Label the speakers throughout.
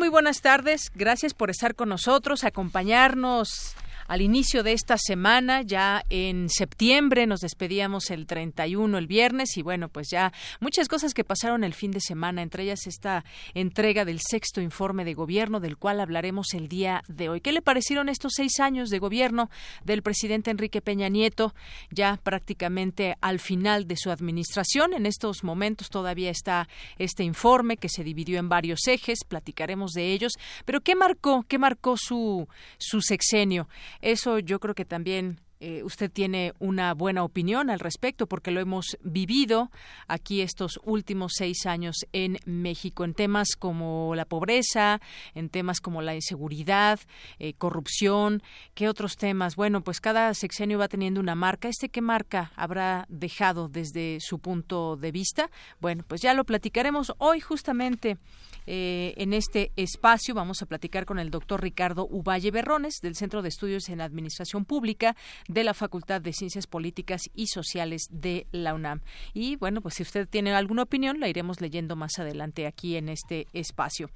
Speaker 1: Muy buenas tardes. Gracias por estar con nosotros, acompañarnos al inicio de esta semana, ya en septiembre, nos despedíamos el 31 el viernes y bueno, pues ya muchas cosas que pasaron el fin de semana, entre ellas esta entrega del sexto informe de gobierno del cual hablaremos el día de hoy. ¿Qué le parecieron estos seis años de gobierno del presidente Enrique Peña Nieto, ya prácticamente al final de su administración? En estos momentos todavía está este informe que se dividió en varios ejes, platicaremos de ellos, pero ¿qué marcó, qué marcó su, su sexenio? Eso yo creo que también eh, usted tiene una buena opinión al respecto porque lo hemos vivido aquí estos últimos seis años en México en temas como la pobreza, en temas como la inseguridad, eh, corrupción, ¿qué otros temas? Bueno, pues cada sexenio va teniendo una marca. ¿Este qué marca habrá dejado desde su punto de vista? Bueno, pues ya lo platicaremos hoy justamente eh, en este espacio vamos a platicar con el doctor Ricardo Uvalle Berrones del Centro de Estudios en Administración Pública de la Facultad de Ciencias Políticas y Sociales de la UNAM. Y bueno, pues si usted tiene alguna opinión, la iremos leyendo más adelante aquí en este espacio.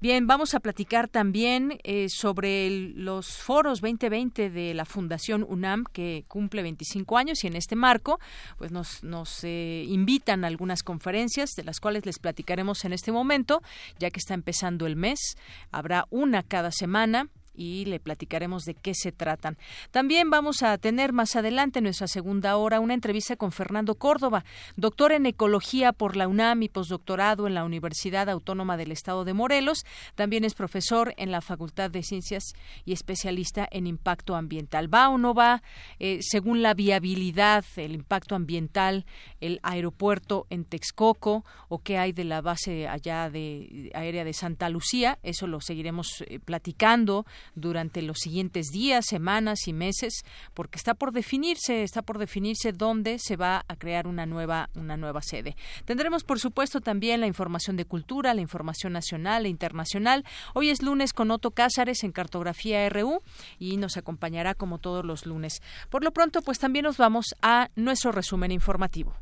Speaker 1: Bien, vamos a platicar también eh, sobre los foros 2020 de la Fundación UNAM que cumple 25 años y en este marco pues nos, nos eh, invitan a algunas conferencias de las cuales les platicaremos en este momento ya que está empezando el mes. Habrá una cada semana y le platicaremos de qué se tratan. También vamos a tener más adelante en nuestra segunda hora una entrevista con Fernando Córdoba, doctor en ecología por la UNAM y postdoctorado en la Universidad Autónoma del Estado de Morelos. También es profesor en la Facultad de Ciencias y especialista en impacto ambiental. ¿Va o no va, eh, según la viabilidad, el impacto ambiental, el aeropuerto en Texcoco o qué hay de la base allá de aérea de Santa Lucía? Eso lo seguiremos eh, platicando durante los siguientes días, semanas y meses, porque está por definirse, está por definirse dónde se va a crear una nueva, una nueva sede. Tendremos, por supuesto, también la información de cultura, la información nacional e internacional. Hoy es lunes con Otto Cázares en Cartografía RU y nos acompañará como todos los lunes. Por lo pronto, pues también nos vamos a nuestro resumen informativo.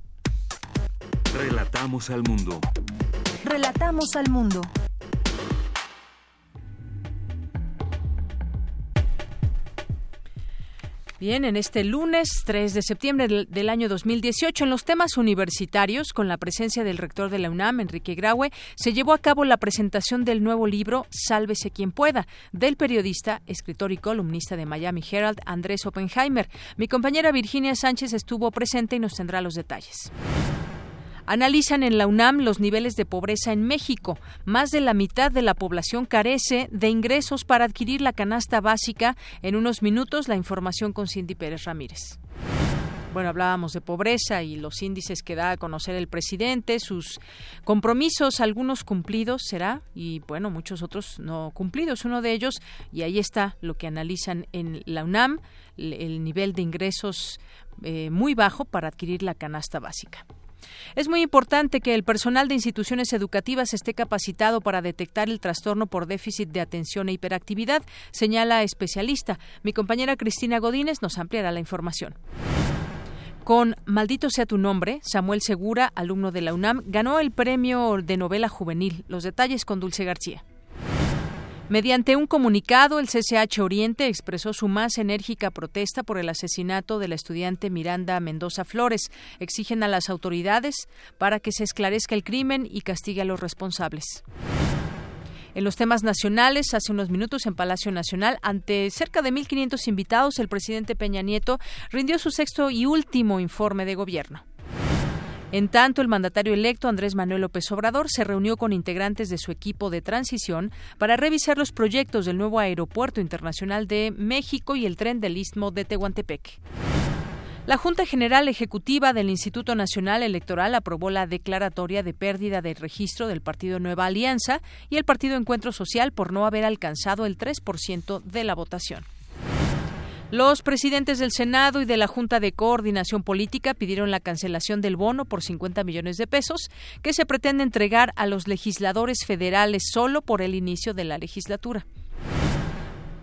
Speaker 2: Relatamos al mundo.
Speaker 3: Relatamos al mundo.
Speaker 1: Bien, en este lunes 3 de septiembre del, año 2018, en los temas universitarios, con la presencia del rector de la UNAM, Enrique Graue, se llevó a cabo la presentación del nuevo libro Sálvese quien pueda, del periodista, escritor y columnista de Miami Herald, Andrés Oppenheimer. Mi compañera Virginia Sánchez estuvo presente y nos tendrá los detalles. Analizan en la UNAM los niveles de pobreza en México. Más de la mitad de la población carece de ingresos para adquirir la canasta básica. En unos minutos, la información con Cindy Pérez Ramírez bueno, hablábamos de pobreza y los índices que da a conocer el presidente, sus compromisos, algunos cumplidos será, y bueno, muchos otros no cumplidos. Uno de ellos, y ahí está lo que analizan en la UNAM, el nivel de ingresos eh, muy bajo para adquirir la canasta básica. Es muy importante que el personal de instituciones educativas esté capacitado para detectar el trastorno por déficit de atención e hiperactividad, señala especialista. Mi compañera Cristina Godínez nos ampliará la información. Con Maldito sea tu nombre, Samuel Segura, alumno de la UNAM, ganó el premio de novela juvenil. Los detalles con Dulce García. Mediante un comunicado, el CCH Oriente expresó su más enérgica protesta por el asesinato de la estudiante Miranda Mendoza Flores. Exigen a las autoridades para que se esclarezca el crimen y castigue a los responsables. En los temas nacionales, hace unos minutos en Palacio Nacional, ante cerca de 1.500 invitados, el presidente Peña Nieto rindió su sexto y último informe de gobierno. En tanto, el mandatario electo Andrés Manuel López Obrador se reunió con integrantes de su equipo de transición para revisar los proyectos del nuevo Aeropuerto Internacional de México y el tren del Istmo de Tehuantepec. La Junta General Ejecutiva del Instituto Nacional Electoral aprobó la declaratoria de pérdida de registro del Partido Nueva Alianza y el Partido Encuentro Social por no haber alcanzado el 3% de la votación. Los presidentes del Senado y de la Junta de Coordinación Política pidieron la cancelación del bono por 50 millones de pesos que se pretende entregar a los legisladores federales solo por el inicio de la legislatura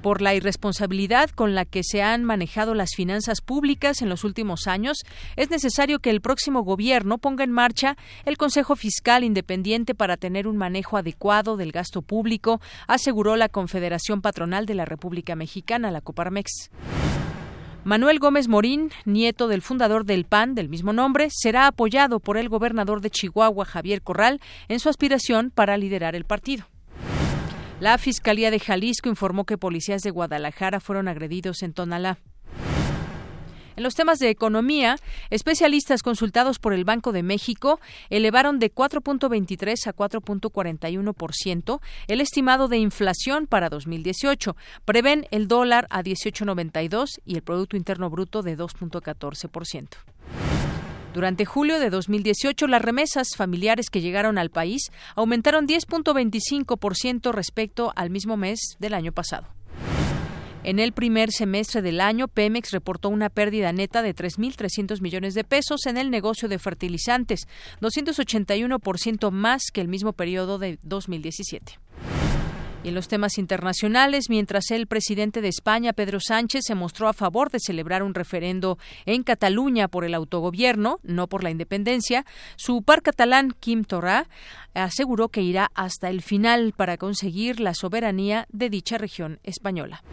Speaker 1: por la irresponsabilidad con la que se han manejado las finanzas públicas en los últimos años, es necesario que el próximo gobierno ponga en marcha el Consejo Fiscal Independiente para tener un manejo adecuado del gasto público, aseguró la Confederación Patronal de la República Mexicana, la Coparmex. Manuel Gómez Morín, nieto del fundador del PAN del mismo nombre, será apoyado por el gobernador de Chihuahua, Javier Corral, en su aspiración para liderar el partido. La Fiscalía de Jalisco informó que policías de Guadalajara fueron agredidos en Tonalá. En los temas de economía, especialistas consultados por el Banco de México elevaron de 4.23 a 4.41% el estimado de inflación para 2018. Prevén el dólar a 18.92 y el Producto Interno Bruto de 2.14%. Durante julio de 2018, las remesas familiares que llegaron al país aumentaron 10.25% respecto al mismo mes del año pasado. En el primer semestre del año, Pemex reportó una pérdida neta de 3.300 millones de pesos en el negocio de fertilizantes, 281% más que el mismo periodo de 2017. Y en los temas internacionales, mientras el presidente de España, Pedro Sánchez, se mostró a favor de celebrar un referendo en Cataluña por el autogobierno, no por la independencia, su par catalán, Quim Torra, aseguró que irá hasta el final para conseguir la soberanía de dicha región española.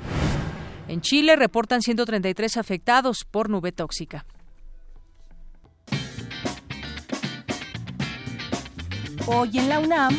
Speaker 1: En Chile reportan 133 afectados por nube tóxica.
Speaker 3: Hoy en la UNAM,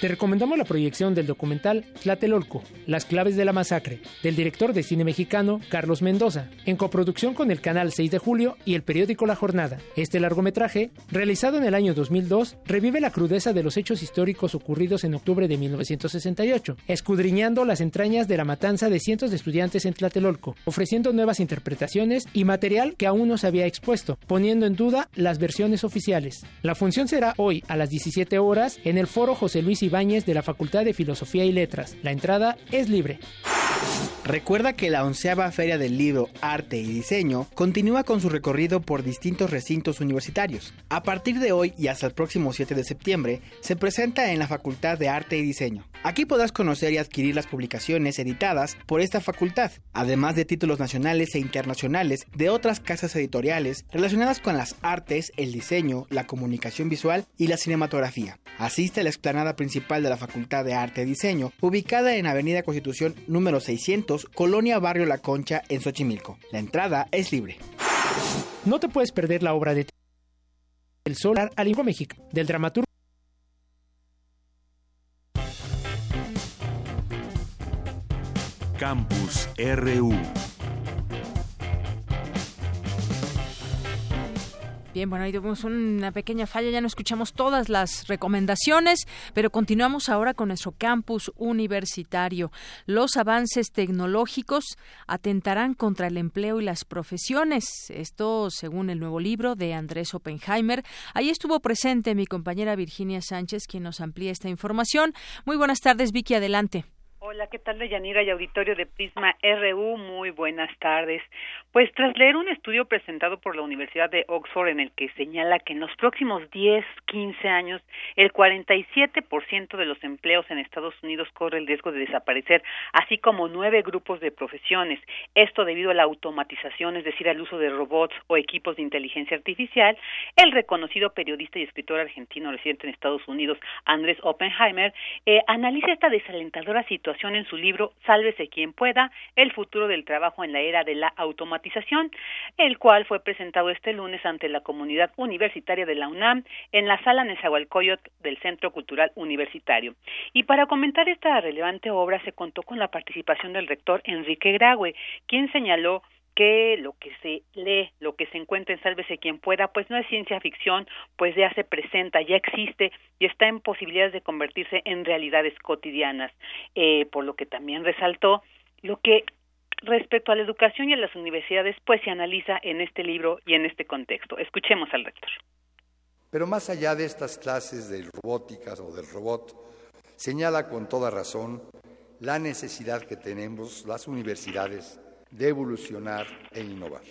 Speaker 2: Te recomendamos la proyección del documental Tlatelolco, Las claves de la masacre, del director de cine mexicano Carlos Mendoza, en coproducción con el canal 6 de julio y el periódico La Jornada. Este largometraje, realizado en el año 2002, revive la crudeza de los hechos históricos ocurridos en octubre de 1968, escudriñando las entrañas de la matanza de cientos de estudiantes en Tlatelolco, ofreciendo nuevas interpretaciones y material que aún no se había expuesto, poniendo en duda las versiones oficiales. La función será hoy a las 17 horas en el foro José Luis Ibáñez de la Facultad de Filosofía y Letras. La entrada es libre.
Speaker 4: Recuerda que la onceava Feria del Libro, Arte y Diseño continúa con su recorrido por distintos recintos universitarios. A partir de hoy y hasta el próximo 7 de septiembre, se presenta en la Facultad de Arte y Diseño. Aquí podrás conocer y adquirir las publicaciones editadas por esta facultad, además de títulos nacionales e internacionales de otras casas editoriales relacionadas con las artes, el diseño, la comunicación visual y la cinematografía. Asiste a la explanada principal de la Facultad de Arte y Diseño, ubicada en Avenida Constitución número 600, Colonia Barrio La Concha, en Xochimilco. La entrada es libre.
Speaker 2: No te puedes perder la obra de El Solar al México, del dramaturgo
Speaker 5: Campus RU.
Speaker 1: Bien, bueno, ahí tuvimos una pequeña falla, ya no escuchamos todas las recomendaciones, pero continuamos ahora con nuestro campus universitario. Los avances tecnológicos atentarán contra el empleo y las profesiones. Esto según el nuevo libro de Andrés Oppenheimer. Ahí estuvo presente mi compañera Virginia Sánchez, quien nos amplía esta información. Muy buenas tardes, Vicky, adelante.
Speaker 6: Hola, ¿qué tal, Deyanira y auditorio de Prisma RU? Muy buenas tardes. Pues tras leer un estudio presentado por la Universidad de Oxford en el que señala que en los próximos 10, 15 años el 47% de los empleos en Estados Unidos corre el riesgo de desaparecer, así como nueve grupos de profesiones. Esto debido a la automatización, es decir, al uso de robots o equipos de inteligencia artificial, el reconocido periodista y escritor argentino residente en Estados Unidos, Andrés Oppenheimer, eh, analiza esta desalentadora situación en su libro Sálvese quien pueda, el futuro del trabajo en la era de la automatización, el cual fue presentado este lunes ante la comunidad universitaria de la UNAM en la sala Nezahualcóyotl del Centro Cultural Universitario. Y para comentar esta relevante obra se contó con la participación del rector Enrique Graue, quien señaló que lo que se lee, lo que se encuentra en Sálvese quien pueda, pues no es ciencia ficción, pues ya se presenta, ya existe y está en posibilidades de convertirse en realidades cotidianas. Eh, por lo que también resaltó lo que respecto a la educación y a las universidades, pues se analiza en este libro y en este contexto. Escuchemos al rector.
Speaker 5: Pero más allá de estas clases de robótica o del robot, señala con toda razón la necesidad que tenemos las universidades de evolucionar e innovar.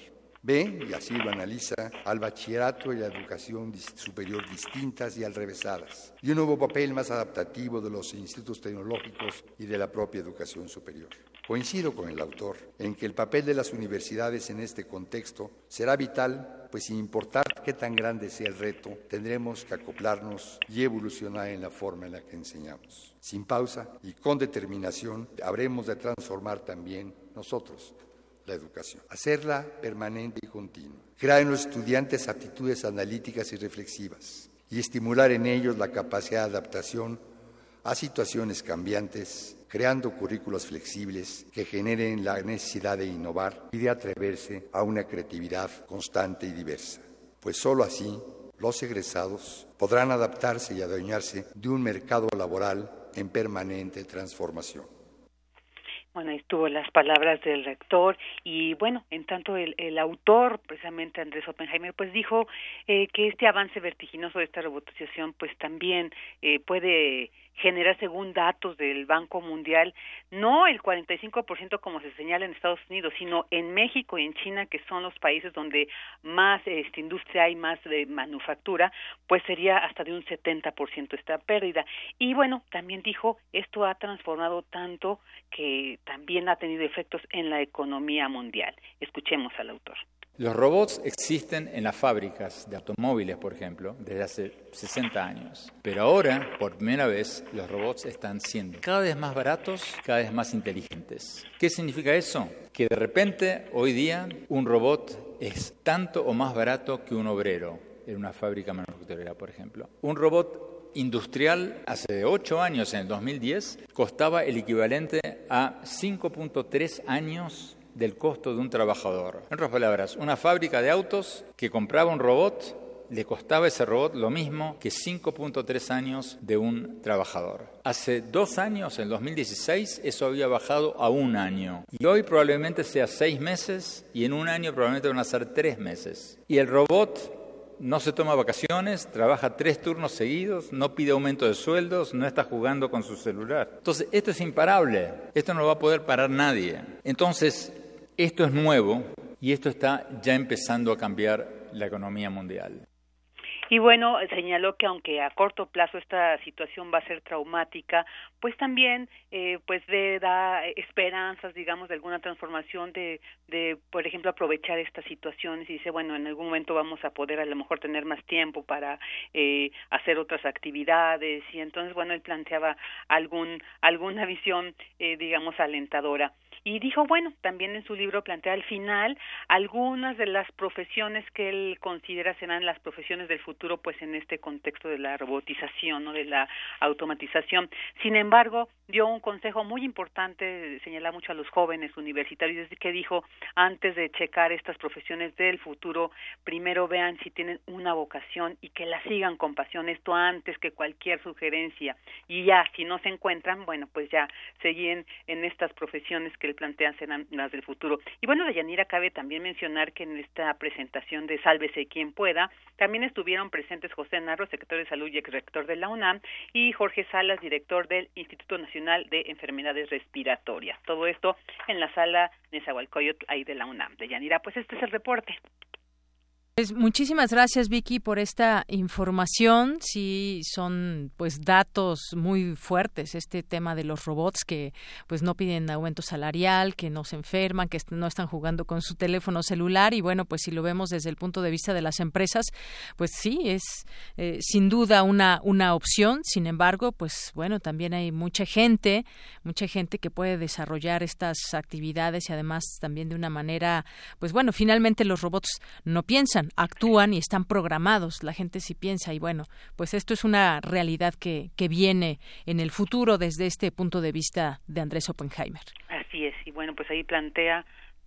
Speaker 5: Ve, y así lo analiza, al bachillerato y la educación superior distintas y alrevesadas, y un nuevo papel más adaptativo de los institutos tecnológicos y de la propia educación superior. Coincido con el autor en que el papel de las universidades en este contexto será vital, pues sin importar qué tan grande sea el reto, tendremos que acoplarnos y evolucionar en la forma en la que enseñamos. Sin pausa y con determinación habremos de transformar también nosotros la educación, hacerla permanente y continua, crear en los estudiantes aptitudes analíticas y reflexivas y estimular en ellos la capacidad de adaptación a situaciones cambiantes creando currículos flexibles que generen la necesidad de innovar y de atreverse a una creatividad constante y diversa, pues sólo así los egresados podrán adaptarse y adueñarse de un mercado laboral en permanente transformación.
Speaker 6: Bueno, ahí estuvo las palabras del rector y bueno, en tanto el, el autor, precisamente Andrés Oppenheimer, pues dijo eh, que este avance vertiginoso de esta robotización pues también eh, puede genera, según datos del Banco Mundial, no el 45% como se señala en Estados Unidos, sino en México y en China, que son los países donde más este, industria hay, más de manufactura, pues sería hasta de un 70% esta pérdida. Y bueno, también dijo, esto ha transformado tanto que también ha tenido efectos en la economía mundial. Escuchemos al autor.
Speaker 7: Los robots existen en las fábricas de automóviles, por ejemplo, desde hace 60 años. Pero ahora, por primera vez, los robots están siendo cada vez más baratos, cada vez más inteligentes. ¿Qué significa eso? Que de repente, hoy día, un robot es tanto o más barato que un obrero en una fábrica manufacturera, por ejemplo. Un robot industrial hace 8 años, en el 2010, costaba el equivalente a 5.3 años del costo de un trabajador. En otras palabras, una fábrica de autos que compraba un robot le costaba ese robot lo mismo que 5.3 años de un trabajador. Hace dos años, en 2016, eso había bajado a un año. Y hoy probablemente sea seis meses y en un año probablemente van a ser tres meses. Y el robot no se toma vacaciones, trabaja tres turnos seguidos, no pide aumento de sueldos, no está jugando con su celular. Entonces, esto es imparable, esto no lo va a poder parar nadie. Entonces, esto es nuevo y esto está ya empezando a cambiar la economía mundial.
Speaker 6: Y bueno, señaló que aunque a corto plazo esta situación va a ser traumática, pues también eh, pues da esperanzas, digamos, de alguna transformación de, de, por ejemplo, aprovechar estas situaciones y dice, bueno, en algún momento vamos a poder a lo mejor tener más tiempo para eh, hacer otras actividades. Y entonces, bueno, él planteaba algún alguna visión, eh, digamos, alentadora y dijo, bueno, también en su libro plantea al final algunas de las profesiones que él considera serán las profesiones del futuro, pues en este contexto de la robotización, o de la automatización. Sin embargo, dio un consejo muy importante, señala mucho a los jóvenes universitarios, que dijo, antes de checar estas profesiones del futuro, primero vean si tienen una vocación y que la sigan con pasión, esto antes que cualquier sugerencia. Y ya, si no se encuentran, bueno, pues ya seguir en estas profesiones que plantean serán las del futuro. Y bueno, de Yanira cabe también mencionar que en esta presentación de Sálvese quien pueda, también estuvieron presentes José Narro, secretario de Salud y ex rector de la UNAM, y Jorge Salas, director del Instituto Nacional de Enfermedades Respiratorias. Todo esto en la sala Nezahualcóyotl ahí de la UNAM. De Yanira, pues este es el reporte.
Speaker 1: Pues muchísimas gracias Vicky por esta información. Sí, son pues datos muy fuertes este tema de los robots que pues no piden aumento salarial, que no se enferman, que no están jugando con su teléfono celular y bueno pues si lo vemos desde el punto de vista de las empresas pues sí es eh, sin duda una una opción. Sin embargo pues bueno también hay mucha gente mucha gente que puede desarrollar estas actividades y además también de una manera pues bueno finalmente los robots no piensan actúan y están programados. La gente sí piensa y bueno, pues esto es una realidad que, que viene en el futuro desde este punto de vista de Andrés Oppenheimer.
Speaker 6: Así es, y bueno, pues ahí plantea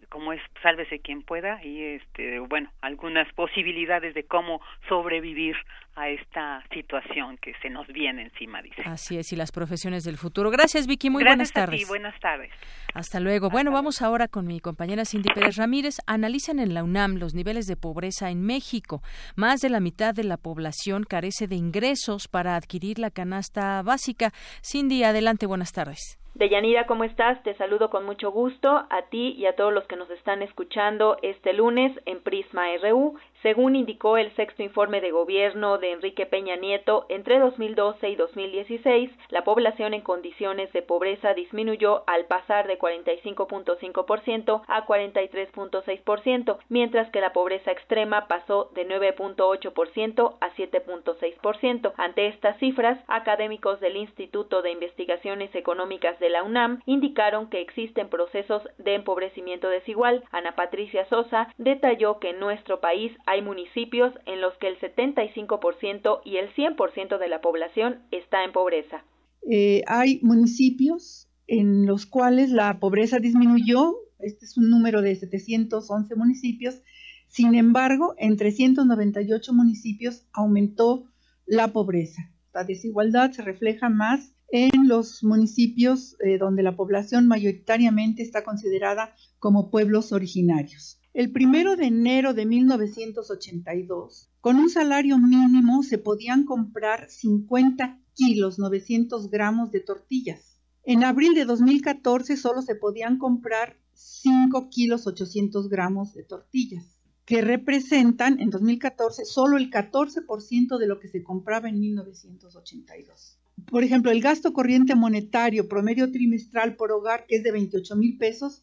Speaker 6: como es sálvese quien pueda y este bueno algunas posibilidades de cómo sobrevivir a esta situación que se nos viene encima dice.
Speaker 1: Así es y las profesiones del futuro. Gracias Vicky. Muy buenas tardes.
Speaker 6: a buenas tardes.
Speaker 1: Hasta luego. Bueno vamos ahora con mi compañera Cindy Pérez Ramírez. Analizan en la UNAM los niveles de pobreza en México. Más de la mitad de la población carece de ingresos para adquirir la canasta básica. Cindy adelante. Buenas tardes
Speaker 8: Deyanira, ¿cómo estás? Te saludo con mucho gusto a ti y a todos los que nos están escuchando este lunes en Prisma RU. Según indicó el sexto informe de gobierno de Enrique Peña Nieto, entre 2012 y 2016, la población en condiciones de pobreza disminuyó al pasar de 45.5% a 43.6%, mientras que la pobreza extrema pasó de 9.8% a 7.6%. Ante estas cifras, académicos del Instituto de Investigaciones Económicas de la UNAM indicaron que existen procesos de empobrecimiento desigual. Ana Patricia Sosa detalló que en nuestro país hay municipios en los que el 75% y el 100% de la población está en pobreza.
Speaker 9: Eh, hay municipios en los cuales la pobreza disminuyó, este es un número de 711 municipios, sin embargo, en 398 municipios aumentó la pobreza. La desigualdad se refleja más en los municipios eh, donde la población mayoritariamente está considerada como pueblos originarios. El primero de enero de 1982, con un salario mínimo se podían comprar 50 kilos 900 gramos de tortillas. En abril de 2014 solo se podían comprar 5 kilos 800 gramos de tortillas, que representan en 2014 solo el 14% de lo que se compraba en 1982 por ejemplo, el gasto corriente monetario promedio trimestral por hogar, que es de 28 mil pesos,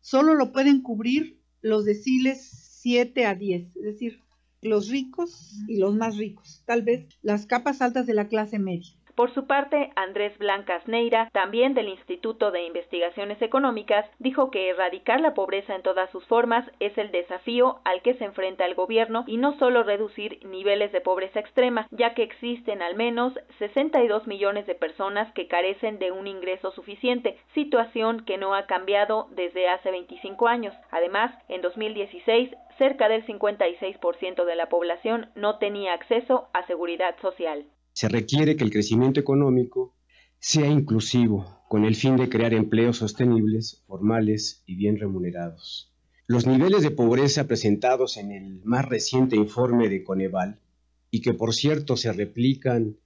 Speaker 9: solo lo pueden cubrir los deciles 7 a 10, es decir, los ricos y los más ricos, tal vez las capas altas de la clase media.
Speaker 8: Por su parte, Andrés Blancas Neira, también del Instituto de Investigaciones Económicas, dijo que erradicar la pobreza en todas sus formas es el desafío al que se enfrenta el gobierno y no solo reducir niveles de pobreza extrema, ya que existen al menos 62 millones de personas que carecen de un ingreso suficiente, situación que no ha cambiado desde hace 25 años. Además, en 2016, cerca del 56% de la población no tenía acceso a seguridad social
Speaker 10: se requiere que el crecimiento económico sea inclusivo, con el fin de crear empleos sostenibles, formales y bien remunerados. Los niveles de pobreza presentados en el más reciente informe de Coneval, y que por cierto se replican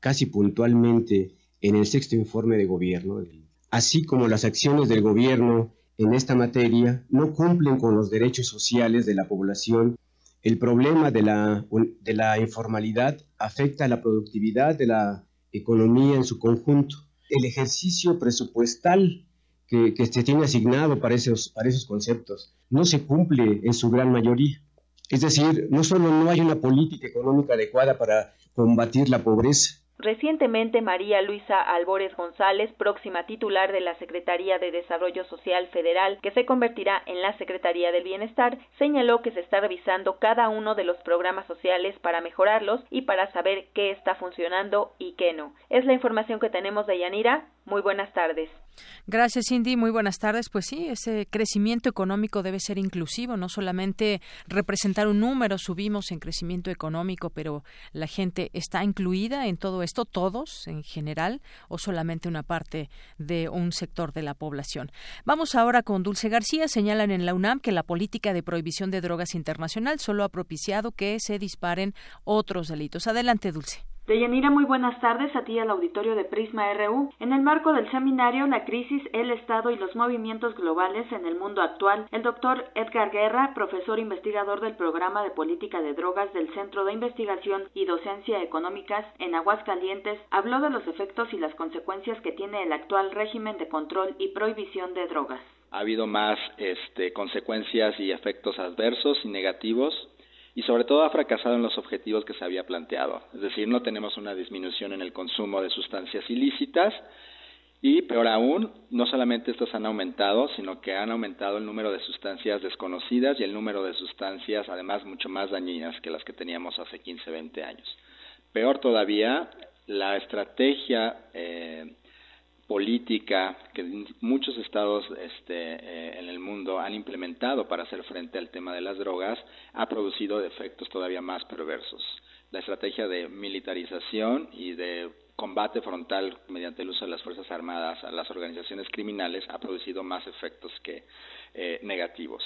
Speaker 10: casi puntualmente en el sexto informe de gobierno, así como las acciones del gobierno en esta materia, no cumplen con los derechos sociales de la población el problema de la, la informalidad afecta a la productividad de la economía en su conjunto. El ejercicio presupuestal que, que, se tiene asignado para esos, para esos conceptos no se cumple en su gran mayoría. Es decir, no solo no hay una política económica adecuada para combatir la pobreza,
Speaker 8: Recientemente, María Luisa Albores González, próxima titular de la Secretaría de Desarrollo Social Federal, que se convertirá en la Secretaría del Bienestar, señaló que se está revisando cada uno de los programas sociales para mejorarlos y para saber qué está funcionando y qué no. Es la información que tenemos de Yanira. Muy buenas tardes.
Speaker 1: Gracias, Cindy. Muy buenas tardes. Pues sí, ese crecimiento económico debe ser inclusivo, no solamente representar un número, subimos en crecimiento económico, pero la gente está incluida en todo todos en general, o solamente una parte de un sector de la población. Vamos ahora con Dulce García. Señalan en la UNAM que la política de prohibición de drogas internacional solo ha propiciado que se disparen otros delitos. Adelante, Dulce.
Speaker 11: Deyanira, muy buenas tardes a ti al auditorio de Prisma RU. En el marco del seminario La crisis, el Estado y los movimientos globales en el mundo actual, el doctor Edgar Guerra, profesor investigador del programa de política de drogas del Centro de Investigación y Docencia Económicas en Aguascalientes, habló de los efectos y las consecuencias que tiene el actual régimen de control y prohibición de drogas.
Speaker 12: Ha habido más este, consecuencias y efectos adversos y negativos y sobre todo ha fracasado en los objetivos que se había planteado. Es decir, no tenemos una disminución en el consumo de sustancias ilícitas y, peor aún, no solamente estas han aumentado, sino que han aumentado el número de sustancias desconocidas y el número de sustancias, además, mucho más dañinas que las que teníamos hace 15, 20 años. Peor todavía, la estrategia eh, política que muchos estados este, eh, en el mundo han implementado para hacer frente al tema de las drogas ha producido efectos todavía más perversos. La estrategia de militarización y de combate frontal mediante el uso de las Fuerzas Armadas a las organizaciones criminales ha producido más efectos que eh, negativos.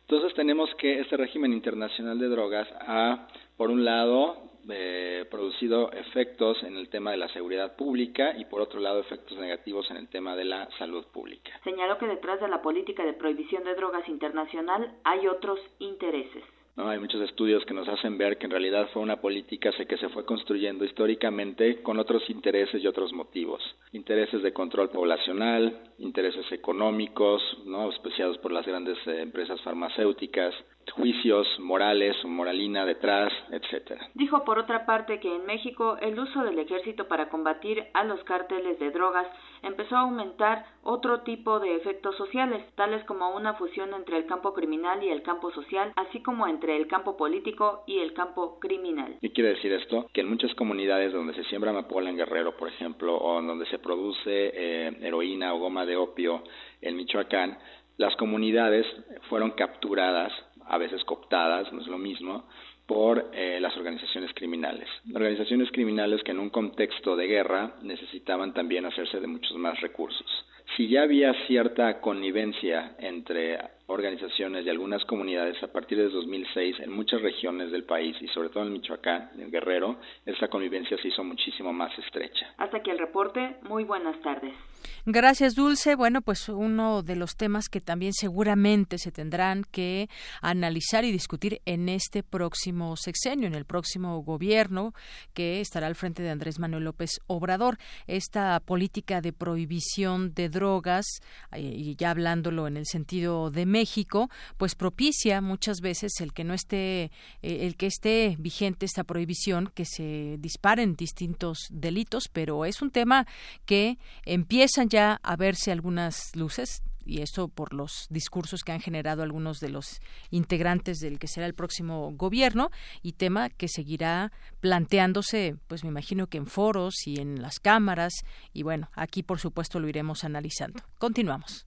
Speaker 12: Entonces tenemos que este régimen internacional de drogas ha, por un lado, eh, producido efectos en el tema de la seguridad pública y por otro lado efectos negativos en el tema de la salud pública.
Speaker 11: Señaló que detrás de la política de prohibición de drogas internacional hay otros intereses.
Speaker 12: ¿no? Hay muchos estudios que nos hacen ver que en realidad fue una política que se fue construyendo históricamente con otros intereses y otros motivos. Intereses de control poblacional, intereses económicos, ¿no? auspiciados por las grandes eh, empresas farmacéuticas, juicios morales o moralina detrás, etcétera.
Speaker 11: Dijo por otra parte que en México el uso del ejército para combatir a los cárteles de drogas empezó a aumentar otro tipo de efectos sociales, tales como una fusión entre el campo criminal y el campo social, así como entre el campo político y el campo criminal.
Speaker 12: ¿Qué quiere decir esto? Que en muchas comunidades donde se siembra amapola en Guerrero, por ejemplo, o donde se produce eh, heroína o goma de opio en Michoacán, las comunidades fueron capturadas a veces cooptadas, no es lo mismo, por eh, las organizaciones criminales. Organizaciones criminales que en un contexto de guerra necesitaban también hacerse de muchos más recursos. Si ya había cierta connivencia entre organizaciones y algunas comunidades a partir de 2006 en muchas regiones del país y sobre todo en Michoacán, en Guerrero, esta convivencia se hizo muchísimo más estrecha.
Speaker 11: Hasta aquí el reporte. Muy buenas tardes.
Speaker 1: Gracias, Dulce. Bueno, pues uno de los temas que también seguramente se tendrán que analizar y discutir en este próximo sexenio, en el próximo gobierno que estará al frente de Andrés Manuel López Obrador. Esta política de prohibición de drogas, eh, y ya hablándolo en el sentido de México, pues propicia muchas veces el que no esté, eh, el que esté vigente esta prohibición, que se disparen distintos delitos, pero es un tema que empiezan ya a verse algunas luces y esto por los discursos que han generado algunos de los integrantes del que será el próximo gobierno y tema que seguirá planteándose, pues me imagino que en foros y en las cámaras y bueno, aquí por supuesto lo iremos analizando. Continuamos.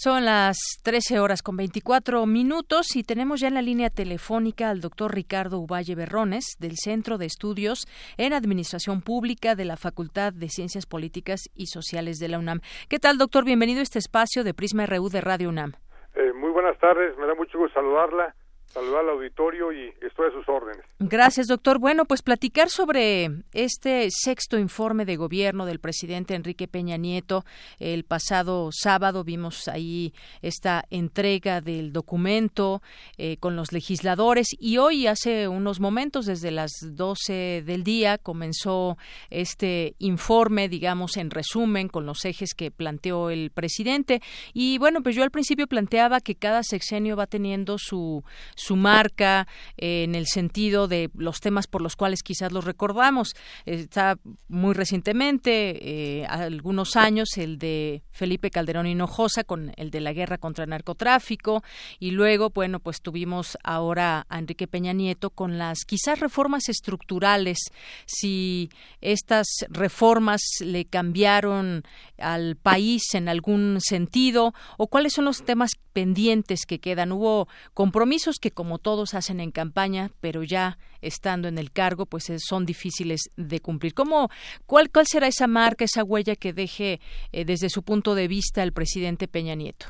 Speaker 1: Son las 13 horas con 24 minutos y tenemos ya en la línea telefónica al doctor Ricardo Uvalle Berrones del Centro de Estudios en Administración Pública de la Facultad de Ciencias Políticas y Sociales de la UNAM. ¿Qué tal, doctor? Bienvenido a este espacio de Prisma RU de Radio UNAM.
Speaker 13: Eh, muy buenas tardes, me da mucho gusto saludarla saludar al auditorio y estoy a sus órdenes.
Speaker 1: Gracias, doctor. Bueno, pues platicar sobre este sexto informe de gobierno del presidente Enrique Peña Nieto. El pasado sábado vimos ahí esta entrega del documento eh, con los legisladores y hoy, hace unos momentos, desde las 12 del día, comenzó este informe, digamos, en resumen, con los ejes que planteó el presidente. Y bueno, pues yo al principio planteaba que cada sexenio va teniendo su su marca eh, en el sentido de los temas por los cuales quizás los recordamos. Está muy recientemente, eh, algunos años, el de Felipe Calderón Hinojosa con el de la guerra contra el narcotráfico y luego, bueno, pues tuvimos ahora a Enrique Peña Nieto con las quizás reformas estructurales, si estas reformas le cambiaron al país en algún sentido o cuáles son los temas pendientes que quedan. Hubo compromisos que como todos hacen en campaña, pero ya estando en el cargo, pues son difíciles de cumplir. ¿Cómo, cuál, ¿Cuál será esa marca, esa huella que deje eh, desde su punto de vista el presidente Peña Nieto?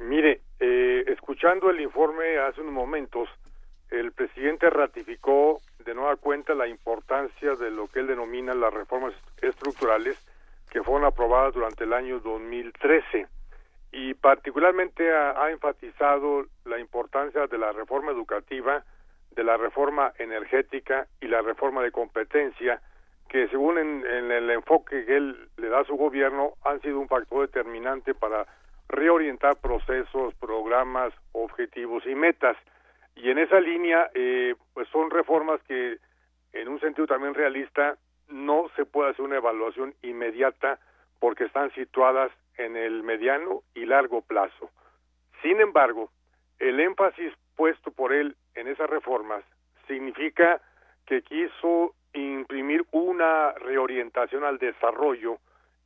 Speaker 13: Mire, eh, escuchando el informe hace unos momentos, el presidente ratificó de nueva cuenta la importancia de lo que él denomina las reformas estructurales que fueron aprobadas durante el año 2013 y particularmente ha, enfatizado la importancia de la reforma educativa, de la reforma energética y la reforma de competencia, que según en, el enfoque que él le da a su gobierno han sido un factor determinante para reorientar procesos, programas, objetivos y metas. Y en esa línea, eh, pues son reformas que en un sentido también realista, no se puede hacer una evaluación inmediata porque están situadas en el mediano y largo plazo. Sin embargo, el énfasis puesto por él en esas reformas significa que quiso imprimir una reorientación al desarrollo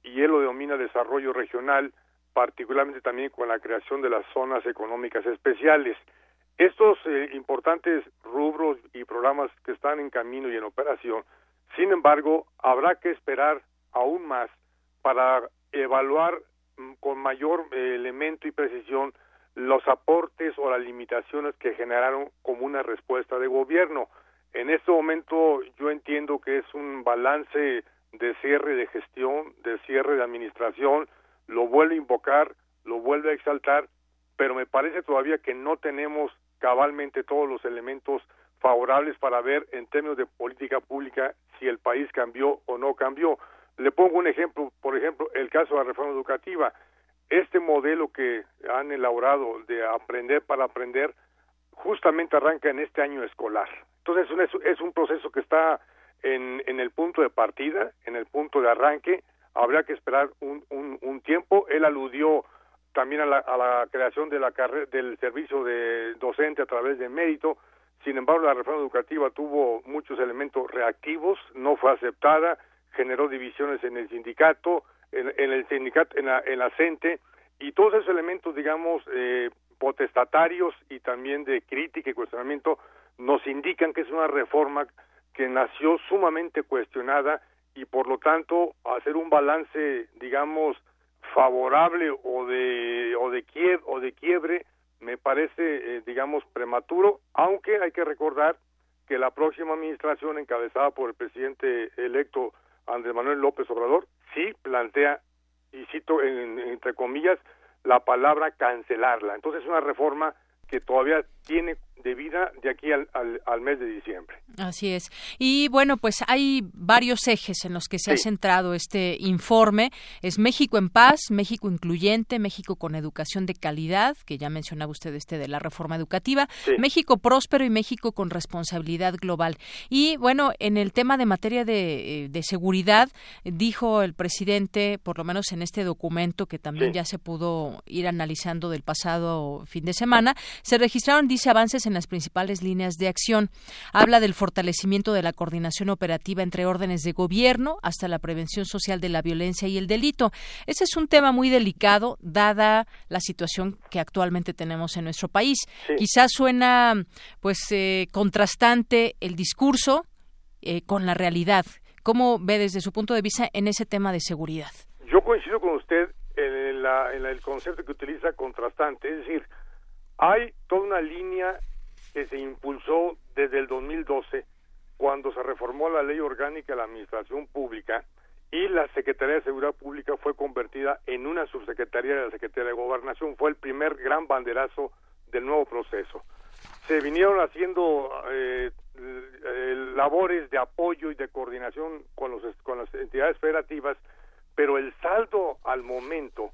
Speaker 13: y él lo denomina desarrollo regional, particularmente también con la creación de las zonas económicas especiales. Estos eh, importantes rubros y programas que están en camino y en operación, sin embargo, habrá que esperar aún más para evaluar con mayor eh, elemento y precisión los aportes o las limitaciones que generaron como una respuesta de gobierno. En este momento yo entiendo que es un balance de cierre de gestión, de cierre de administración, lo vuelve a invocar, lo vuelve a exaltar, pero me parece todavía que no tenemos cabalmente todos los elementos favorables para ver en términos de política pública si el país cambió o no cambió. Le pongo un ejemplo, por ejemplo, el caso de la reforma educativa. Este modelo que han elaborado de aprender para aprender justamente arranca en este año escolar. Entonces es un, es un proceso que está en, el punto de partida, en el punto de arranque. Habrá que esperar un, un, un tiempo. Él aludió también a la, a la creación de la del servicio de docente a través de mérito. Sin embargo, la reforma educativa tuvo muchos elementos reactivos, no fue aceptada, generó divisiones en el sindicato, en, en el sindicato, en la, en la CENTE, y todos esos elementos, digamos, eh, potestatarios y también de crítica y cuestionamiento nos indican que es una reforma que nació sumamente cuestionada y por lo tanto hacer un balance digamos favorable o de o de quiebre, o de quiebre me parece eh, digamos prematuro aunque hay que recordar que la próxima administración encabezada por el presidente electo Andrés Manuel López Obrador sí plantea y cito entre comillas la palabra cancelarla. Entonces es una reforma que todavía tiene de vida de aquí al, al, mes de diciembre.
Speaker 1: Así es. Y bueno, pues hay varios ejes en los que se ha centrado este informe. Es México en paz, México incluyente, México con educación de calidad, que ya mencionaba usted este de la reforma educativa, México próspero y México con responsabilidad global. Y bueno, en el tema de materia de, eh, de seguridad, dijo el presidente, por lo menos en este documento que también ya se pudo ir analizando del pasado fin de semana, se registraron, dice, avances en las principales líneas de acción. Habla del fortalecimiento de la coordinación operativa entre órdenes de gobierno hasta la prevención social de la violencia y el delito. Ese es un tema muy delicado, dada la situación que actualmente tenemos en nuestro país. Quizás suena, pues, eh, contrastante el discurso eh, con la realidad. ¿Cómo ve desde su punto de vista en ese tema de seguridad?
Speaker 13: Yo coincido con usted en, en el concepto que utiliza contrastante, es decir, hay toda una línea que se impulsó desde el 2012 cuando se reformó la ley orgánica de la administración pública y la Secretaría de Seguridad Pública fue convertida en una subsecretaría de la Secretaría de Gobernación. Fue el primer gran banderazo del nuevo proceso. Se vinieron haciendo eh, labores de apoyo y de coordinación con, los, con las entidades federativas, pero el saldo al momento,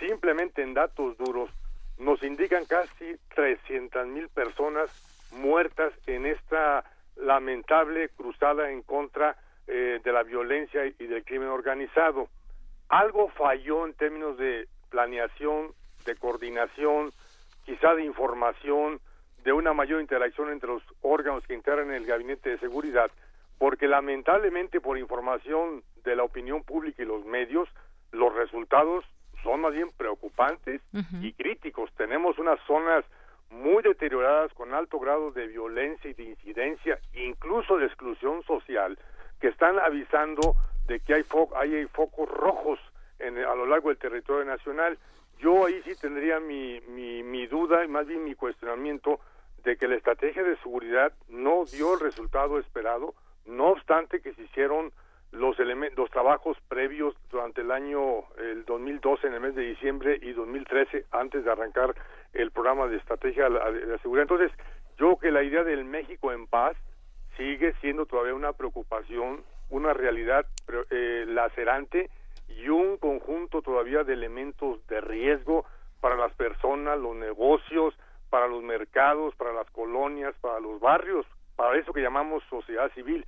Speaker 13: simplemente en datos duros, nos indican casi 300 mil personas muertas en esta lamentable cruzada en contra eh, de la violencia y del crimen organizado. Algo falló en términos de planeación, de coordinación, quizá de información, de una mayor interacción entre los órganos que integran el gabinete de seguridad, porque lamentablemente por información de la opinión pública y los medios, los resultados son más bien preocupantes y críticos. Tenemos unas zonas muy deterioradas con alto grado de violencia y de incidencia, incluso de exclusión social, que están avisando de que hay, hay, focos rojos en, a lo largo del territorio nacional. Yo ahí sí tendría mi, mi, mi duda y más bien mi cuestionamiento de que la estrategia de seguridad no dio el resultado esperado, no obstante que se hicieron los, los trabajos previos durante el año el 2012 en el mes de diciembre y 2013 antes de arrancar el programa de estrategia de la seguridad. Entonces, yo creo que la idea del México en paz sigue siendo todavía una preocupación, una realidad eh, lacerante y un conjunto todavía de elementos de riesgo para las personas, los negocios, para los mercados, para las colonias, para los barrios para eso que llamamos sociedad civil.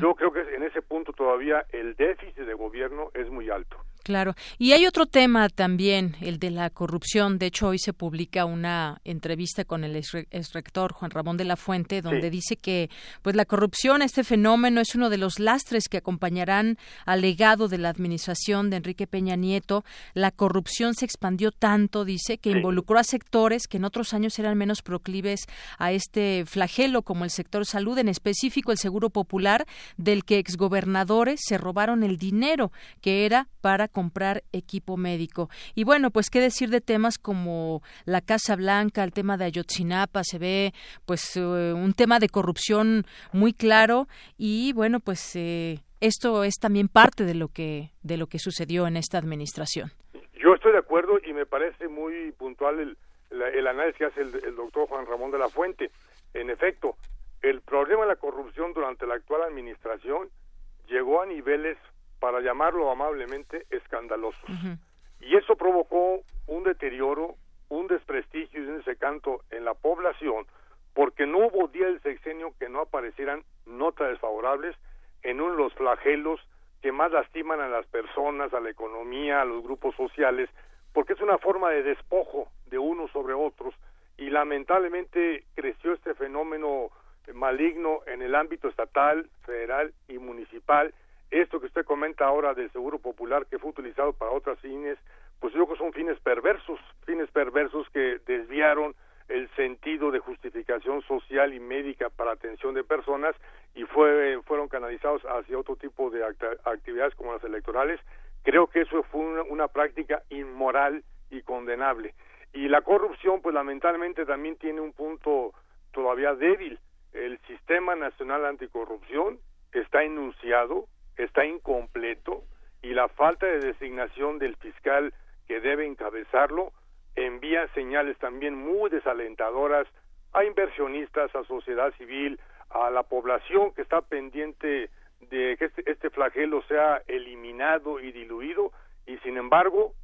Speaker 13: Yo creo que en ese punto todavía el déficit de gobierno es muy alto.
Speaker 1: Claro. Y hay otro tema también, el de la corrupción. De hecho, hoy se publica una entrevista con el exrector Juan Ramón de la Fuente, donde dice que pues la corrupción, este fenómeno, es uno de los lastres que acompañarán al legado de la administración de Enrique Peña Nieto. La corrupción se expandió tanto, dice, que involucró a sectores que en otros años eran menos proclives a este flagelo, como el sector salud, en específico el Seguro Popular, del que exgobernadores se robaron el dinero que era para comprar equipo médico. Y bueno, pues qué decir de temas como la Casa Blanca, el tema de Ayotzinapa, se ve pues eh, un tema de corrupción muy claro y bueno, pues eh, esto es también parte de lo que de lo que sucedió en esta administración.
Speaker 13: Yo estoy de acuerdo y me parece muy puntual el, el análisis que hace el, el doctor Juan Ramón de la Fuente. En efecto, el problema de la corrupción durante la actual administración llegó a niveles para llamarlo amablemente, escandalosos. Y eso provocó un deterioro, un desprestigio y un desencanto en la población, porque no hubo día del sexenio que no aparecieran notas desfavorables en uno de los flagelos que más lastiman a las personas, a la economía, a los grupos sociales, porque es una forma de despojo de unos sobre otros y lamentablemente creció este fenómeno maligno en el ámbito estatal, federal y municipal esto que usted comenta ahora del seguro popular que fue utilizado para otras fines, pues yo creo que son fines perversos, fines perversos que desviaron el sentido de justificación social y médica para atención de personas y fue, fueron canalizados hacia otro tipo de actividades como las electorales. Creo que eso fue una, una práctica inmoral y condenable. Y la corrupción, pues lamentablemente también tiene un punto todavía débil. El Sistema Nacional Anticorrupción está enunciado, está incompleto y la falta de designación del fiscal que debe encabezarlo envía señales también muy desalentadoras a inversionistas, a sociedad civil, a la población que está pendiente de que este, este flagelo sea eliminado y diluido y sin embargo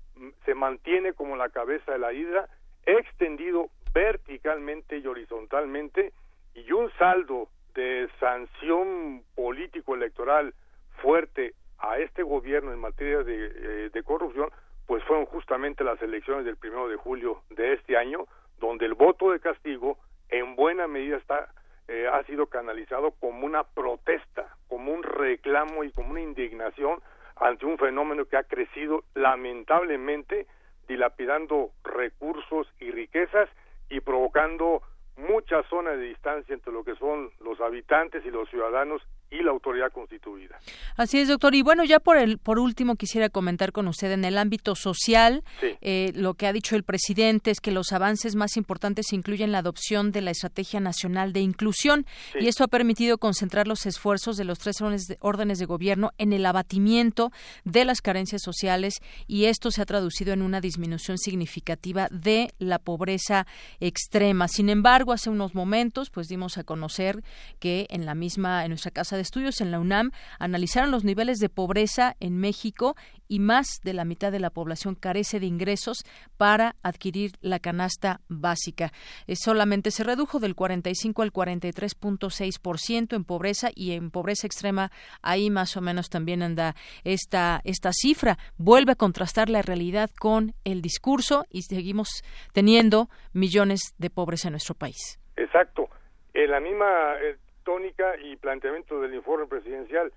Speaker 13: se mantiene como la cabeza de la hidra extendido verticalmente y horizontalmente y un saldo de sanción político electoral fuerte a este gobierno en materia eh, de, corrupción, pues fueron justamente las elecciones del primero de julio de este año, donde el voto de castigo en buena medida está eh, ha sido canalizado como una protesta, como un reclamo y como una indignación ante un fenómeno que ha crecido lamentablemente dilapidando recursos y riquezas y provocando muchas zonas de distancia entre lo que son los habitantes y los ciudadanos y la autoridad constituida.
Speaker 1: Así es, doctor. Y bueno, ya por el por último quisiera comentar con usted en el ámbito social, eh, lo que ha dicho el presidente es que los avances más importantes incluyen la adopción de la Estrategia Nacional de Inclusión y esto ha permitido concentrar los esfuerzos de los tres órdenes de, órdenes de gobierno en el abatimiento de las carencias sociales y esto se ha traducido en una disminución significativa de la pobreza extrema. Sin embargo, hace unos momentos, pues dimos a conocer que en la misma en nuestra casa de Estudios en la UNAM analizaron los niveles de pobreza en México y más de la mitad de la población carece de ingresos para adquirir la canasta básica. Eh, solamente se redujo del 45 al 43.6% en pobreza y en pobreza extrema ahí más o menos también anda esta esta cifra. Vuelve a contrastar la realidad con el discurso y seguimos teniendo millones de pobres en nuestro país.
Speaker 13: Exacto. La misma eh, tónica y planteamiento del informe presidencial.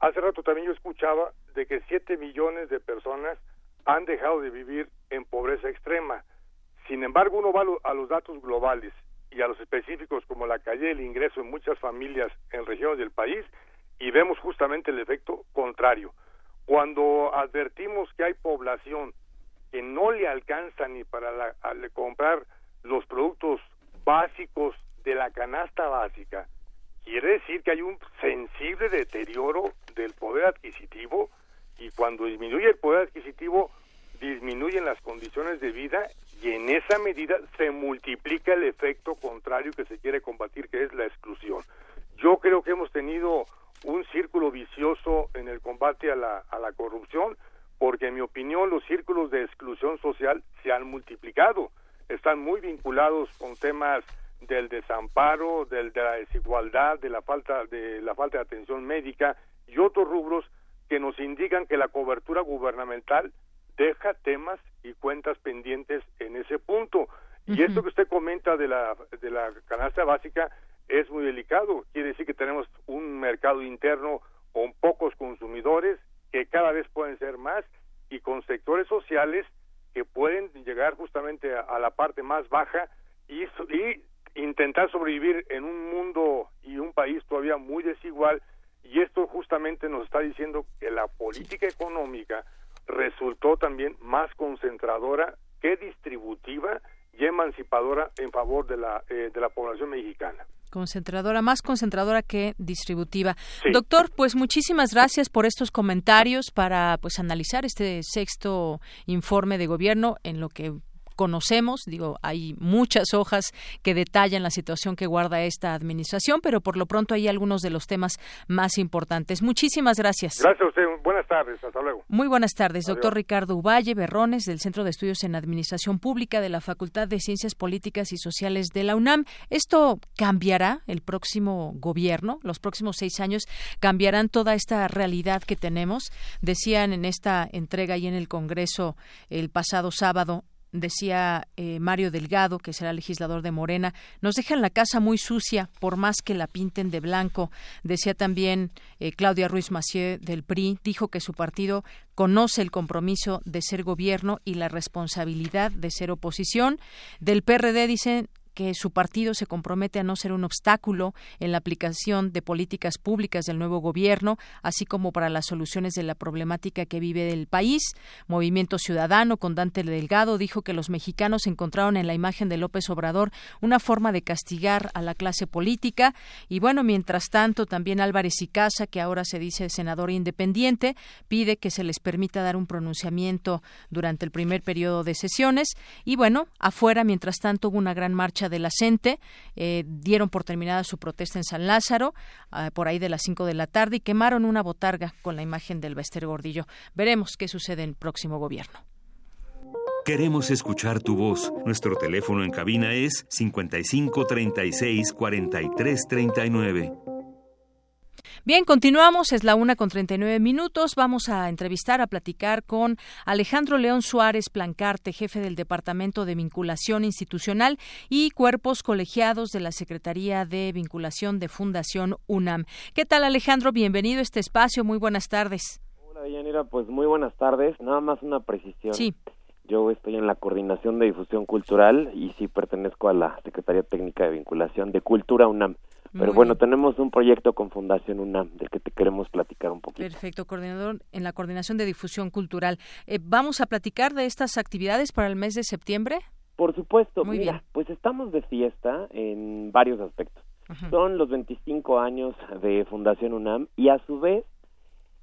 Speaker 13: Hace rato también yo escuchaba de que 7 millones de personas han dejado de vivir en pobreza extrema. Sin embargo, uno va a los datos globales y a los específicos como la calle del ingreso en muchas familias en regiones del país y vemos justamente el efecto contrario. Cuando advertimos que hay población que no le alcanza ni para comprar los productos básicos de la canasta básica, quiere decir que hay un sensible deterioro del poder adquisitivo y cuando disminuye el poder adquisitivo disminuyen las condiciones de vida y en esa medida se multiplica el efecto contrario que se quiere combatir que es la exclusión. Yo creo que hemos tenido un círculo vicioso en el combate a la, a la corrupción porque en mi opinión los círculos de exclusión social se han multiplicado, están muy vinculados con temas del desamparo, del, de la desigualdad, de la falta de la falta de atención médica y otros rubros que nos indican que la cobertura gubernamental deja temas y cuentas pendientes en ese punto. Y esto que usted comenta de la, de la canasta básica es muy delicado. Quiere decir que tenemos un mercado interno con pocos consumidores, que cada vez pueden ser más, y con sectores sociales que pueden llegar justamente a, la parte más baja y, y intentar sobrevivir en un mundo y un país todavía muy desigual. Y esto justamente nos está diciendo que la política económica resultó también más concentradora que distributiva y emancipadora en favor de la, eh, de la población mexicana
Speaker 1: concentradora, más concentradora que distributiva. Doctor, pues muchísimas gracias por estos comentarios para pues analizar este sexto informe de gobierno en lo que conocemos, digo, hay muchas hojas que detallan la situación que guarda esta administración, pero por lo pronto hay algunos de los temas más importantes. Muchísimas gracias.
Speaker 13: Gracias a usted. Buenas tardes. Hasta luego.
Speaker 1: Muy buenas tardes, doctor Ricardo Uvalle Berrones, del Centro de Estudios en Administración Pública de la Facultad de Ciencias Políticas y Sociales de la UNAM. ¿Esto cambiará el próximo gobierno? ¿Los próximos seis años cambiarán toda esta realidad que tenemos? Decían en esta entrega y en el Congreso el pasado sábado, decía eh, Mario Delgado, que será legislador de Morena, nos dejan la casa muy sucia por más que la pinten de blanco. Decía también eh, Claudia Ruiz Massieu del PRI, dijo que su partido conoce el compromiso de ser gobierno y la responsabilidad de ser oposición. Del PRD dicen que su partido se compromete a no ser un obstáculo en la aplicación de políticas públicas del nuevo gobierno, así como para las soluciones de la problemática que vive el país. Movimiento Ciudadano, con Dante Delgado, dijo que los mexicanos encontraron en la imagen de López Obrador una forma de castigar a la clase política. Y bueno, mientras tanto, también Álvarez y Casa, que ahora se dice senador independiente, pide que se les permita dar un pronunciamiento durante el primer periodo de sesiones. Y bueno, afuera, mientras tanto, hubo una gran marcha de la CENTE, eh, dieron por terminada su protesta en San Lázaro, ah, por ahí de las 5 de la tarde, y quemaron una botarga con la imagen del Bester Gordillo. Veremos qué sucede en el próximo gobierno.
Speaker 14: Queremos escuchar tu voz. Nuestro teléfono en cabina es 55 36 43 39.
Speaker 1: Bien, continuamos, es la una con 39 minutos. Vamos a entrevistar, a platicar con Alejandro León Suárez Plancarte, jefe del Departamento de Vinculación Institucional y Cuerpos Colegiados de la Secretaría de Vinculación de Fundación UNAM. ¿Qué tal, Alejandro? Bienvenido a este espacio. Muy buenas tardes.
Speaker 15: Hola, Yanira. Pues muy buenas tardes. Nada más una precisión.
Speaker 1: Sí.
Speaker 15: Yo estoy en la Coordinación de Difusión Cultural y sí pertenezco a la Secretaría Técnica de Vinculación de Cultura UNAM. Pero bueno, tenemos un proyecto con Fundación UNAM del que te queremos platicar un poquito.
Speaker 1: Perfecto, coordinador en la Coordinación de Difusión Cultural. Eh, ¿Vamos a platicar de estas actividades para el mes de septiembre?
Speaker 15: Por supuesto, Muy mira, bien. pues estamos de fiesta en varios aspectos. Son los 25 años de Fundación UNAM y a su vez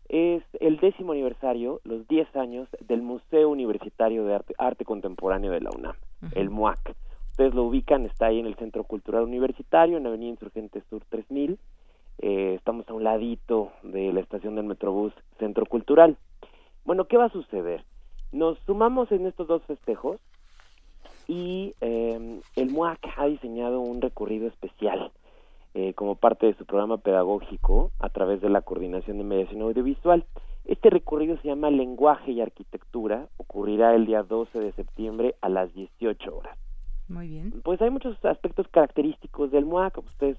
Speaker 15: es el décimo aniversario, los 10 años del Museo Universitario de Arte, Contemporáneo de la UNAM, el MUAC ustedes lo ubican, está ahí en el Centro Cultural Universitario, en Avenida Insurgente Sur 3000. Eh, estamos a un ladito de la estación del Metrobús Centro Cultural. Bueno, ¿qué va a suceder? Nos sumamos en estos dos festejos y eh, el MUAC ha diseñado un recorrido especial eh, como parte de su programa pedagógico a través de la Coordinación de Mediación Audiovisual. Este recorrido se llama Lenguaje y Arquitectura, ocurrirá el día 12 de septiembre a las 18 horas.
Speaker 1: Muy bien.
Speaker 15: Pues hay muchos aspectos característicos del MUAC, ustedes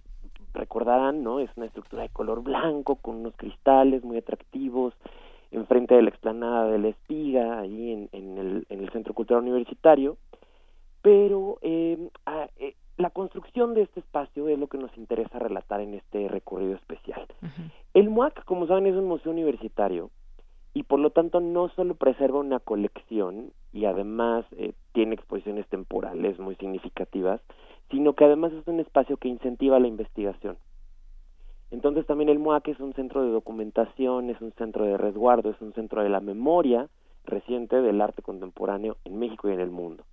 Speaker 15: recordarán, ¿no? Es una estructura de color blanco con unos cristales muy atractivos enfrente de la explanada de la espiga, ahí en, en, el, en el Centro Cultural Universitario. Pero eh, eh, la construcción de este espacio es lo que nos interesa relatar en este recorrido especial. El MUAC, como saben, es un museo universitario y por lo tanto no solo preserva una colección y además eh, tiene exposiciones temporales muy significativas, sino que además es un espacio que incentiva la investigación. Entonces también el MUAC es un centro de documentación, es un centro de resguardo, es un centro de la memoria reciente del arte contemporáneo en México y en el mundo.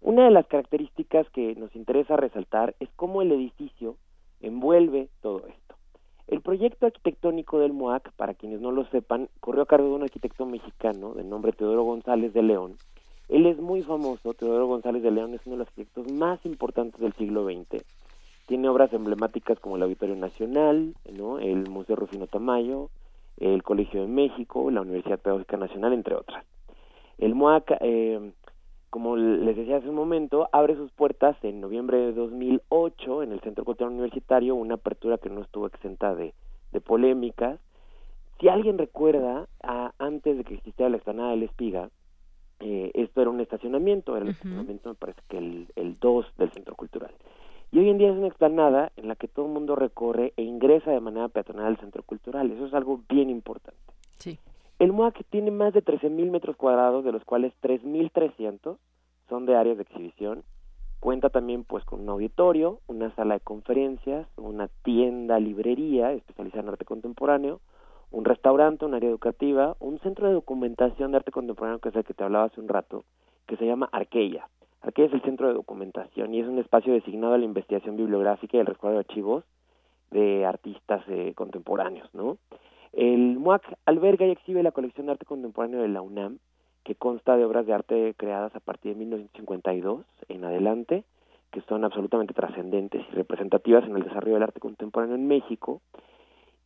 Speaker 15: Una de las características que nos interesa resaltar es cómo el edificio envuelve todo esto. El proyecto arquitectónico del MOAC, para quienes no lo sepan, corrió a cargo de un arquitecto mexicano de nombre Teodoro González de León, Él es muy famoso, Teodoro González de León es uno de los arquitectos más importantes del siglo XX. Tiene obras emblemáticas como el Auditorio Nacional, el Museo Rufino Tamayo, el Colegio de México, la Universidad Pedagógica Nacional, entre otras. El MOAC, eh, como les decía hace un momento, abre sus puertas en noviembre de 2008 en el Centro Cultural Universitario, una apertura que no estuvo exenta de, de polémicas. Si alguien recuerda, antes de que existiera la explanada del Espiga, eh, esto era un estacionamiento, era el estacionamiento me parece que el, el 2 del Centro Cultural. Y hoy en día es una explanada en la que todo el mundo recorre e ingresa de manera peatonal al Centro Cultural. Eso es algo bien importante.
Speaker 1: Sí.
Speaker 15: El MOAC tiene más de 13.000 metros cuadrados, de los cuales 3.300 son de áreas de exhibición. Cuenta también pues con un auditorio, una sala de conferencias, una tienda, librería especializada en arte contemporáneo, un restaurante, un área educativa, un centro de documentación de arte contemporáneo, que es el que te hablaba hace un rato, que se llama Arqueya. Arqueya es el centro de documentación y es un espacio designado a la investigación bibliográfica y el resguardo de archivos de artistas eh, contemporáneos, ¿no? El MUAC alberga y exhibe la colección de arte contemporáneo de la UNAM, que consta de obras de arte creadas a partir de 1952 en adelante, que son absolutamente trascendentes y representativas en el desarrollo del arte contemporáneo en México,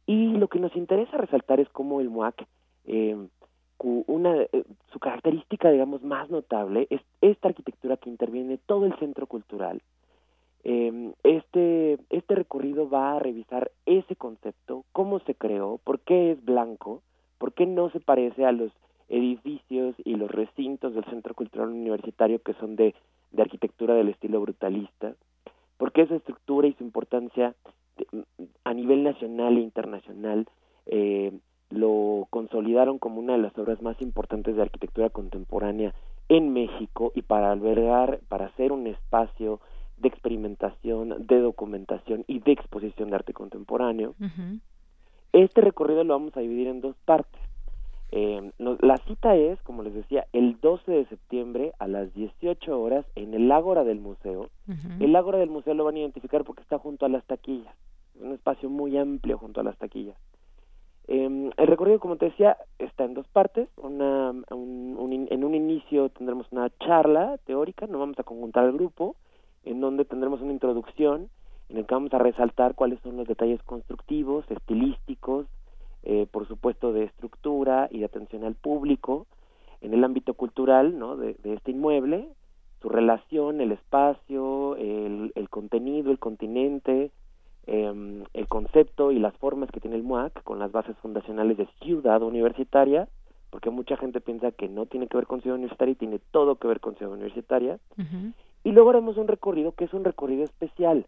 Speaker 15: y lo que nos interesa resaltar es cómo el MUAC, eh, una, eh, su característica, digamos, más notable es esta arquitectura que interviene todo el centro cultural. Eh, este, este recorrido va a revisar ese concepto, cómo se creó, por qué es blanco, por qué no se parece a los edificios y los recintos del Centro Cultural Universitario que son de, de arquitectura del estilo brutalista, por qué esa estructura y su importancia a nivel nacional e internacional eh, lo consolidaron como una de las obras más importantes de arquitectura contemporánea en México y para albergar, para ser un espacio de experimentación, de documentación y de exposición de arte contemporáneo. Este recorrido lo vamos a dividir en dos partes. Eh, la cita es, como les decía, el 12 de septiembre a las 18 horas en el Ágora del Museo. El Ágora del Museo lo van a identificar porque está junto a las taquillas un espacio muy amplio junto a las taquillas. Eh, el recorrido, como te decía, está en dos partes. Una, en un inicio tendremos una charla teórica, no vamos a conjuntar el grupo, en donde tendremos una introducción en el que vamos a resaltar cuáles son los detalles constructivos, estilísticos, eh, por supuesto de estructura y de atención al público, en el ámbito cultural ¿no? de, de este inmueble, su relación, el espacio, el, el contenido, el continente, eh, el concepto y las formas que tiene el MUAC con las bases fundacionales de ciudad universitaria, porque mucha gente piensa que no tiene que ver con ciudad universitaria y tiene todo que ver con ciudad universitaria. Y luego haremos un recorrido que es un recorrido especial.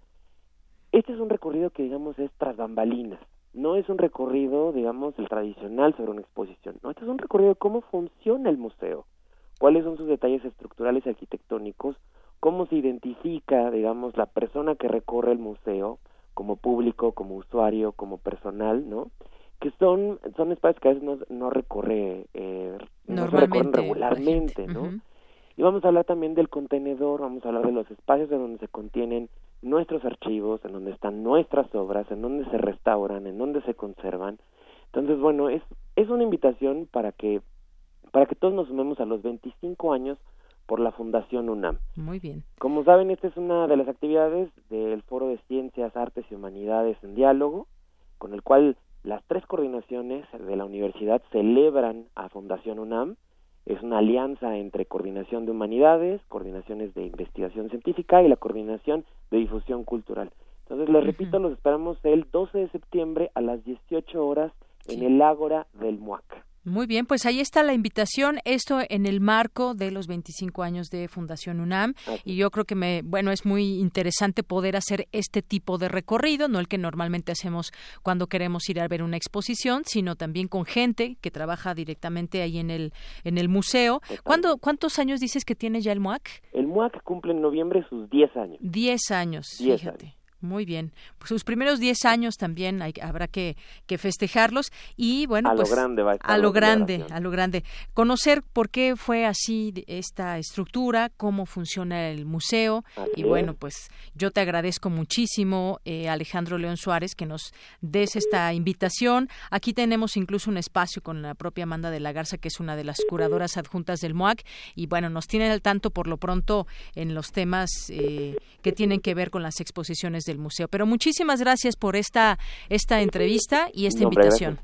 Speaker 15: Este es un recorrido que, digamos, es tras bambalinas. No es un recorrido, digamos, el tradicional sobre una exposición. No, este es un recorrido de cómo funciona el museo, cuáles son sus detalles estructurales y arquitectónicos, cómo se identifica, digamos, la persona que recorre el museo, como público, como usuario, como personal, ¿no? Que son, son espacios que a veces no, no recorre, eh, no recorren regularmente, ¿no? Y vamos a hablar también del contenedor, vamos a hablar de los espacios en donde se contienen nuestros archivos, en donde están nuestras obras, en donde se restauran, en donde se conservan. Entonces, bueno, es, es una invitación para que, para que todos nos sumemos a los 25 años por la Fundación UNAM.
Speaker 1: Muy bien.
Speaker 15: Como saben, esta es una de las actividades del Foro de Ciencias, Artes y Humanidades en Diálogo, con el cual las tres coordinaciones de la universidad celebran a Fundación UNAM. Es una alianza entre coordinación de humanidades, coordinaciones de investigación científica y la coordinación de difusión cultural. Entonces, les repito, los esperamos el 12 de septiembre a las 18 horas en el Ágora del MUAC.
Speaker 1: Muy bien, pues ahí está la invitación, esto en el marco de los 25 años de Fundación UNAM y yo creo que me bueno, es muy interesante poder hacer este tipo de recorrido, no el que normalmente hacemos cuando queremos ir a ver una exposición, sino también con gente que trabaja directamente ahí en el en el museo. ¿Cuándo, ¿Cuántos años dices que tiene ya el MUAC?
Speaker 15: El MUAC cumple en noviembre sus 10 años.
Speaker 1: 10 años, fíjate. Muy bien. Pues sus primeros 10 años también hay, habrá que, que, festejarlos y bueno,
Speaker 15: a
Speaker 1: pues
Speaker 15: lo grande va a, estar
Speaker 1: a lo grande, a lo grande. Conocer por qué fue así esta estructura, cómo funciona el museo y bueno, pues yo te agradezco muchísimo eh, Alejandro León Suárez que nos des esta invitación. Aquí tenemos incluso un espacio con la propia Amanda de la Garza que es una de las curadoras adjuntas del MOAC y bueno, nos tienen al tanto por lo pronto en los temas eh, que tienen que ver con las exposiciones del museo. Pero muchísimas gracias por esta, esta entrevista y esta invitación.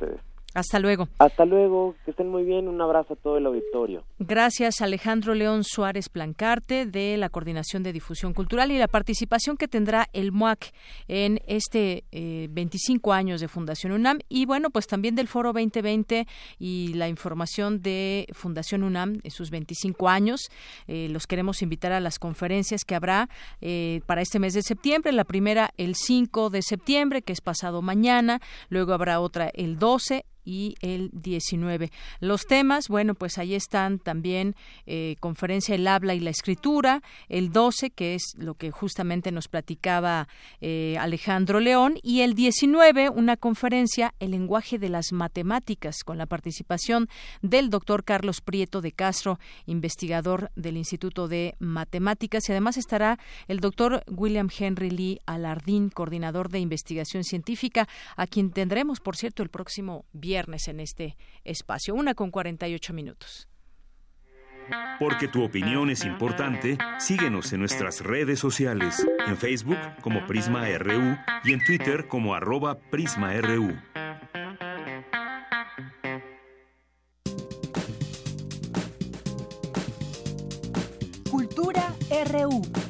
Speaker 1: Hasta luego.
Speaker 15: Hasta luego, que estén muy bien, un abrazo a todo el auditorio.
Speaker 1: Gracias Alejandro León Suárez Plancarte de la Coordinación de Difusión Cultural y la participación que tendrá el MUAC en este 25 eh, años de Fundación UNAM y bueno, pues también del Foro 2020 y la información de Fundación UNAM en sus 25 años. Eh, los queremos invitar a las conferencias que habrá eh, para este mes de septiembre. La primera el 5 de septiembre, que es pasado mañana, luego habrá otra el 12 y el 19. Los temas, bueno, pues ahí están también eh, conferencia El habla y la escritura, el 12, que es lo que justamente nos platicaba eh, Alejandro León, y el 19, una conferencia El lenguaje de las matemáticas, con la participación del doctor Carlos Prieto de Castro, investigador del Instituto de Matemáticas, y además estará el doctor William Henry Lee Alardín, coordinador de investigación científica, a quien tendremos, por cierto, el próximo viernes en este espacio. Una con 48 minutos.
Speaker 14: Porque tu opinión es importante, síguenos en nuestras redes sociales, en Facebook como Prisma RU y en Twitter como arroba PrismaRU.
Speaker 3: Cultura RU.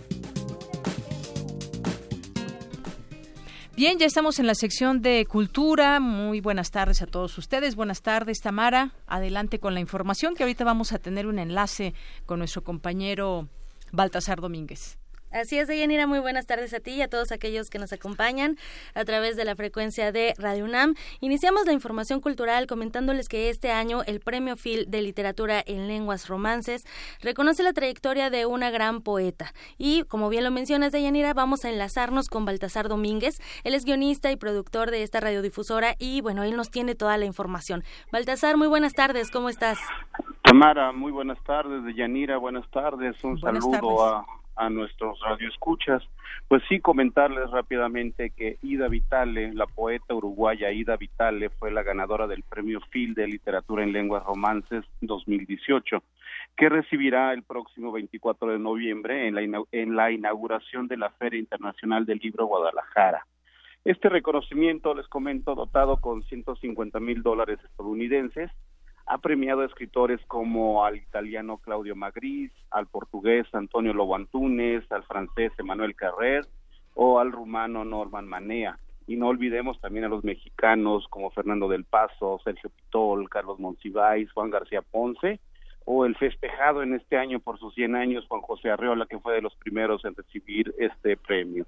Speaker 1: Bien, ya estamos en la sección de cultura. Muy buenas tardes a todos ustedes. Buenas tardes, Tamara. Adelante con la información que ahorita vamos a tener un enlace con nuestro compañero Baltasar Domínguez.
Speaker 16: Así es, Deyanira, muy buenas tardes a ti y a todos aquellos que nos acompañan a través de la frecuencia de Radio UNAM. Iniciamos la información cultural comentándoles que este año el Premio Phil de Literatura en Lenguas Romances reconoce la trayectoria de una gran poeta. Y, como bien lo mencionas, Deyanira, vamos a enlazarnos con Baltasar Domínguez. Él es guionista y productor de esta radiodifusora y, bueno, él nos tiene toda la información. Baltasar, muy buenas tardes, ¿cómo estás?
Speaker 17: Tamara, muy buenas tardes. Deyanira, buenas tardes. Un saludo a a nuestros radioescuchas, pues sí comentarles rápidamente que Ida Vitale, la poeta uruguaya Ida Vitale, fue la ganadora del Premio Phil de Literatura en Lenguas Romances 2018, que recibirá el próximo 24 de noviembre en la, en la inauguración de la Feria Internacional del Libro Guadalajara. Este reconocimiento, les comento, dotado con 150 mil dólares estadounidenses, ha premiado a escritores como al italiano Claudio Magris, al portugués Antonio Lobo Antunes, al francés Emmanuel Carrer o al rumano Norman Manea. Y no olvidemos también a los mexicanos como Fernando del Paso, Sergio Pitol, Carlos Monsiváis, Juan García Ponce, o el festejado en este año por sus 100 años Juan José Arreola, que fue de los primeros en recibir este premio.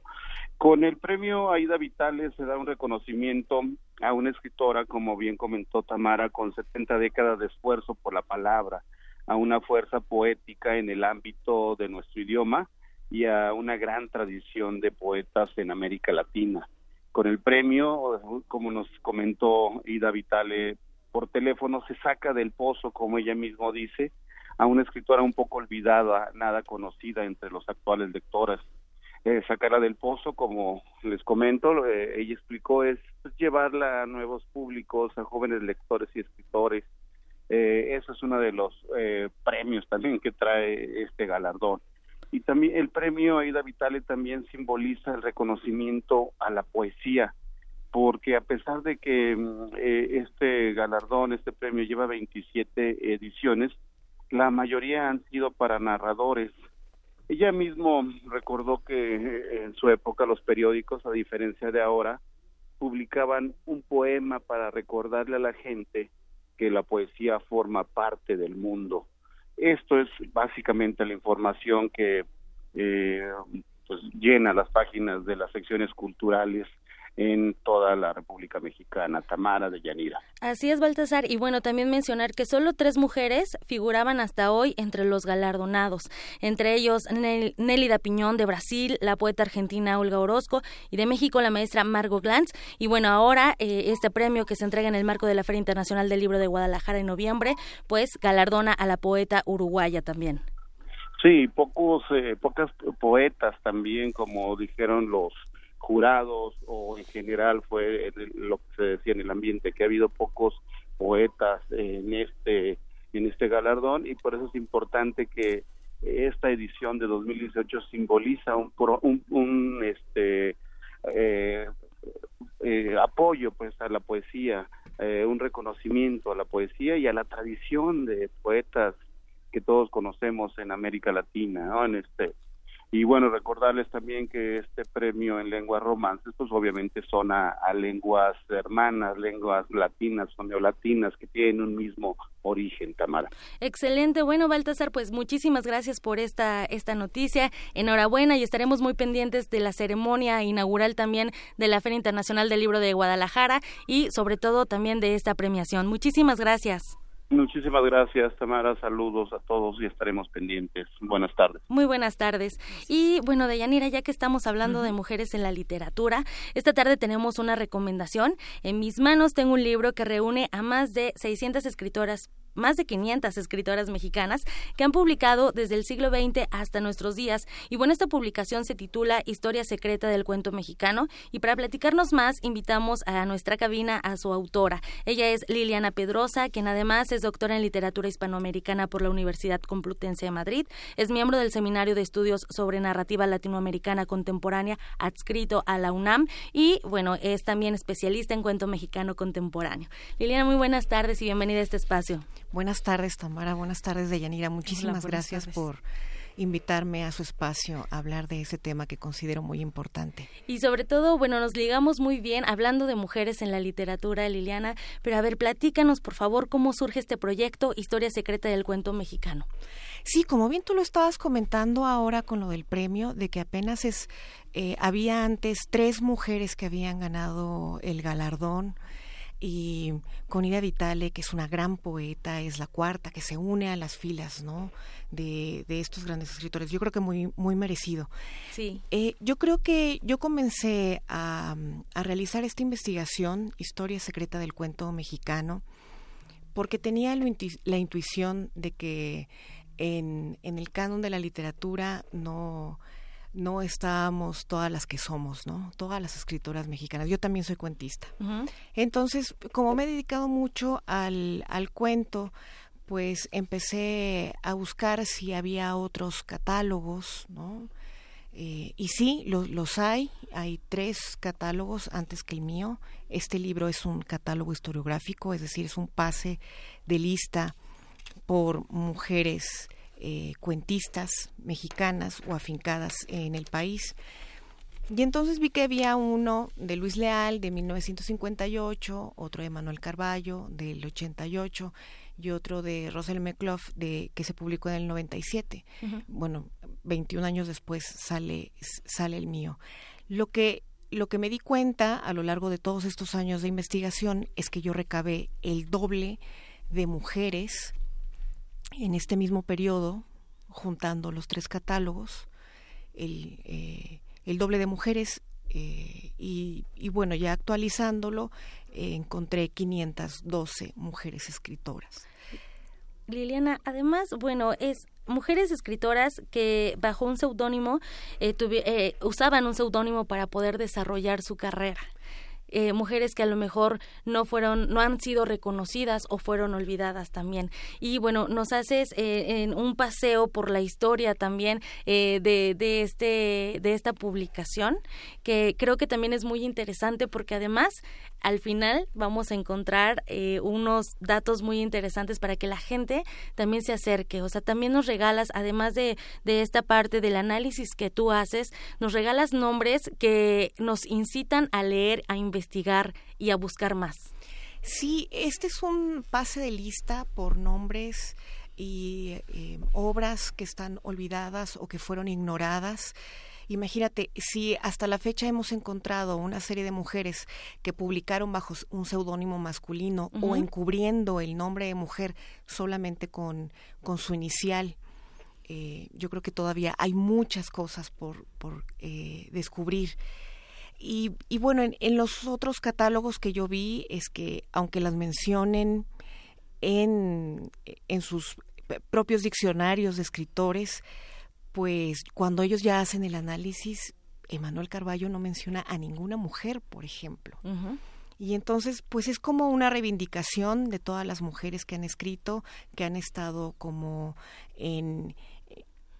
Speaker 17: Con el premio Aida Vitales se da un reconocimiento a una escritora, como bien comentó Tamara, con 70 décadas de esfuerzo por la palabra, a una fuerza poética en el ámbito de nuestro idioma y a una gran tradición de poetas en América Latina. Con el premio, como nos comentó Ida Vitale por teléfono, se saca del pozo, como ella mismo dice, a una escritora un poco olvidada, nada conocida entre los actuales lectores eh, sacarla del pozo, como les comento, eh, ella explicó, es pues, llevarla a nuevos públicos, a jóvenes lectores y escritores. Eh, eso es uno de los eh, premios también que trae este galardón. Y también el premio Aida Vitale también simboliza el reconocimiento a la poesía, porque a pesar de que mm, este galardón, este premio lleva 27 ediciones, la mayoría han sido para narradores, ella mismo recordó que eh, en su época los periódicos, a diferencia de ahora, publicaban un poema para recordarle a la gente que la poesía forma parte del mundo. Esto es básicamente la información que eh, pues llena las páginas de las secciones culturales en toda la República Mexicana, Tamara de Yanira.
Speaker 16: Así es, Baltasar. Y bueno, también mencionar que solo tres mujeres figuraban hasta hoy entre los galardonados, entre ellos Nélida Piñón de Brasil, la poeta argentina Olga Orozco y de México la maestra Margot Glantz. Y bueno, ahora eh, este premio que se entrega en el marco de la Feria Internacional del Libro de Guadalajara en noviembre, pues galardona a la poeta uruguaya también.
Speaker 17: Sí, pocos, eh, pocas poetas también, como dijeron los jurados o en general fue lo que se decía en el ambiente que ha habido pocos poetas en este en este galardón y por eso es importante que esta edición de 2018 simboliza un, un, un este eh, eh, apoyo pues a la poesía eh, un reconocimiento a la poesía y a la tradición de poetas que todos conocemos en América Latina ¿no? en este y bueno, recordarles también que este premio en lenguas romances, pues obviamente son a, lenguas hermanas, lenguas latinas o neolatinas que tienen un mismo origen, Tamara.
Speaker 16: Excelente. Bueno, Baltasar, pues muchísimas gracias por esta, esta noticia. Enhorabuena y estaremos muy pendientes de la ceremonia inaugural también de la Feria Internacional del Libro de Guadalajara y sobre todo también de esta premiación. Muchísimas gracias.
Speaker 17: Muchísimas gracias, Tamara. Saludos a todos y estaremos pendientes. Buenas tardes.
Speaker 16: Muy buenas tardes. Y bueno, Deyanira, ya que estamos hablando de mujeres en la literatura, esta tarde tenemos una recomendación. En mis manos tengo un libro que reúne a más de 600 escritoras más de 500 escritoras mexicanas que han publicado desde el siglo XX hasta nuestros días. Y bueno, esta publicación se titula Historia secreta del cuento mexicano y para platicarnos más invitamos a nuestra cabina a su autora. Ella es Liliana Pedrosa, quien además es doctora en literatura hispanoamericana por la Universidad Complutense de Madrid, es miembro del Seminario de Estudios sobre Narrativa Latinoamericana Contemporánea adscrito a la UNAM y bueno, es también especialista en cuento mexicano contemporáneo. Liliana, muy buenas tardes y bienvenida a este espacio.
Speaker 18: Buenas tardes, Tamara. Buenas tardes, Deyanira. Muchísimas gracias por invitarme a su espacio a hablar de ese tema que considero muy importante.
Speaker 16: Y sobre todo, bueno, nos ligamos muy bien hablando de mujeres en la literatura, Liliana, pero a ver, platícanos, por favor, cómo surge este proyecto Historia Secreta del Cuento Mexicano.
Speaker 18: Sí, como bien tú lo estabas comentando ahora con lo del premio, de que apenas es, eh, había antes tres mujeres que habían ganado el galardón y con Ida Vitale, que es una gran poeta, es la cuarta que se une a las filas, ¿no? De, de estos grandes escritores. Yo creo que muy, muy merecido.
Speaker 16: Sí.
Speaker 18: Eh, yo creo que yo comencé a, a, realizar esta investigación, Historia Secreta del Cuento Mexicano, porque tenía la intuición de que en, en el canon de la literatura no no estábamos todas las que somos, ¿no? Todas las escritoras mexicanas. Yo también soy cuentista. Entonces, como me he dedicado mucho al, al cuento, pues empecé a buscar si había otros catálogos, ¿no? Eh, y sí, los hay. Hay tres catálogos antes que el mío. Este libro es un catálogo historiográfico, es decir, es un pase de lista por mujeres eh, cuentistas mexicanas o afincadas en el país. Y entonces vi que había uno de Luis Leal de 1958, otro de Manuel Carballo del 88 y otro de Rosel McClough de que se publicó en el 97. Bueno, 21 años después sale sale el mío. Lo que lo que me di cuenta a lo largo de todos estos años de investigación es que yo recabé el doble de mujeres en este mismo periodo, juntando los tres catálogos, el, eh, el doble de mujeres eh, y, y, bueno, ya actualizándolo, eh, encontré 512 mujeres escritoras.
Speaker 16: Liliana, además, bueno, es mujeres escritoras que bajo un seudónimo eh, usaban un seudónimo para poder desarrollar su carrera. Eh, mujeres que a lo mejor no fueron, no han sido reconocidas o fueron olvidadas también. Y bueno, nos haces eh, en un paseo por la historia también eh, de, de, este, de esta publicación, que creo que también es muy interesante porque además al final vamos a encontrar unos datos muy interesantes para que la gente también se acerque. O sea, también nos regalas, además de, de esta parte del análisis que tú haces, nos regalas nombres que nos incitan a leer, a investigar y a buscar más.
Speaker 18: Sí, este es un pase de lista por nombres y eh, obras que están olvidadas o que fueron ignoradas Imagínate, si hasta la fecha hemos encontrado una serie de mujeres que publicaron bajo un seudónimo masculino o encubriendo el nombre de mujer solamente con, con su inicial, eh, yo creo que todavía hay muchas cosas por, por eh, descubrir. Y, y bueno, en, en, los otros catálogos que yo vi es que aunque las mencionen en, en sus propios diccionarios de escritores, pues cuando ellos ya hacen el análisis, Emanuel Carballo no menciona a ninguna mujer, por ejemplo. Y entonces, pues es como una reivindicación de todas las mujeres que han escrito, que han estado como en,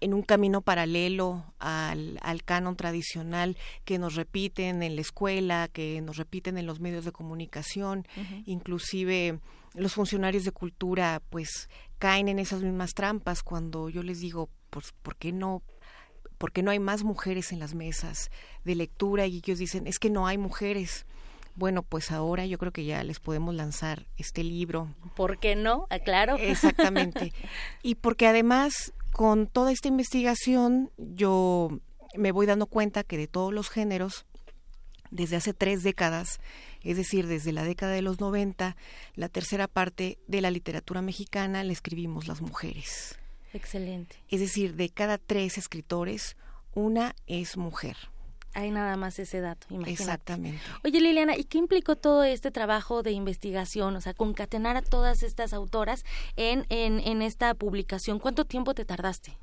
Speaker 18: en un camino paralelo al, al, canon tradicional que nos repiten en la escuela, que nos repiten en los medios de comunicación, inclusive los funcionarios de cultura pues caen en esas mismas trampas cuando yo les digo, pues, ¿por qué no ¿por qué no hay más mujeres en las mesas de lectura? Y ellos dicen, es que no hay mujeres. Bueno, pues ahora yo creo que ya les podemos lanzar este libro.
Speaker 16: ¿Por qué no? Aclaro. Ah,
Speaker 18: Exactamente. y porque además, con toda esta investigación, yo me voy dando cuenta que de todos los géneros, desde hace tres décadas, es decir, desde la década de los 90, la tercera parte de la literatura mexicana la escribimos las mujeres.
Speaker 16: Excelente.
Speaker 18: Es decir, de cada tres escritores, una es mujer.
Speaker 16: Hay nada más ese dato, imagínate.
Speaker 18: Exactamente.
Speaker 16: Oye, Liliana, ¿y qué implicó todo este trabajo de investigación? O sea, concatenar a todas estas autoras en, en, en esta publicación. ¿Cuánto tiempo te tardaste?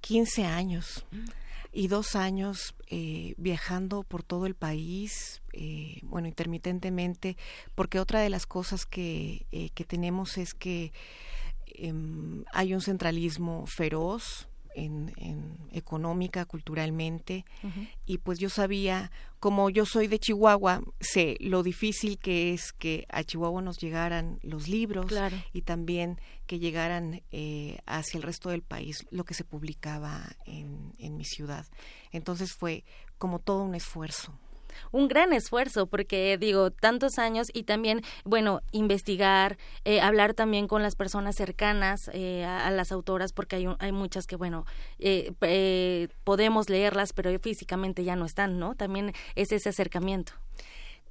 Speaker 18: 15 años. Mm y dos años eh, viajando por todo el país, eh, bueno, intermitentemente, porque otra de las cosas que, eh, que tenemos es que em, hay un centralismo feroz en, económica, culturalmente, y pues yo sabía, como yo soy de Chihuahua, sé lo difícil que es que a Chihuahua nos llegaran los libros y también que llegaran eh, hacia el resto del país lo que se publicaba en, en mi ciudad. Entonces fue como todo un esfuerzo
Speaker 16: un gran esfuerzo porque digo tantos años y también bueno investigar eh, hablar también con las personas cercanas eh, a, las autoras porque hay, hay muchas que bueno eh, podemos leerlas pero físicamente ya no están no también es ese acercamiento.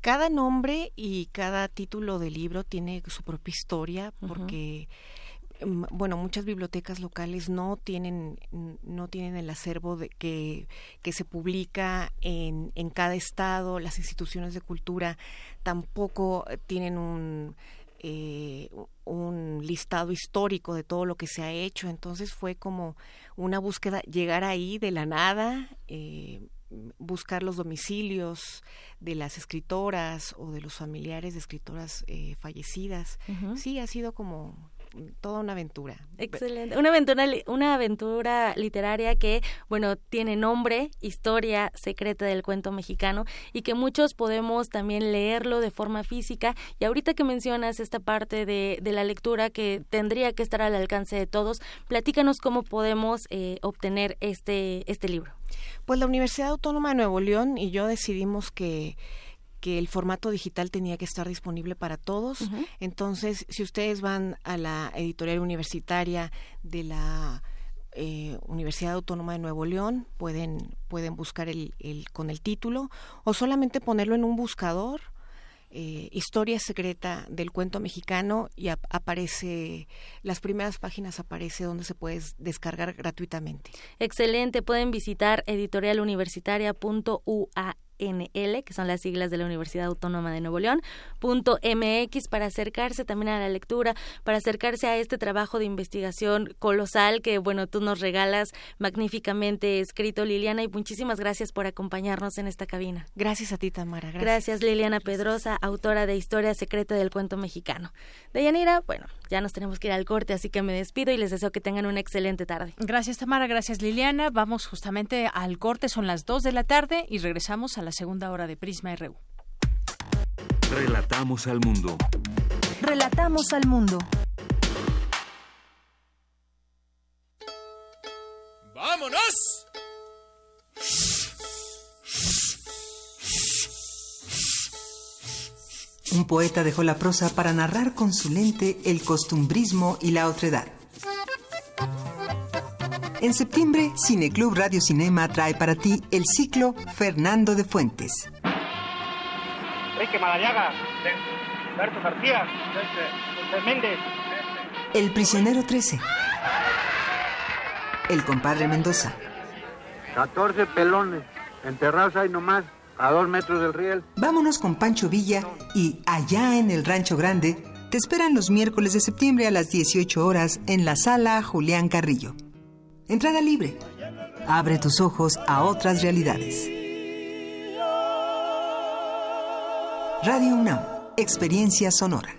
Speaker 18: Cada nombre y cada título de libro tiene su propia historia porque bueno, muchas bibliotecas locales no tienen, no tienen el acervo de que, que se publica en, en cada estado, las instituciones de cultura tampoco tienen un, eh, un listado histórico de todo lo que se ha hecho, entonces fue como una búsqueda, llegar ahí de la nada, eh, buscar los domicilios de las escritoras o de los familiares de escritoras eh, fallecidas. Sí, ha sido como toda una aventura.
Speaker 16: Excelente. Una aventura, una aventura literaria que, bueno, tiene nombre, historia secreta del cuento mexicano y que muchos podemos también leerlo de forma física. Y ahorita que mencionas esta parte de, de la lectura que tendría que estar al alcance de todos, platícanos cómo podemos eh, obtener este, este libro.
Speaker 18: Pues la Universidad Autónoma de Nuevo León y yo decidimos que que el formato digital tenía que estar disponible para todos. Entonces, si ustedes van a la editorial universitaria de la eh, Universidad Autónoma de Nuevo León, pueden, pueden buscar el, el, con el título o solamente ponerlo en un buscador. Eh, historia secreta del cuento mexicano y aparece las primeras páginas aparece donde se puede descargar gratuitamente.
Speaker 16: Excelente, pueden visitar editorialuniversitaria.ua Que son las siglas de la Universidad Autónoma de Nuevo León, punto MX para acercarse también a la lectura, para acercarse a este trabajo de investigación colosal que, bueno, tú nos regalas magníficamente escrito, Liliana, y muchísimas gracias por acompañarnos en esta cabina.
Speaker 18: Gracias a ti, Tamara.
Speaker 16: Gracias, gracias Liliana Pedrosa, autora de Historia Secreta del Cuento Mexicano. Deyanira, bueno, ya nos tenemos que ir al corte, así que me despido y les deseo que tengan una excelente tarde.
Speaker 1: Gracias, Tamara. Gracias, Liliana. Vamos justamente al corte, son las 2 de la tarde y regresamos a la segunda hora de Prisma RU.
Speaker 14: Relatamos al mundo.
Speaker 3: Relatamos al mundo.
Speaker 19: ¡Vámonos!
Speaker 20: Un poeta dejó la prosa para narrar con su lente el costumbrismo y la otredad. En septiembre, Cineclub Radio Cinema trae para ti el ciclo Fernando de Fuentes.
Speaker 21: Enrique Madariaga, Berto García, José Méndez.
Speaker 20: El prisionero 13. El compadre Mendoza.
Speaker 22: 14 pelones, enterrados ahí nomás, a dos metros del riel.
Speaker 20: Vámonos con Pancho Villa y allá en el Rancho Grande te esperan los miércoles de septiembre a las 18 horas en la sala Julián Carrillo. Entrada libre. Abre tus ojos a otras realidades. Radio UNAM, Experiencia Sonora.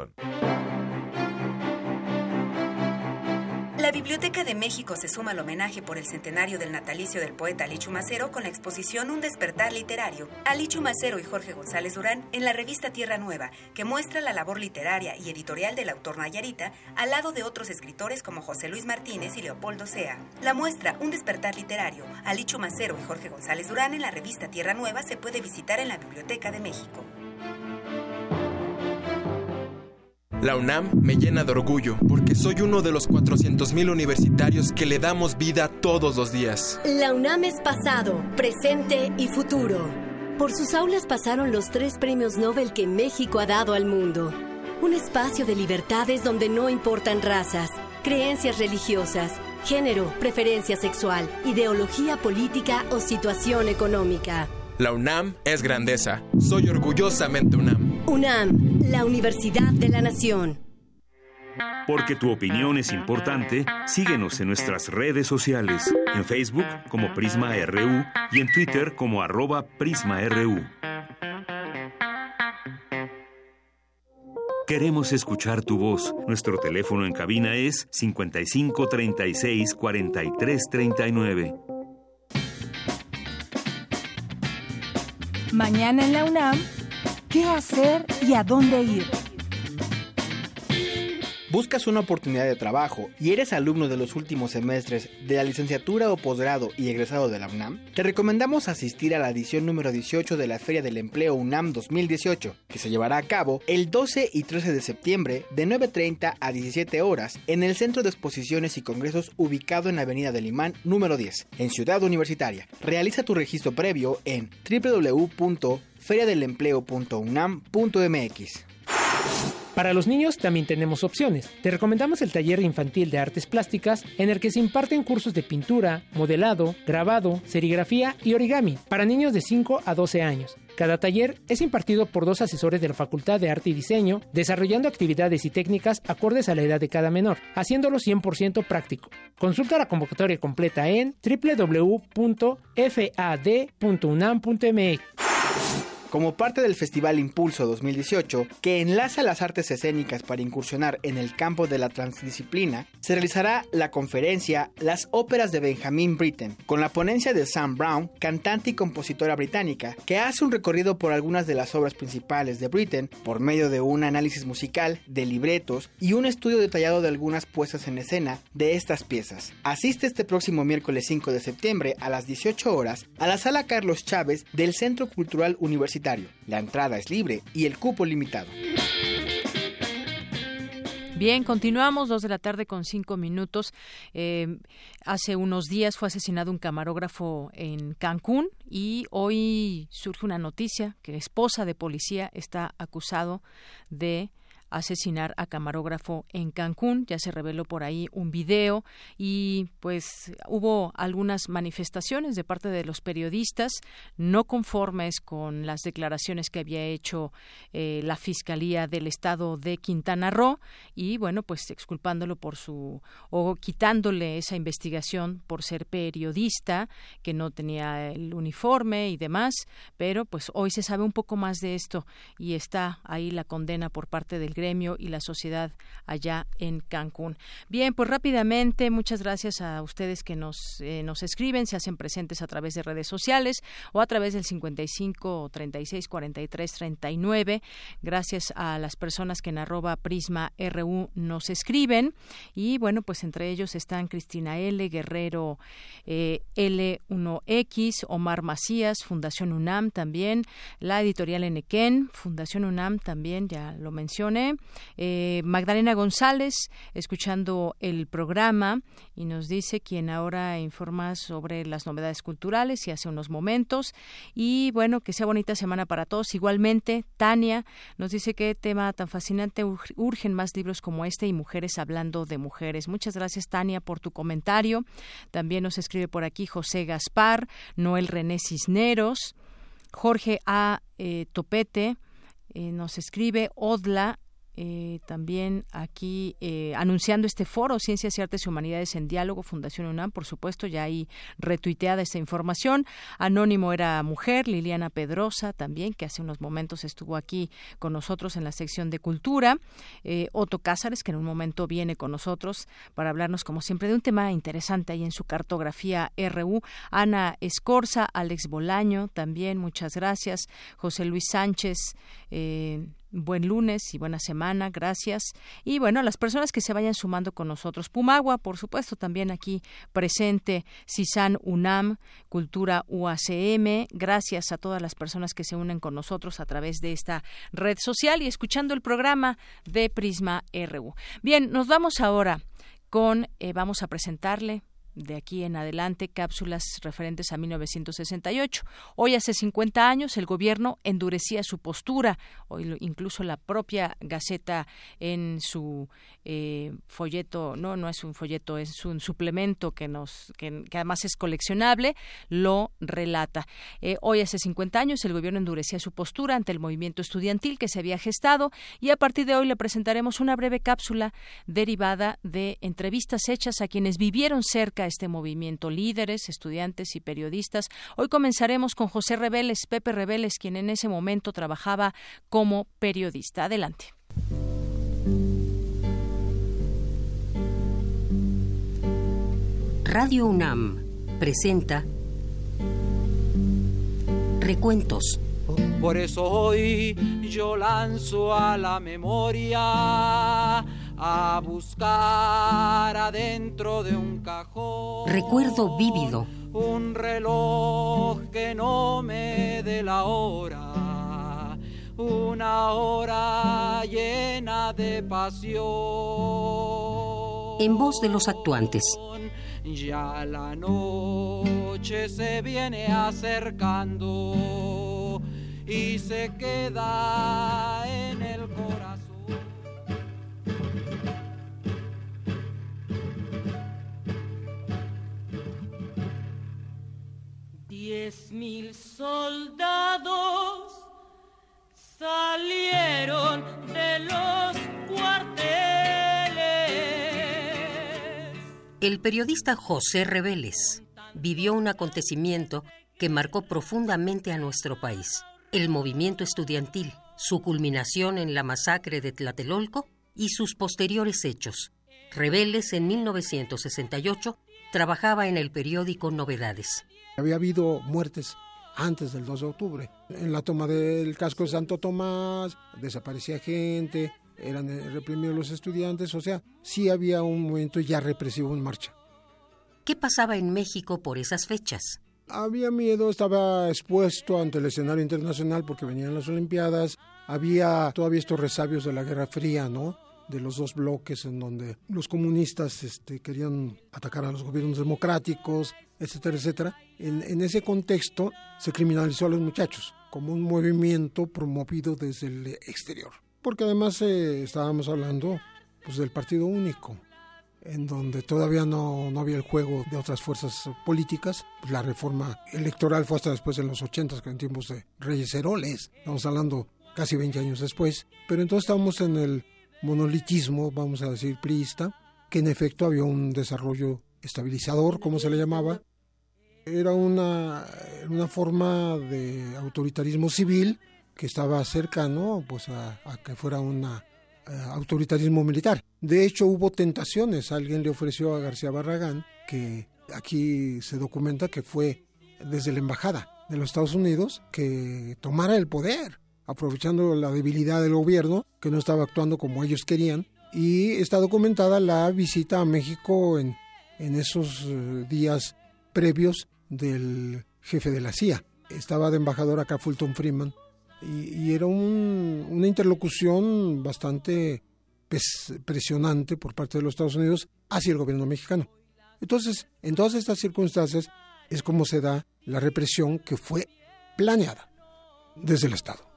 Speaker 23: La Biblioteca de México se suma al homenaje por el centenario del natalicio del poeta Alichu Macero con la exposición Un despertar literario. Alichu Macero y Jorge González Durán en la revista Tierra Nueva, que muestra la labor literaria y editorial del autor Nayarita al lado de otros escritores como José Luis Martínez y Leopoldo Sea. La muestra Un despertar literario, Alichu Macero y Jorge González Durán en la revista Tierra Nueva se puede visitar en la Biblioteca de México.
Speaker 24: La UNAM me llena de orgullo porque soy uno de los 400.000 universitarios que le damos vida todos los días.
Speaker 25: La UNAM es pasado, presente y futuro. Por sus aulas pasaron los tres premios Nobel que México ha dado al mundo. Un espacio de libertades donde no importan razas, creencias religiosas, género, preferencia sexual, ideología política o situación económica.
Speaker 24: La UNAM es grandeza. Soy orgullosamente UNAM.
Speaker 25: UNAM, la Universidad de la Nación.
Speaker 14: Porque tu opinión es importante, síguenos en nuestras redes sociales, en Facebook como Prisma RU y en Twitter como arroba PrismaRU. Queremos escuchar tu voz. Nuestro teléfono en cabina es 55 36 43 39.
Speaker 3: Mañana en la UNAM, ¿qué hacer y a dónde ir?
Speaker 4: ¿Buscas una oportunidad de trabajo y eres alumno de los últimos semestres de la licenciatura o posgrado y egresado de la UNAM? Te recomendamos asistir a la edición número 18 de la Feria del Empleo UNAM 2018, que se llevará a cabo el 12 y 13 de septiembre de 9.30 a 17 horas en el Centro de Exposiciones y Congresos ubicado en Avenida del Imán número 10, en Ciudad Universitaria. Realiza tu registro previo en www.feriadelempleo.unam.mx.
Speaker 2: Para los niños también tenemos opciones. Te recomendamos el taller infantil de artes plásticas en el que se imparten cursos de pintura, modelado, grabado, serigrafía y origami para niños de 5 a 12 años. Cada taller es impartido por dos asesores de la Facultad de Arte y Diseño, desarrollando actividades y técnicas acordes a la edad de cada menor, haciéndolo 100% práctico. Consulta la convocatoria completa en www.fad.unam.mx.
Speaker 4: Como parte del Festival Impulso 2018, que enlaza las artes escénicas para incursionar en el campo de la transdisciplina, se realizará la conferencia Las óperas de Benjamin Britten, con la ponencia de Sam Brown, cantante y compositora británica, que hace un recorrido por algunas de las obras principales de Britten por medio de un análisis musical, de libretos y un estudio detallado de algunas puestas en escena de estas piezas. Asiste este próximo miércoles 5 de septiembre a las 18 horas a la sala Carlos Chávez del Centro Cultural Universitario la entrada es libre y el cupo limitado.
Speaker 1: Bien, continuamos, dos de la tarde con cinco minutos. Eh, hace unos días fue asesinado un camarógrafo en Cancún y hoy surge una noticia que esposa de policía está acusado de asesinar a camarógrafo en Cancún. Ya se reveló por ahí un video y pues hubo algunas manifestaciones de parte de los periodistas no conformes con las declaraciones que había hecho eh, la Fiscalía del Estado de Quintana Roo y bueno, pues exculpándolo por su o quitándole esa investigación por ser periodista que no tenía el uniforme y demás, pero pues hoy se sabe un poco más de esto y está ahí la condena por parte del gremio y la sociedad allá en Cancún. Bien, pues rápidamente, muchas gracias a ustedes que nos, eh, nos escriben, se hacen presentes a través de redes sociales o a través del 55 36 43 39. Gracias a las personas que en arroba Prisma RU nos escriben. Y bueno, pues entre ellos están Cristina L, Guerrero eh, L1X, Omar Macías, Fundación UNAM también, la editorial Enequén, Fundación UNAM también, ya lo mencioné, eh, Magdalena González, escuchando el programa y nos dice quien ahora informa sobre las novedades culturales y hace unos momentos. Y bueno, que sea bonita semana para todos. Igualmente, Tania nos dice qué tema tan fascinante urgen más libros como este y mujeres hablando de mujeres. Muchas gracias, Tania, por tu comentario. También nos escribe por aquí José Gaspar, Noel René Cisneros, Jorge A. Eh, Topete, eh, nos escribe Odla eh, también aquí eh, anunciando este foro Ciencias y Artes y Humanidades en Diálogo Fundación UNAM, por supuesto, ya ahí retuiteada esta información. Anónimo era mujer, Liliana Pedrosa también, que hace unos momentos estuvo aquí con nosotros en la sección de Cultura. Eh, Otto Cázares, que en un momento viene con nosotros para hablarnos, como siempre, de un tema interesante ahí en su cartografía RU. Ana Escorza, Alex Bolaño también, muchas gracias. José Luis Sánchez, eh, buen lunes y buena semana, gracias. Y bueno, a las personas que se vayan sumando con nosotros, Pumagua, por supuesto, también aquí presente, CISAN UNAM, Cultura UACM, gracias a todas las personas que se unen con nosotros a través de esta red social y escuchando el programa de Prisma RU. Bien, nos vamos ahora con, eh, vamos a presentarle de aquí en adelante cápsulas referentes a 1968. Hoy hace 50 años el gobierno endurecía su postura, hoy incluso la propia Gaceta en su eh, folleto, no, no es un folleto, es un suplemento que nos, que, además es coleccionable, lo relata. Eh, hoy hace 50 años el gobierno endurecía su postura ante el movimiento estudiantil que se había gestado y a partir de hoy le presentaremos una breve cápsula derivada de entrevistas hechas a quienes vivieron cerca este movimiento, líderes, estudiantes y periodistas. Hoy comenzaremos con José Reveles, Pepe Reveles, quien en ese momento trabajaba como periodista. Adelante.
Speaker 26: Radio UNAM presenta Recuentos.
Speaker 27: Por eso hoy yo lanzo a la memoria a buscar adentro de un cajón.
Speaker 26: Recuerdo vívido.
Speaker 27: Un reloj que no me dé la hora. Una hora llena de pasión.
Speaker 26: En voz de los actuantes.
Speaker 27: Ya la noche se viene acercando y se queda
Speaker 28: Diez mil soldados salieron de los cuarteles.
Speaker 26: El periodista José Reveles vivió un acontecimiento que marcó profundamente a nuestro país, el movimiento estudiantil, su culminación en la masacre de Tlatelolco y sus posteriores hechos. Reveles en 1968 trabajaba en el periódico Novedades.
Speaker 29: Había habido muertes antes del 2 de octubre. En la toma del casco de Santo Tomás desaparecía gente, eran eh, reprimidos los estudiantes, o sea, sí había un movimiento ya represivo en marcha.
Speaker 26: ¿Qué pasaba en México por esas fechas?
Speaker 29: Había miedo, estaba expuesto ante el escenario internacional porque venían las Olimpiadas, había todavía estos resabios de la Guerra Fría, ¿no? de los dos bloques en donde los comunistas este, querían atacar a los gobiernos democráticos, etcétera, etcétera. En, ese contexto se criminalizó a los muchachos como un movimiento promovido desde el exterior. Porque además eh, estábamos hablando pues, del partido único, en donde todavía no, no, había el juego de otras fuerzas políticas. Pues, la reforma electoral fue hasta después de los 80, en tiempos de Reyes Heroles. Estamos hablando casi 20 años después. Pero entonces estábamos en el monolitismo, vamos a decir, priista, que en efecto había un desarrollo estabilizador, como se le llamaba. Era una, una forma de autoritarismo civil que estaba cercano pues, a, que fuera una eh, autoritarismo militar. De hecho, hubo tentaciones. Alguien le ofreció a García Barragán, que aquí se documenta que fue desde la embajada de los Estados Unidos, que tomara el poder, aprovechando la debilidad del gobierno, que no estaba actuando como ellos querían. Y está documentada la visita a México en, en esos eh, días previos del jefe de la CIA. Estaba de embajador acá Fulton Freeman y, era una interlocución bastante presionante por parte de los Estados Unidos hacia el gobierno mexicano. Entonces, en todas estas circunstancias es como se da la represión que fue planeada desde el Estado.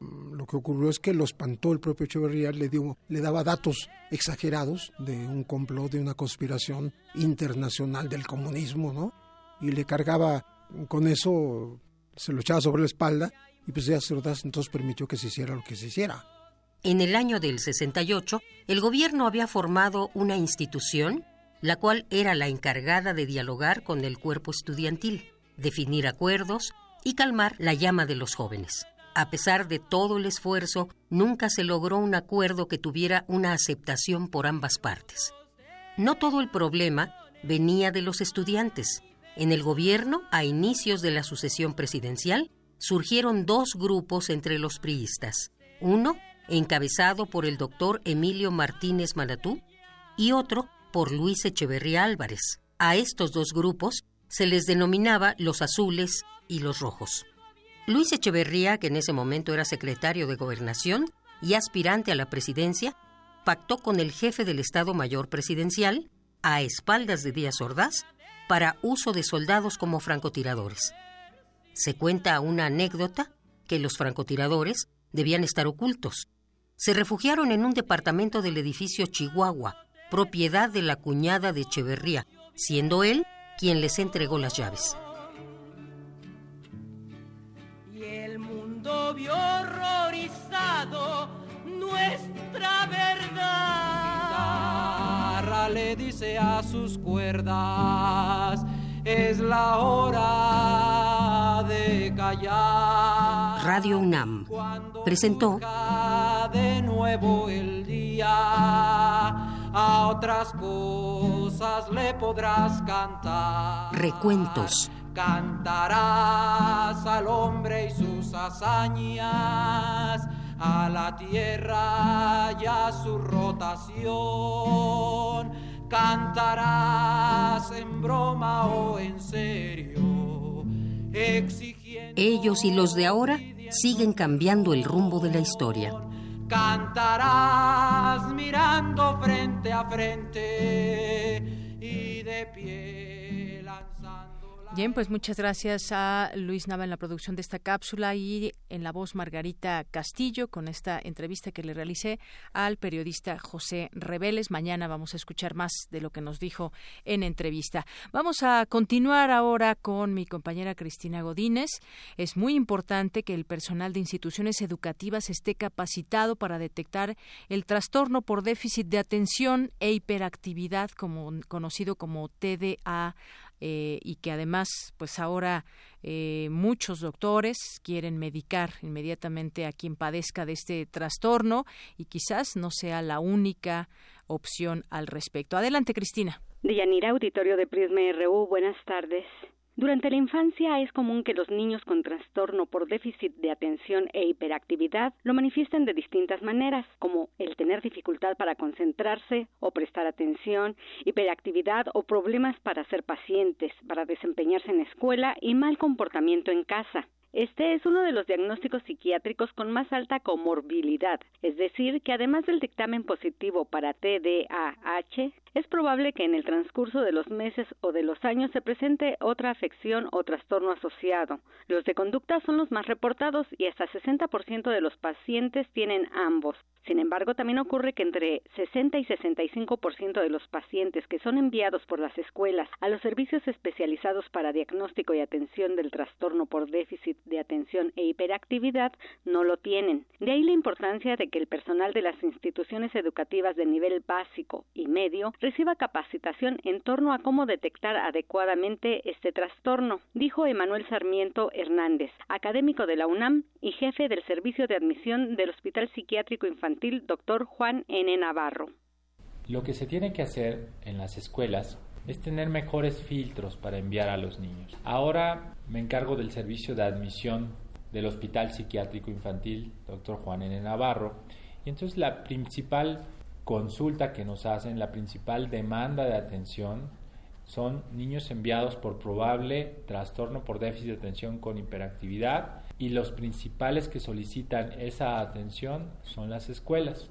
Speaker 29: Lo que ocurrió es que lo espantó el propio Echeverría, le, dio, le daba datos exagerados de un complot, de una conspiración internacional del comunismo, ¿no? Y le cargaba con eso, se lo echaba sobre la espalda y pues ya Ordaz entonces permitió que se hiciera lo que se hiciera.
Speaker 26: En el año del 68, el gobierno había formado una institución, la cual era la encargada de dialogar con el cuerpo estudiantil, definir acuerdos y calmar la llama de los jóvenes. A pesar de todo el esfuerzo, nunca se logró un acuerdo que tuviera una aceptación por ambas partes. No todo el problema venía de los estudiantes. En el gobierno, a inicios de la sucesión presidencial, surgieron dos grupos entre los priistas. Uno, encabezado por el doctor Emilio Martínez Malatú, y otro por Luis Echeverría Álvarez. A estos dos grupos se les denominaba los azules y los rojos. Luis Echeverría, que en ese momento era secretario de Gobernación y aspirante a la presidencia, pactó con el jefe del Estado Mayor Presidencial, a espaldas de Díaz Ordaz, para uso de soldados como francotiradores. Se cuenta una anécdota que los francotiradores debían estar ocultos. Se refugiaron en un departamento del edificio Chihuahua, propiedad de la cuñada de Echeverría, siendo él quien les entregó las llaves.
Speaker 28: Mundo vio horrorizado nuestra verdad.
Speaker 27: le dice a sus cuerdas es la hora de callar.
Speaker 26: Radio UNAM presentó
Speaker 27: de nuevo el día. A otras cosas le podrás cantar.
Speaker 26: Recuentos.
Speaker 27: Cantarás al hombre y sus hazañas, a la tierra y a su rotación cantarás en broma o en serio,
Speaker 26: Ellos y los de ahora siguen cambiando el rumbo de la historia.
Speaker 27: Cantarás mirando frente a frente y de pie.
Speaker 1: Bien, pues muchas gracias a Luis Nava en la producción de esta cápsula y en la voz Margarita Castillo con esta entrevista que le realicé al periodista José Reveles. Mañana vamos a escuchar más de lo que nos dijo en entrevista. Vamos a continuar ahora con mi compañera Cristina Godínez. Es muy importante que el personal de instituciones educativas esté capacitado para detectar el trastorno por déficit de atención e hiperactividad, como, conocido como TDA eh, y que además pues ahora eh, muchos doctores quieren medicar inmediatamente a quien padezca de este trastorno y quizás no sea la única opción al respecto. Adelante, Cristina.
Speaker 30: Deyanira, auditorio de Prisma RU, buenas tardes. Durante la infancia es común que los niños con trastorno por déficit de atención e hiperactividad lo manifiesten de distintas maneras, como el tener dificultad para concentrarse o prestar atención, hiperactividad o problemas para ser pacientes, para desempeñarse en escuela y mal comportamiento en casa. Este es uno de los diagnósticos psiquiátricos con más alta comorbilidad, es decir, que además del dictamen positivo para TDAH, es probable que en el transcurso de los meses o de los años se presente otra afección o trastorno asociado. Los de conducta son los más reportados y hasta 60% de los pacientes tienen ambos. Sin embargo, también ocurre que entre 60 y 65% de los pacientes que son enviados por las escuelas a los servicios especializados para diagnóstico y atención del trastorno por déficit de atención e hiperactividad no lo tienen. De ahí la importancia de que el personal de las instituciones educativas de nivel básico y medio reciba capacitación en torno a cómo detectar adecuadamente este trastorno, dijo Emanuel Sarmiento Hernández, académico de la UNAM y jefe del Servicio de Admisión del Hospital Psiquiátrico Infantil doctor Juan N. Navarro.
Speaker 7: Lo que se tiene que hacer en las escuelas es tener mejores filtros para enviar a los niños. Ahora me encargo del servicio de admisión del Hospital Psiquiátrico Infantil, doctor Juan N. Navarro, y entonces la principal consulta que nos hacen, la principal demanda de atención son niños enviados por probable trastorno por déficit de atención con hiperactividad y los principales que solicitan esa atención son las escuelas.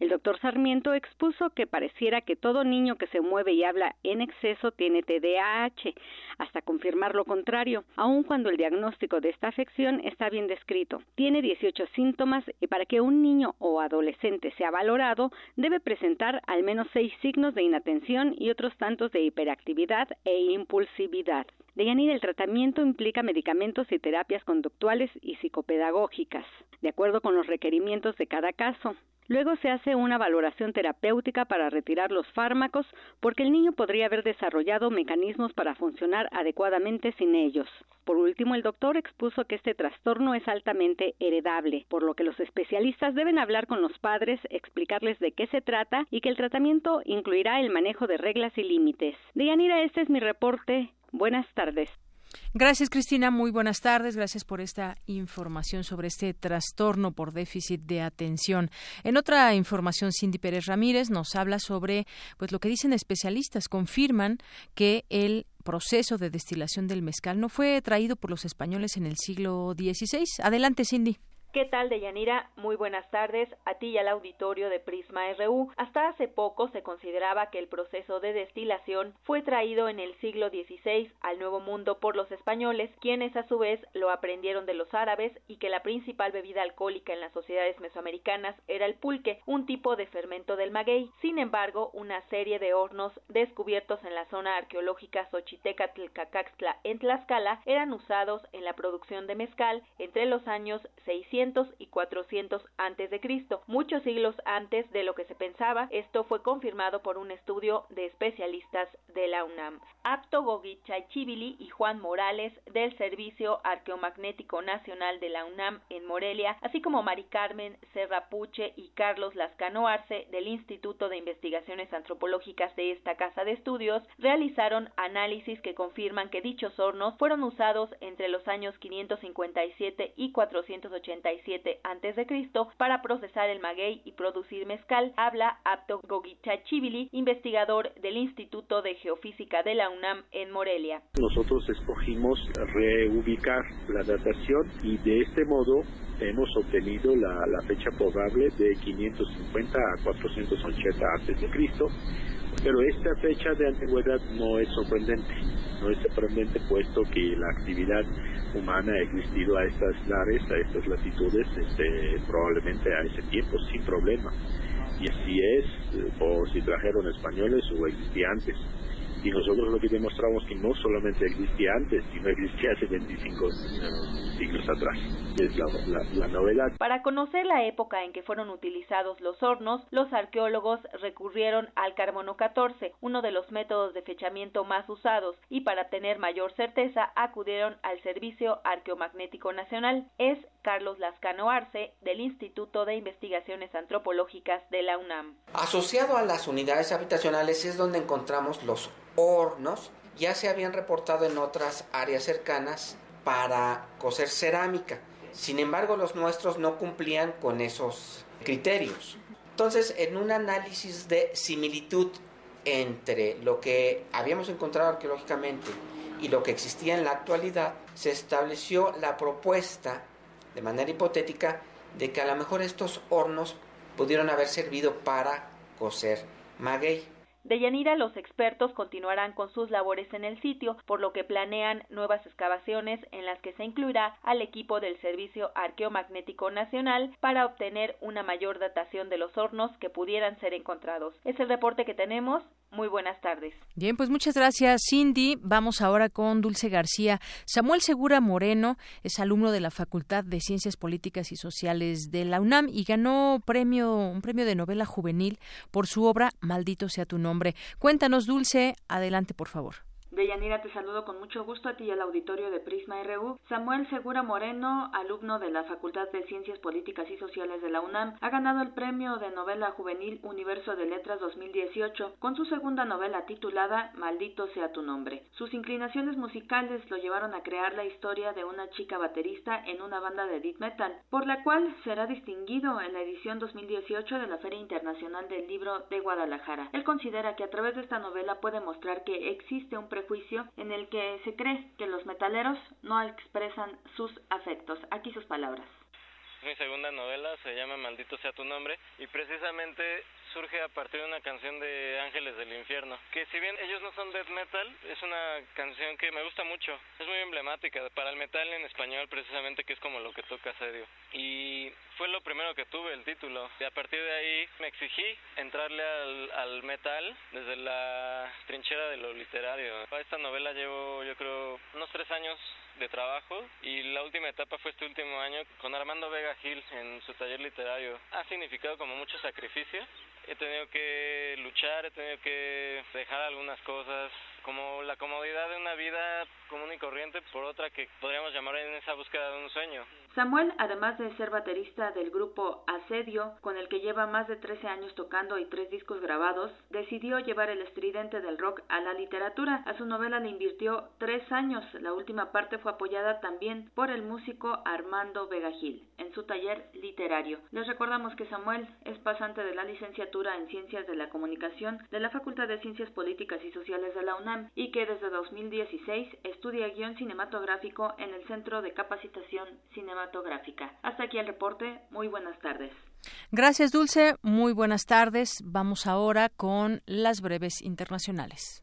Speaker 30: El doctor Sarmiento expuso que pareciera que todo niño que se mueve y habla en exceso tiene TDAH, hasta confirmar lo contrario, aun cuando el diagnóstico de esta afección está bien descrito. Tiene 18 síntomas y para que un niño o adolescente sea valorado, debe presentar al menos seis signos de inatención y otros tantos de hiperactividad e impulsividad. Deyanira, el tratamiento implica medicamentos y terapias conductuales y psicopedagógicas, de acuerdo con los requerimientos de cada caso. Luego se hace una valoración terapéutica para retirar los fármacos porque el niño podría haber desarrollado mecanismos para funcionar adecuadamente sin ellos. Por último, el doctor expuso que este trastorno es altamente heredable, por lo que los especialistas deben hablar con los padres, explicarles de qué se trata y que el tratamiento incluirá el manejo de reglas y límites. Deyanira, este es mi reporte. Buenas tardes.
Speaker 1: Gracias, Cristina. Muy buenas tardes. Gracias por esta información sobre este trastorno por déficit de atención. En otra información, Cindy Pérez Ramírez nos habla sobre pues lo que dicen especialistas. Confirman que el proceso de destilación del mezcal no fue traído por los españoles en el siglo XVI. Adelante, Cindy.
Speaker 8: ¿Qué tal, Deyanira? Muy buenas tardes a ti y al auditorio de Prisma RU. Hasta hace poco se consideraba que el proceso de destilación fue traído en el siglo XVI al Nuevo Mundo por los españoles, quienes a su vez lo aprendieron de los árabes y que la principal bebida alcohólica en las sociedades mesoamericanas era el pulque, un tipo de fermento del maguey. Sin embargo, una serie de hornos descubiertos en la zona arqueológica Xochitecatl-Cacaxtla en Tlaxcala eran usados en la producción de mezcal entre los años 600 y 400 antes de Cristo, muchos siglos antes de lo que se pensaba. Esto fue confirmado por un estudio de especialistas de la UNAM. Apto Chivili y Juan Morales del Servicio Arqueomagnético Nacional de la UNAM en Morelia, así como Mari Carmen Serra Puche y Carlos Lascano Arce del Instituto de Investigaciones Antropológicas de esta casa de estudios, realizaron análisis que confirman que dichos hornos fueron usados entre los años 557 y 480 antes de Cristo para procesar el maguey y producir mezcal, habla Apto Chivili, investigador del Instituto de Geofísica de la UNAM en Morelia.
Speaker 31: Nosotros escogimos reubicar la datación y de este modo hemos obtenido la, la fecha probable de 550 a 480 antes de Cristo pero esta fecha de antigüedad no es sorprendente, no es sorprendente puesto que la actividad humana ha existido a estas lares, a estas latitudes, este, probablemente a ese tiempo sin problema. Y así es, eh, por si trajeron españoles o existía antes y nosotros lo que demostramos que no solamente existía antes, sino existía hace 25 siglos atrás. Es la, novedad.
Speaker 8: Para conocer la época en que fueron utilizados los hornos, los arqueólogos recurrieron al carbono 14, uno de los métodos de fechamiento más usados, y para tener mayor certeza acudieron al Servicio Arqueomagnético Nacional. Es Carlos Lascano Arce, del Instituto de Investigaciones Antropológicas de la UNAM.
Speaker 32: Asociado a las unidades habitacionales es donde encontramos los hornos ya se habían reportado en otras áreas cercanas para coser cerámica. Sin embargo, los nuestros no cumplían con esos criterios. Entonces, en un análisis de similitud entre lo que habíamos encontrado arqueológicamente y lo que existía en la actualidad, se estableció la propuesta, de manera hipotética, de que a lo mejor estos hornos pudieron haber servido para coser maguey.
Speaker 8: De Yanira, los expertos continuarán con sus labores en el sitio, por lo que planean nuevas excavaciones en las que se incluirá al equipo del Servicio Arqueomagnético Nacional para obtener una mayor datación de los hornos que pudieran ser encontrados. Es el reporte que tenemos. Muy buenas tardes.
Speaker 1: Bien, pues muchas gracias, Cindy. Vamos ahora con Dulce García. Samuel Segura Moreno es alumno de la Facultad de Ciencias Políticas y Sociales de la UNAM y ganó premio, un premio de novela juvenil por su obra Maldito sea tu nombre. Cuéntanos, Dulce, adelante, por favor.
Speaker 33: Deyanira, te saludo con mucho gusto a ti y al auditorio de Prisma RU. Samuel Segura Moreno, alumno de la Facultad de Ciencias Políticas y Sociales de la UNAM, ha ganado el premio de novela juvenil Universo de Letras 2018 con su segunda novela titulada Maldito sea tu nombre. Sus inclinaciones musicales lo llevaron a crear la historia de una chica baterista en una banda de death metal, por la cual será distinguido en la edición 2018 de la Feria Internacional del Libro de Guadalajara. Él considera que a través de esta novela puede mostrar que existe un prejuicio en el que se cree que los metaleros no expresan sus afectos. Aquí sus palabras.
Speaker 34: Mi segunda novela se llama Maldito sea tu nombre y precisamente surge a partir de una canción de Ángeles del Infierno, que si bien ellos no son death metal, es una canción que me gusta mucho, es muy emblemática para el metal en español precisamente que es como lo que toca Serio. Y fue lo primero que tuve el título y a partir de ahí me exigí entrarle al, al metal desde la trinchera de lo literario. A esta novela llevo yo creo unos tres años de trabajo y la última etapa fue este último año con Armando Vega Gil en su taller literario. Ha significado como mucho sacrificio. He tenido que luchar, he tenido que dejar algunas cosas, como la comodidad de una vida común y corriente por otra que podríamos llamar en esa búsqueda de un sueño.
Speaker 33: Samuel, además de ser baterista del grupo Asedio, con el que lleva más de 13 años tocando y tres discos grabados, decidió llevar el estridente del rock a la literatura. A su novela le invirtió tres años. La última parte fue apoyada también por el músico Armando Vega Gil en su taller literario. Les recordamos que Samuel es pasante de la licenciatura en Ciencias de la Comunicación de la Facultad de Ciencias Políticas y Sociales de la UNAM y que desde 2016 estudia guion cinematográfico en el Centro de Capacitación Cinematográfica hasta aquí el reporte. Muy buenas tardes.
Speaker 1: Gracias, Dulce. Muy buenas tardes. Vamos ahora con las breves internacionales.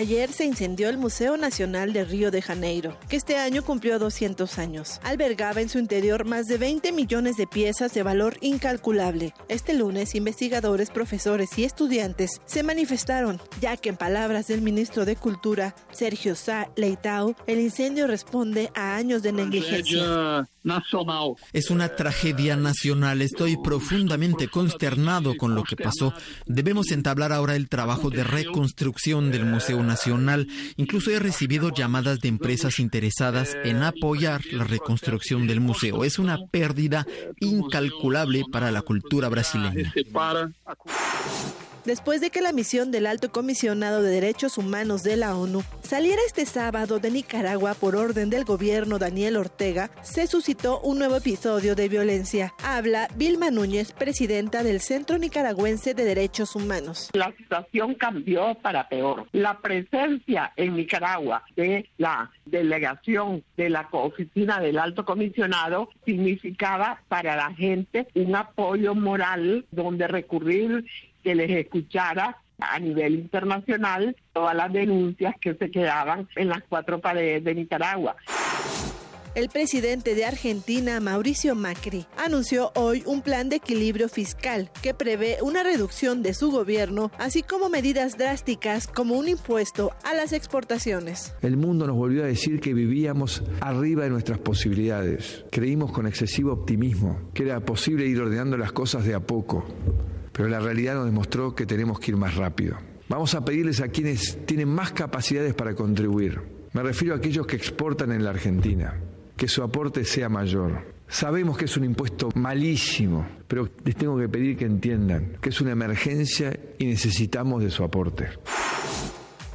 Speaker 35: Ayer se incendió el Museo Nacional de Río de Janeiro, que este año cumplió 200 años. Albergaba en su interior más de 20 millones de piezas de valor incalculable. Este lunes, investigadores, profesores y estudiantes se manifestaron, ya que en palabras del ministro de Cultura, Sergio Sá Leitao, el incendio responde a años de negligencia.
Speaker 36: Es una tragedia nacional. Estoy profundamente consternado con lo que pasó. Debemos entablar ahora el trabajo de reconstrucción del Museo Nacional. Incluso he recibido llamadas de empresas interesadas en apoyar la reconstrucción del museo. Es una pérdida incalculable para la cultura brasileña
Speaker 35: después de que la misión del Alto Comisionado de Derechos Humanos de la ONU saliera este sábado de Nicaragua por orden del gobierno Daniel Ortega, se suscitó un nuevo episodio de violencia. Habla Vilma Núñez, presidenta del Centro Nicaragüense de Derechos Humanos.
Speaker 37: La situación cambió para peor. La presencia en Nicaragua de la delegación de la oficina del alto comisionado significaba para la gente un apoyo moral donde recurrir que les escuchara a nivel internacional todas las denuncias que se quedaban en las cuatro paredes de Nicaragua.
Speaker 35: El presidente de Argentina, Mauricio Macri, anunció hoy un plan de equilibrio fiscal que prevé una reducción de su gobierno, así como medidas drásticas como un impuesto a las exportaciones.
Speaker 38: El mundo nos volvió a decir que vivíamos arriba de nuestras posibilidades. Creímos con excesivo optimismo que era posible ir ordenando las cosas de a poco pero la realidad nos demostró que tenemos que ir más rápido. Vamos a pedirles a quienes tienen más capacidades para contribuir. Me refiero a aquellos que exportan en la Argentina, que su aporte sea mayor. Sabemos que es un impuesto malísimo, pero les tengo que pedir que entiendan que es una emergencia y necesitamos de su aporte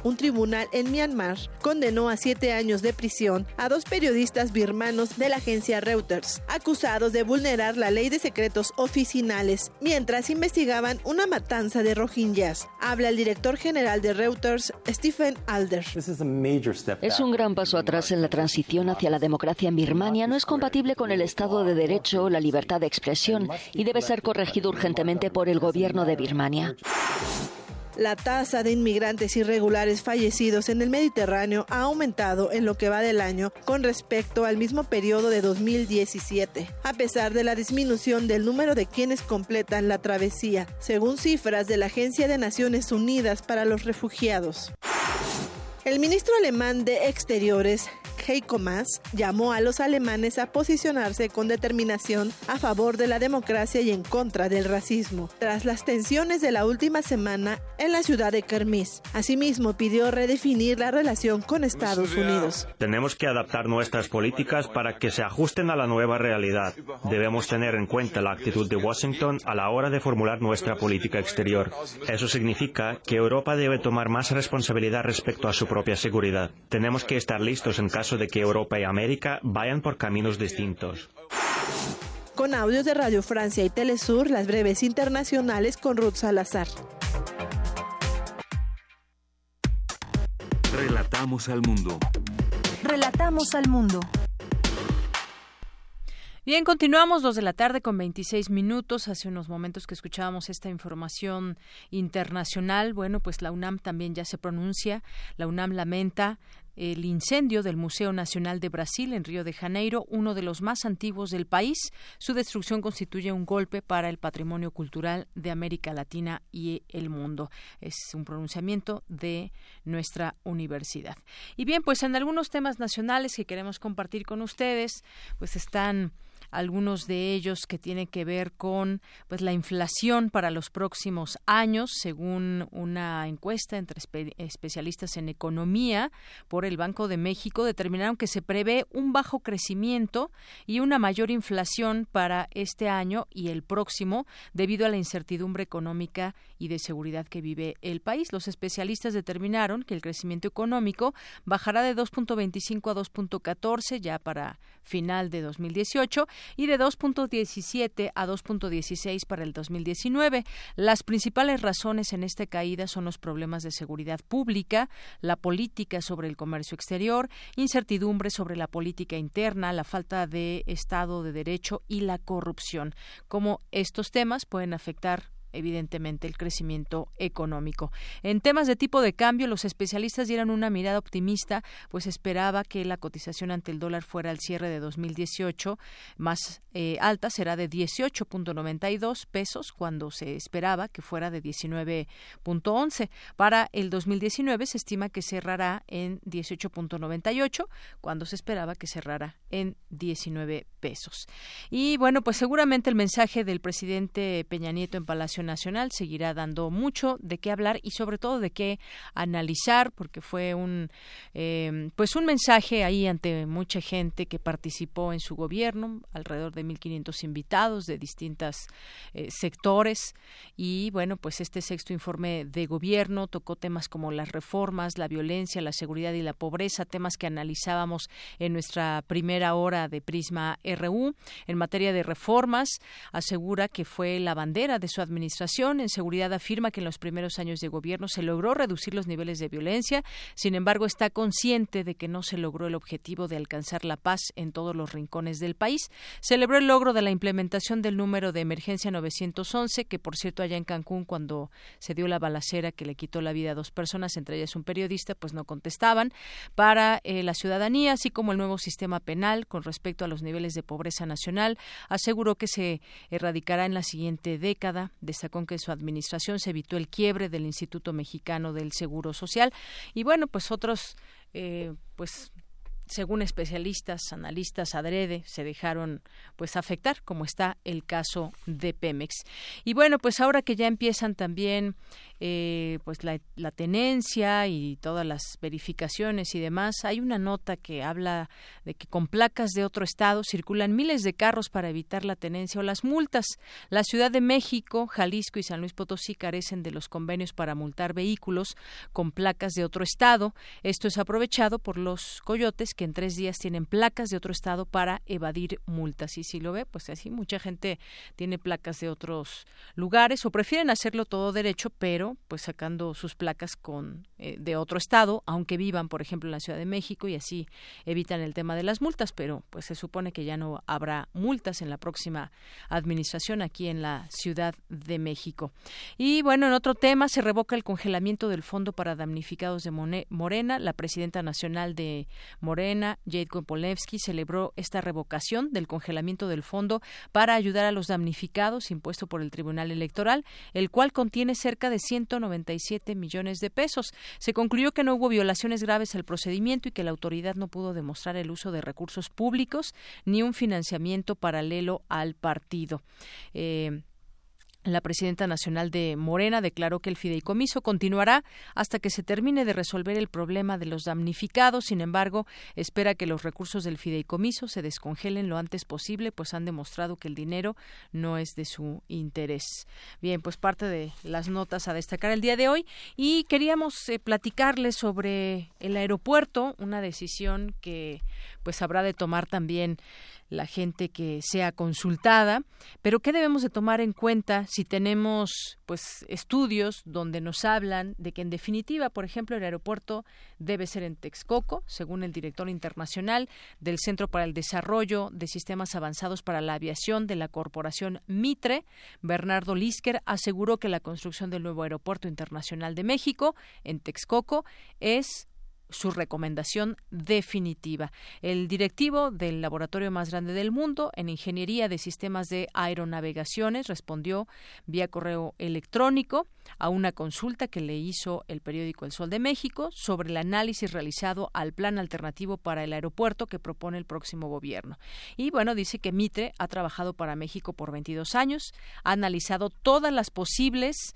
Speaker 35: un tribunal en Myanmar condenó a siete años de prisión a dos periodistas birmanos de la agencia Reuters, acusados de vulnerar la ley de secretos oficinales mientras investigaban una matanza de rohingyas. Habla el director general de Reuters, Stephen Alder.
Speaker 39: Es un gran paso atrás en la transición hacia la democracia en Birmania. No es compatible con el Estado de Derecho, la libertad de expresión y debe ser corregido urgentemente por el gobierno de Birmania.
Speaker 35: La tasa de inmigrantes irregulares fallecidos en el Mediterráneo ha aumentado en lo que va del año con respecto al mismo periodo de 2017, a pesar de la disminución del número de quienes completan la travesía, según cifras de la Agencia de Naciones Unidas para los Refugiados. El ministro alemán de Exteriores, Heiko Maas llamó a los alemanes a posicionarse con determinación a favor de la democracia y en contra del racismo, tras las tensiones de la última semana en la ciudad de Kermis. Asimismo, pidió redefinir la relación con Estados Unidos.
Speaker 40: Tenemos que adaptar nuestras políticas para que se ajusten a la nueva realidad. Debemos tener en cuenta la actitud de Washington a la hora de formular nuestra política exterior. Eso significa que Europa debe tomar más responsabilidad respecto a su propia seguridad. Tenemos que estar listos en caso de que Europa y América vayan por caminos distintos.
Speaker 35: Con audios de Radio Francia y Telesur, las breves internacionales con Ruth Salazar.
Speaker 14: Relatamos al mundo.
Speaker 3: Relatamos al mundo.
Speaker 1: Bien, continuamos dos de la tarde con 26 minutos. Hace unos momentos que escuchábamos esta información internacional. Bueno, pues la UNAM también ya se pronuncia. La UNAM lamenta el incendio del Museo Nacional de Brasil en Río de Janeiro, uno de los más antiguos del país. Su destrucción constituye un golpe para el patrimonio cultural de América Latina y el mundo. Es un pronunciamiento de nuestra universidad. Y bien, pues en algunos temas nacionales que queremos compartir con ustedes, pues están algunos de ellos que tienen que ver con pues la inflación para los próximos años, según una encuesta entre especialistas en economía por el Banco de México, determinaron que se prevé un bajo crecimiento y una mayor inflación para este año y el próximo debido a la incertidumbre económica y de seguridad que vive el país. Los especialistas determinaron que el crecimiento económico bajará de 2.25 a 2.14 ya para final de 2018 y de 2.17 a 2.16 para el 2019. Las principales razones en esta caída son los problemas de seguridad pública, la política sobre el comercio exterior, incertidumbre sobre la política interna, la falta de Estado de Derecho y la corrupción. Como estos temas pueden afectar evidentemente el crecimiento económico. En temas de tipo de cambio, los especialistas dieron una mirada optimista, pues esperaba que la cotización ante el dólar fuera al cierre de 2018 más eh, alta, será de 18.92 pesos cuando se esperaba que fuera de 19.11. Para el 2019 se estima que cerrará en 18.98 cuando se esperaba que cerrara en 19 pesos. Y bueno, pues seguramente el mensaje del presidente Peña Nieto en Palacio Nacional seguirá dando mucho de qué hablar y sobre todo de qué analizar, porque fue un eh, pues un mensaje ahí ante mucha gente que participó en su gobierno, alrededor de 1.500 invitados de distintos eh, sectores y bueno, pues este sexto informe de gobierno tocó temas como las reformas, la violencia, la seguridad y la pobreza, temas que analizábamos en nuestra primera hora de Prisma RU. En materia de reformas, asegura que fue la bandera de su administración en seguridad afirma que en los primeros años de gobierno se logró reducir los niveles de violencia, sin embargo está consciente de que no se logró el objetivo de alcanzar la paz en todos los rincones del país. Celebró el logro de la implementación del número de emergencia 911, que por cierto allá en Cancún cuando se dio la balacera que le quitó la vida a dos personas, entre ellas un periodista, pues no contestaban, para eh, la ciudadanía, así como el nuevo sistema penal con respecto a los niveles de pobreza nacional, aseguró que se erradicará en la siguiente década de con que su administración se evitó el quiebre del Instituto Mexicano del Seguro Social y bueno, pues otros eh, pues según especialistas, analistas adrede, se dejaron pues afectar, como está el caso de Pemex. Y bueno, pues ahora que ya empiezan también eh, pues la, tenencia y todas las verificaciones y demás, hay una nota que habla de que con placas de otro estado circulan miles de carros para evitar la tenencia o las multas. La Ciudad de México, Jalisco y San Luis Potosí carecen de los convenios para multar vehículos con placas de otro estado. Esto es aprovechado por los coyotes que en tres días tienen placas de otro estado para evadir multas. Y si lo ve, pues así mucha gente tiene placas de otros lugares o prefieren hacerlo todo derecho, pero pues sacando sus placas con eh, de otro estado, aunque vivan, por ejemplo, en la Ciudad de México y así evitan el tema de las multas, pero pues se supone que ya no habrá multas en la próxima administración aquí en la Ciudad de México. Y bueno, en otro tema se revoca el congelamiento del fondo para damnificados de Morena. La presidenta nacional de Morena, Jade Polevsky, celebró esta revocación del congelamiento del fondo para ayudar a los damnificados impuesto por el Tribunal Electoral, el cual contiene cerca de 197 millones de pesos. Se concluyó que no hubo violaciones graves al procedimiento y que la autoridad no pudo demostrar el uso de recursos públicos ni un financiamiento paralelo al partido. Eh, la presidenta nacional de Morena declaró que el fideicomiso continuará hasta que se termine de resolver el problema de los damnificados. Sin embargo, espera que los recursos del fideicomiso se descongelen lo antes posible, pues han demostrado que el dinero no es de su interés. Bien, pues parte de las notas a destacar el día de hoy y queríamos eh, platicarles sobre el aeropuerto, una decisión que pues habrá de tomar también la gente que sea consultada, pero qué debemos de tomar en cuenta si tenemos pues estudios donde nos hablan de que en definitiva, por ejemplo, el aeropuerto debe ser en Texcoco, según el director internacional del Centro para el Desarrollo de Sistemas Avanzados para la Aviación de la Corporación Mitre, Bernardo Lisker aseguró que la construcción del nuevo aeropuerto internacional de México en Texcoco es su recomendación definitiva. El directivo del laboratorio más grande del mundo en ingeniería de sistemas de aeronavegaciones respondió vía correo electrónico a una consulta que le hizo el periódico El Sol de México sobre el análisis realizado al plan alternativo para el aeropuerto que propone el próximo gobierno. Y bueno, dice que Mitre ha trabajado para México por 22 años, ha analizado todas las posibles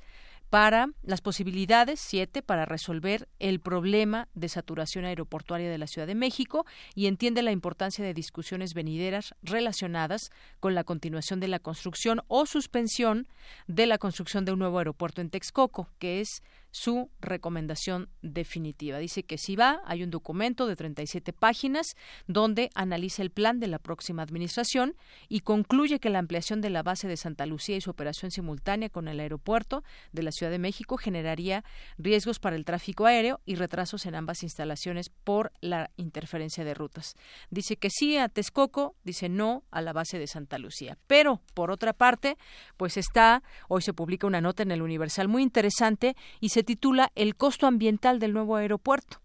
Speaker 1: para las posibilidades, siete, para resolver el problema de saturación aeroportuaria de la Ciudad de México y entiende la importancia de discusiones venideras relacionadas con la continuación de la construcción o suspensión de la construcción de un nuevo aeropuerto en Texcoco, que es su recomendación definitiva. Dice que si va, hay un documento de 37 páginas donde analiza el plan de la próxima administración y concluye que la ampliación de la base de Santa Lucía y su operación simultánea con el aeropuerto de la Ciudad de México generaría riesgos para el tráfico aéreo y retrasos en ambas instalaciones por la interferencia de rutas. Dice que sí a Texcoco, dice no a la base de Santa Lucía. Pero, por otra parte, pues está, hoy se publica una nota en el Universal muy interesante y se se titula El costo ambiental del nuevo aeropuerto.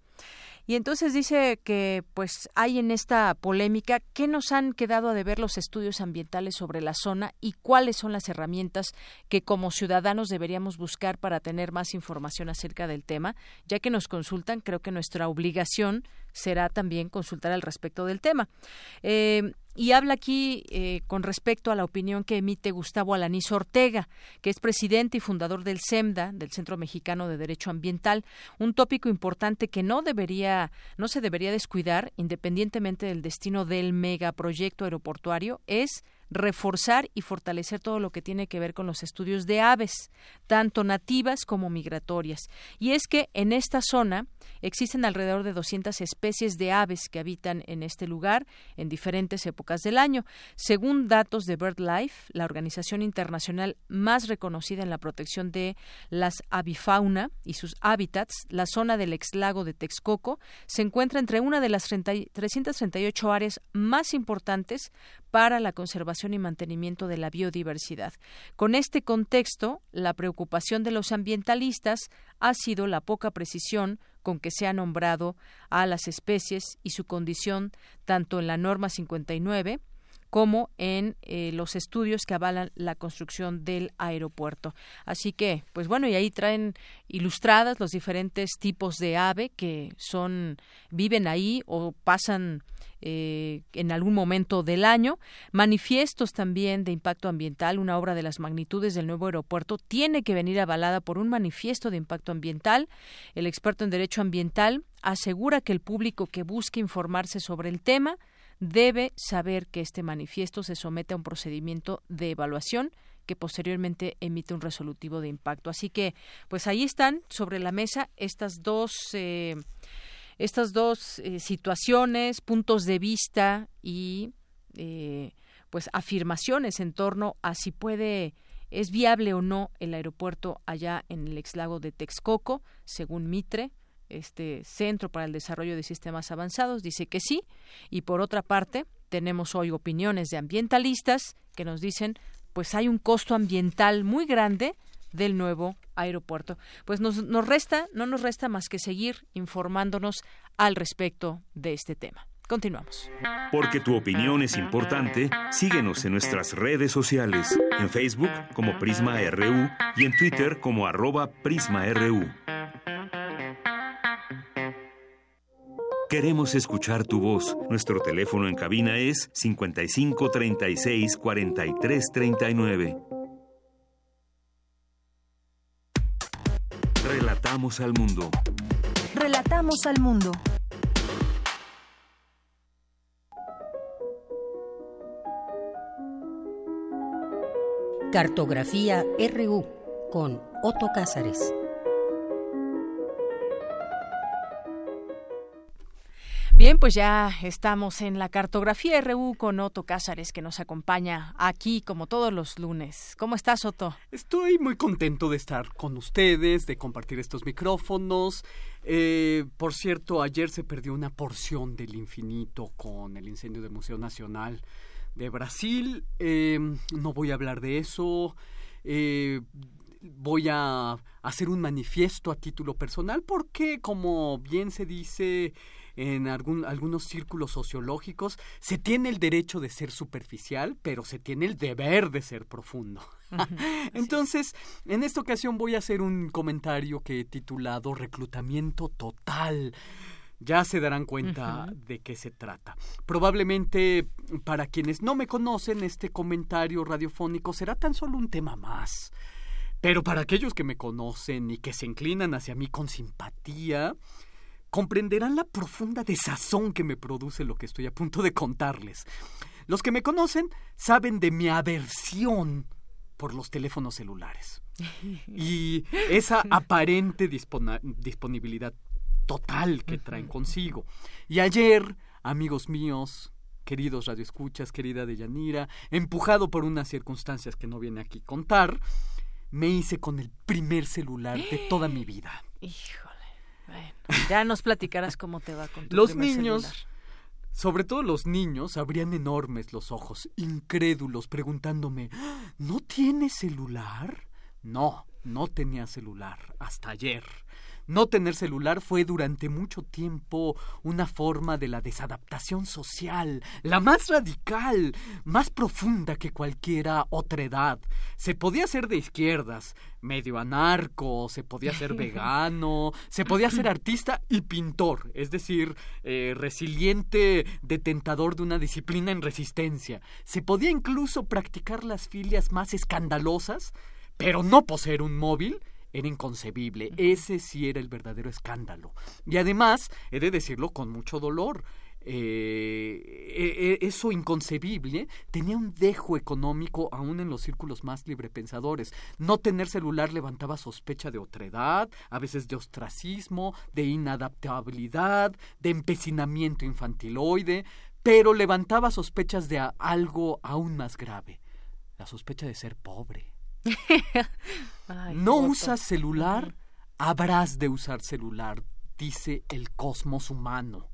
Speaker 1: Y entonces dice que pues hay en esta polémica qué nos han quedado a deber los estudios ambientales sobre la zona y cuáles son las herramientas que como ciudadanos deberíamos buscar para tener más información acerca del tema, ya que nos consultan, creo que nuestra obligación será también consultar al respecto del tema. Eh, y habla aquí eh, con respecto a la opinión que emite Gustavo Alanís Ortega, que es presidente y fundador del CEMDA, del Centro Mexicano de Derecho Ambiental, un tópico importante que no debería, no se debería descuidar, independientemente del destino del megaproyecto aeroportuario, es reforzar y fortalecer todo lo que tiene que ver con los estudios de aves, tanto nativas como migratorias. Y es que en esta zona existen alrededor de 200 especies de aves que habitan en este lugar en diferentes épocas del año. Según datos de BirdLife, la organización internacional más reconocida en la protección de las avifauna y sus hábitats, la zona del ex lago de Texcoco se encuentra entre una de las 338 áreas más importantes para la conservación y mantenimiento de la biodiversidad. Con este contexto, la preocupación de los ambientalistas ha sido la poca precisión con que se ha nombrado a las especies y su condición tanto en la norma 59 como en eh, los estudios que avalan la construcción del aeropuerto. Así que, pues bueno, y ahí traen ilustradas los diferentes tipos de ave que son viven ahí o pasan eh, en algún momento del año. Manifiestos también de impacto ambiental, una obra de las magnitudes del nuevo aeropuerto, tiene que venir avalada por un manifiesto de impacto ambiental. El experto en derecho ambiental asegura que el público que busque informarse sobre el tema debe saber que este manifiesto se somete a un procedimiento de evaluación que posteriormente emite un resolutivo de impacto. Así que, pues ahí están sobre la mesa estas dos eh, estas dos eh, situaciones, puntos de vista y eh, pues afirmaciones en torno a si puede ¿Es viable o no el aeropuerto allá en el ex lago de Texcoco, según Mitre? Este Centro para el Desarrollo de Sistemas Avanzados dice que sí y por otra parte tenemos hoy opiniones de ambientalistas que nos dicen pues hay un costo ambiental muy grande del nuevo aeropuerto. Pues nos, nos resta, no nos resta más que seguir informándonos al respecto de este tema. Continuamos.
Speaker 14: Porque tu opinión es importante, síguenos en nuestras redes sociales, en Facebook como Prisma RU y en Twitter como arroba PrismaRU. Queremos escuchar tu voz. Nuestro teléfono en cabina es 55 36 43 39. Relatamos al mundo.
Speaker 3: Relatamos al mundo.
Speaker 26: Cartografía RU con Otto Cázares.
Speaker 1: Bien, pues ya estamos en la cartografía RU con Otto Cázares que nos acompaña aquí como todos los lunes. ¿Cómo estás, Otto?
Speaker 41: Estoy muy contento de estar con ustedes, de compartir estos micrófonos. Eh, por cierto, ayer se perdió una porción del infinito con el incendio del Museo Nacional de Brasil. Eh, no voy a hablar de eso. Eh, voy a hacer un manifiesto a título personal porque, como bien se dice, en algún, algunos círculos sociológicos, se tiene el derecho de ser superficial, pero se tiene el deber de ser profundo. Entonces, en esta ocasión voy a hacer un comentario que he titulado Reclutamiento Total ya se darán cuenta de qué se trata. Probablemente para quienes no me conocen, este comentario radiofónico será tan solo un tema más. Pero para aquellos que me conocen y que se inclinan hacia mí con simpatía, comprenderán la profunda desazón que me produce lo que estoy a punto de contarles. Los que me conocen saben de mi aversión por los teléfonos celulares y esa aparente disponibilidad total que traen consigo. Y ayer, amigos míos, queridos radioescuchas, querida Deyanira, empujado por unas circunstancias que no viene aquí contar, me hice con el primer celular de toda mi vida.
Speaker 1: Bueno, ya nos platicarás cómo te va con tu
Speaker 41: Los niños, sobre todo los niños, abrían enormes los ojos, incrédulos, preguntándome, ¿no tienes celular? No, no tenía celular, hasta ayer. No tener celular fue durante mucho tiempo una forma de la desadaptación social, la más radical, más profunda que cualquiera otra edad. Se podía ser de izquierdas, medio anarco, se podía ser vegano, se podía ser artista y pintor, es decir, eh, resiliente, detentador de una disciplina en resistencia. Se podía incluso practicar las filias más escandalosas, pero no poseer un móvil era inconcebible. Ese sí era el verdadero escándalo. Y además, he de decirlo con mucho dolor, eh, e, e, eso inconcebible tenía un dejo económico aún en los círculos más librepensadores. No tener celular levantaba sospecha de otredad, a veces de ostracismo, de inadaptabilidad, de empecinamiento infantiloide, pero levantaba sospechas de algo aún más grave, la sospecha de ser pobre. no usas celular, habrás de usar celular, dice el cosmos humano.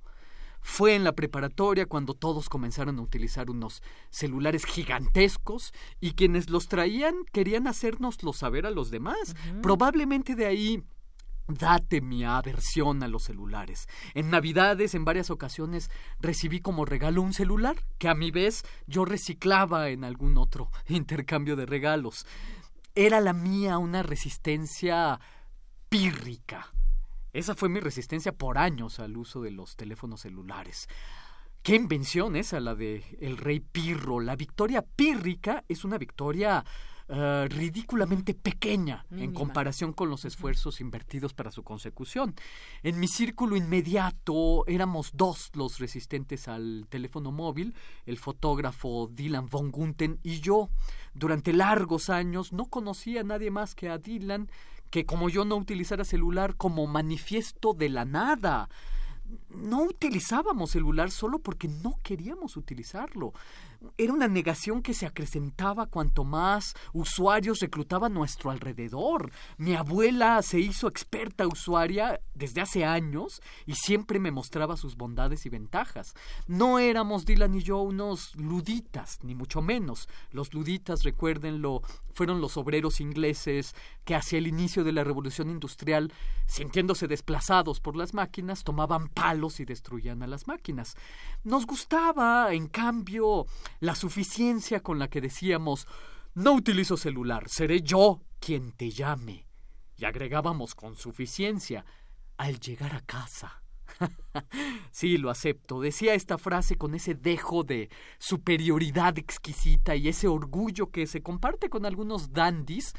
Speaker 41: Fue en la preparatoria cuando todos comenzaron a utilizar unos celulares gigantescos y quienes los traían querían hacérnoslo saber a los demás. Probablemente de ahí date mi aversión a los celulares. En Navidades, en varias ocasiones, recibí como regalo un celular que a mi vez yo reciclaba en algún otro intercambio de regalos era la mía una resistencia pírrica. Esa fue mi resistencia por años al uso de los teléfonos celulares. Qué invención esa, la de el rey Pirro. La victoria pírrica es una victoria eh, ridículamente pequeña en comparación con los esfuerzos invertidos para su consecución. En mi círculo inmediato éramos dos los resistentes al teléfono móvil, el fotógrafo Dylan von Gunten y yo. Durante largos años no conocía a nadie más que a Dylan, que como yo no utilizara celular como manifiesto de la nada. no utilizábamos celular solo porque no queríamos utilizarlo. Era una negación que se acrecentaba cuanto más usuarios reclutaban a nuestro alrededor. Mi abuela se hizo experta usuaria desde hace años y siempre me mostraba sus bondades y ventajas. No éramos Dylan y yo unos luditas, ni mucho menos. Los luditas, recuérdenlo, fueron los obreros ingleses que hacia el inicio de la revolución industrial, sintiéndose desplazados por las máquinas, tomaban palos y destruían a las máquinas. Nos gustaba, en cambio, la suficiencia con la que decíamos no utilizo celular, seré yo quien te llame. Y agregábamos con suficiencia al llegar a casa. sí, lo acepto. Decía esta frase con ese dejo de superioridad exquisita y ese orgullo que se comparte con algunos dandis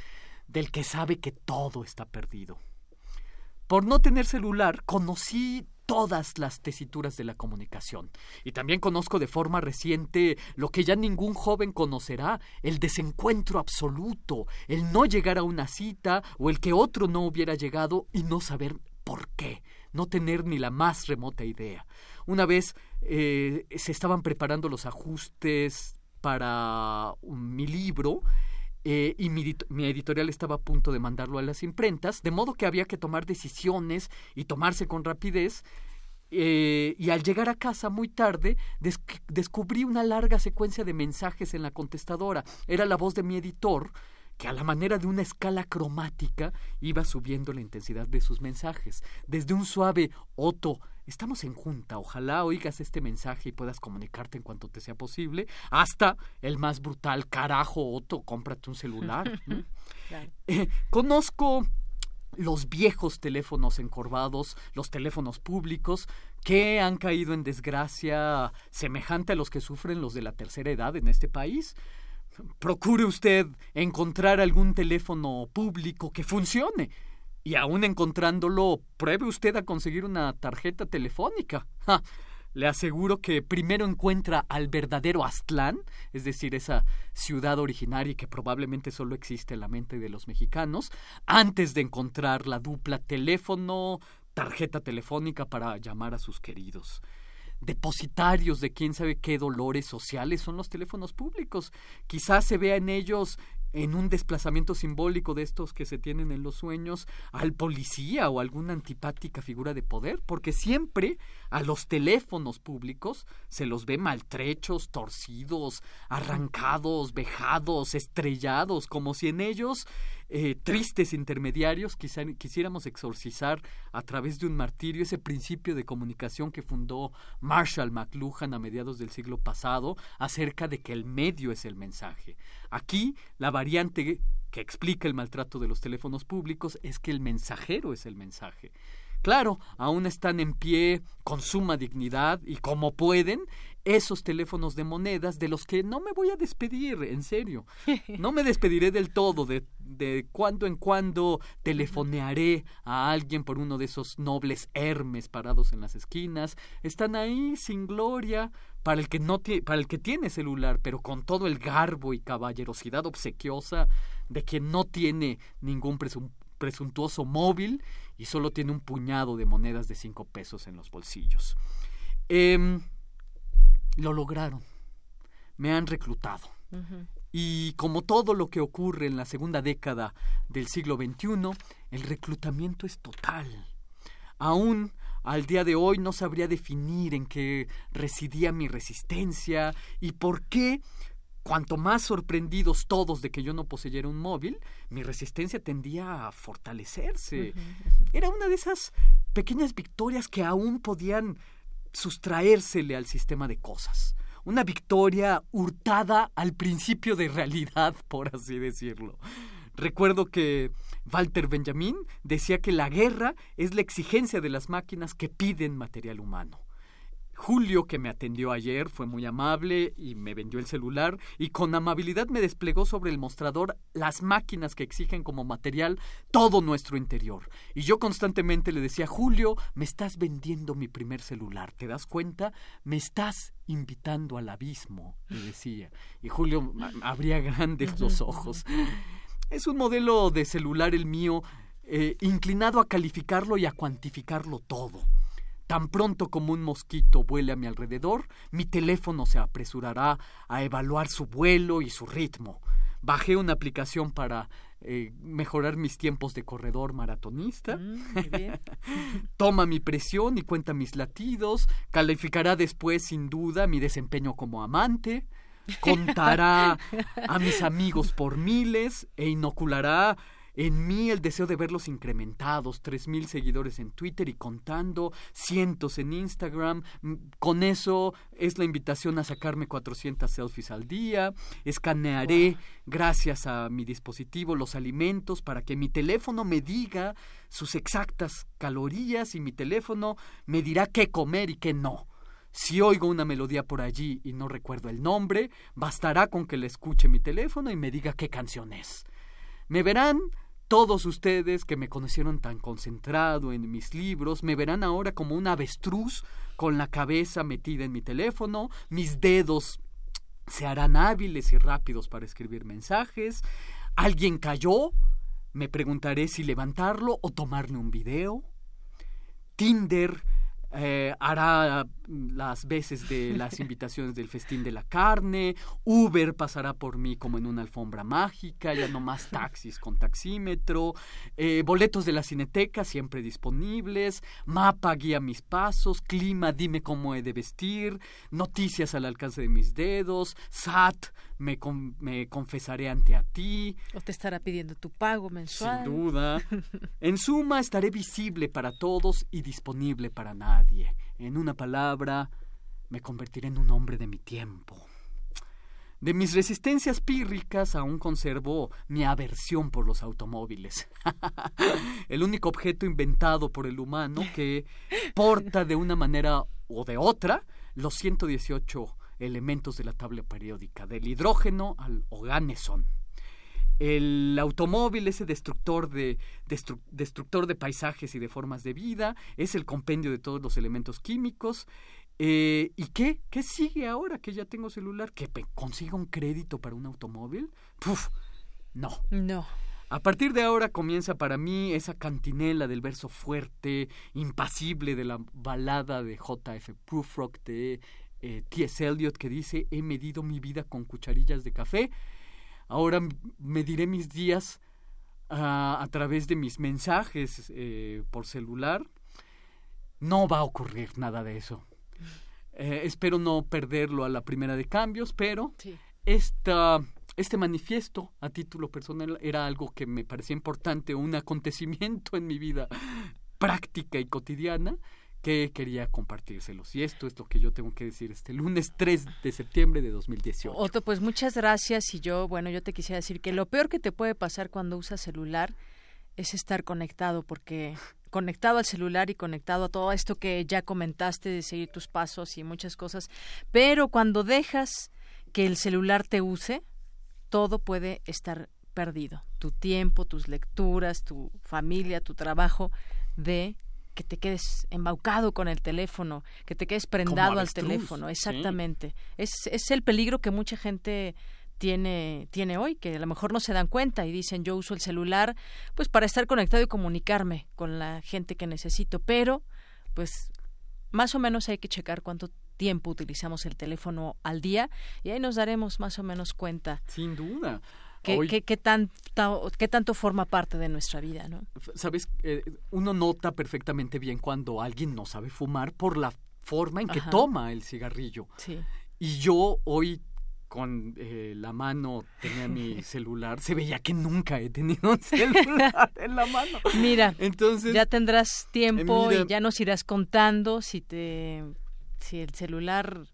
Speaker 41: del que sabe que todo está perdido. Por no tener celular, conocí todas las tesituras de la comunicación. Y también conozco de forma reciente lo que ya ningún joven conocerá, el desencuentro absoluto, el no llegar a una cita o el que otro no hubiera llegado y no saber por qué, no tener ni la más remota idea. Una vez eh, se estaban preparando los ajustes para mi libro eh, y mi, editorial estaba a punto de mandarlo a las imprentas, de modo que había que tomar decisiones y tomarse con rapidez. Eh, y al llegar a casa muy tarde, descubrí una larga secuencia de mensajes en la contestadora. Era la voz de mi editor, que a la manera de una escala cromática iba subiendo la intensidad de sus mensajes. Desde un suave Otto, estamos en junta, ojalá oigas este mensaje y puedas comunicarte en cuanto te sea posible, hasta el más brutal, carajo Otto, cómprate un celular. Eh, conozco los viejos teléfonos encorvados, los teléfonos públicos, que han caído en desgracia semejante a los que sufren los de la tercera edad en este país procure usted encontrar algún teléfono público que funcione. Y aún encontrándolo, pruebe usted a conseguir una tarjeta telefónica. Le aseguro que primero encuentra al verdadero Aztlán, es decir, esa ciudad originaria que probablemente solo existe en la mente de los mexicanos, antes de encontrar la dupla teléfono, tarjeta telefónica para llamar a sus queridos depositarios de quién sabe qué dolores sociales son los teléfonos públicos. Quizás se vea en ellos en un desplazamiento simbólico de estos que se tienen en los sueños al policía o alguna antipática figura de poder, porque siempre a los teléfonos públicos se los ve maltrechos, torcidos, arrancados, vejados, estrellados, como si en ellos eh, tristes intermediarios quisiéramos exorcizar a través de un martirio ese principio de comunicación que fundó Marshall McLuhan a mediados del siglo pasado acerca de que el medio es el mensaje. Aquí la variante que explica el maltrato de los teléfonos públicos es que el mensajero es el mensaje. Claro, aún están en pie con suma dignidad y como pueden esos teléfonos de monedas de los que no me voy a despedir, en serio. No me despediré del todo, de, de cuando en cuando telefonearé a alguien por uno de esos nobles Hermes parados en las esquinas. Están ahí sin gloria para el que no para el que tiene celular, pero con todo el garbo y caballerosidad obsequiosa de quien no tiene ningún presuntuoso móvil y solo tiene un puñado de monedas de cinco pesos en los bolsillos. Eh, lo lograron. Me han reclutado. Y como todo lo que ocurre en la segunda década del siglo XXI, el reclutamiento es total. Aún al día de hoy no sabría definir en qué residía mi resistencia y por qué, cuanto más sorprendidos todos de que yo no poseyera un móvil, mi resistencia tendía a fortalecerse. Era una de esas pequeñas victorias que aún podían sustraérsele al sistema de cosas. Una victoria hurtada al principio de realidad, por así decirlo. Recuerdo que Walter Benjamin decía que la guerra es la exigencia de las máquinas que piden material humano. Julio, que me atendió ayer, fue muy amable y me vendió el celular y con amabilidad me desplegó sobre el mostrador las máquinas que exigen como material todo nuestro interior. Y yo constantemente le decía, Julio, me estás vendiendo mi primer celular, ¿te das cuenta? Me estás invitando al abismo, le decía. Y Julio abría grandes los ojos. Es un modelo de celular el mío, eh, inclinado a calificarlo y a cuantificarlo todo Tan pronto como un mosquito vuele a mi alrededor, mi teléfono se apresurará a evaluar su vuelo y su ritmo. Bajé una aplicación para eh, mejorar mis tiempos de corredor maratonista.
Speaker 1: Mm,
Speaker 41: Toma mi presión y cuenta mis latidos. Calificará después, sin duda, mi desempeño como amante. Contará a mis amigos por miles e inoculará en mí el deseo de verlos incrementados, tres mil seguidores en Twitter y contando, cientos en Instagram. Mm, con eso es la invitación a sacarme 400 selfies al día. Escanearé, gracias a mi dispositivo, los alimentos para que mi teléfono me diga sus exactas calorías y mi teléfono me dirá qué comer y qué no. Si oigo una melodía por allí y no recuerdo el nombre, bastará con que le escuche mi teléfono y me diga qué canción es. Me verán todos ustedes que me conocieron tan concentrado en mis libros me verán ahora como un avestruz con la cabeza metida en mi teléfono, mis dedos se harán hábiles y rápidos para escribir mensajes. ¿Alguien cayó? Me preguntaré si levantarlo o tomarle un video. Tinder eh, hará las veces de las invitaciones del festín de la carne, Uber pasará por mí como en una alfombra mágica, ya no más taxis con taxímetro, eh, boletos de la cineteca siempre disponibles, mapa guía mis pasos, clima dime cómo he de vestir, noticias al alcance de mis dedos, SAT me, me confesaré ante a ti.
Speaker 1: O te estará pidiendo tu pago mensual.
Speaker 41: Sin duda. En suma, estaré visible para todos y disponible para nadie. En una palabra, me convertiré en un hombre de mi tiempo. De mis resistencias pírricas aún conservo mi aversión por los automóviles. el único objeto inventado por el humano que porta de una manera o de otra los 118 elementos de la tabla periódica, del hidrógeno al oganesón. El automóvil, ese destructor de, destructor de paisajes y de formas de vida, es el compendio de todos los elementos químicos. Eh, ¿Y qué? ¿Qué sigue ahora que ya tengo celular? ¿Que consiga un crédito para un automóvil? ¡Puf! No.
Speaker 1: No.
Speaker 41: A partir de ahora comienza para mí esa cantinela del verso fuerte, impasible de la balada de J.F. Prufrock de eh, T.S. Eliot que dice, he medido mi vida con cucharillas de café, ahora mediré mis días ah, a través de mis mensajes eh, por celular. No va a ocurrir nada de eso. Eh, espero no perderlo a la primera de cambios, pero este manifiesto a título personal era algo que me parecía importante, un acontecimiento en mi vida práctica y cotidiana que quería compartírselos. Y esto es lo que yo tengo que decir este lunes 3 de septiembre de 2018.
Speaker 1: Otto, pues muchas gracias. Y yo, bueno, yo te quisiera decir que lo peor que te puede pasar cuando usas celular es estar conectado, porque conectado al celular y conectado a todo esto que ya comentaste de seguir tus pasos y muchas cosas. Pero cuando dejas que el celular te use, todo puede estar perdido. Tu tiempo, tus lecturas, tu familia, tu trabajo de que te quedes embaucado con el teléfono, que te quedes prendado al teléfono, exactamente. Es, es el peligro que mucha gente tiene, tiene hoy, que a lo mejor no se dan cuenta y dicen yo uso el celular pues para estar conectado y comunicarme con la gente que necesito, pero pues más o menos hay que checar cuánto tiempo utilizamos el teléfono al día y ahí nos daremos más o menos cuenta.
Speaker 41: Sin duda.
Speaker 1: ¿Qué, qué, tanto, ¿Qué tanto forma parte de nuestra vida? ¿no?
Speaker 41: Sabes, eh, uno nota perfectamente bien cuando alguien no sabe fumar por la forma en que toma el cigarrillo.
Speaker 1: Sí.
Speaker 41: Y yo hoy con eh, la mano tenía mi celular, se veía que nunca he tenido un celular en la mano.
Speaker 1: Mira, entonces ya tendrás tiempo y ya nos irás contando si te si el celular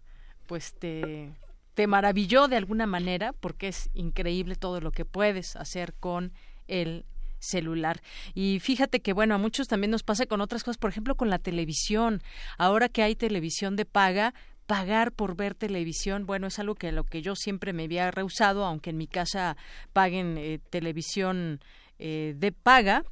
Speaker 1: pues te te maravilló de alguna manera porque es increíble todo lo que puedes hacer con el celular. Y fíjate que, bueno, a muchos también nos pasa con otras cosas, por ejemplo, con la televisión. Ahora que hay televisión de paga, pagar por ver televisión, bueno, es algo que lo que yo siempre me había rehusado, aunque en mi casa paguen eh, televisión eh, de paga,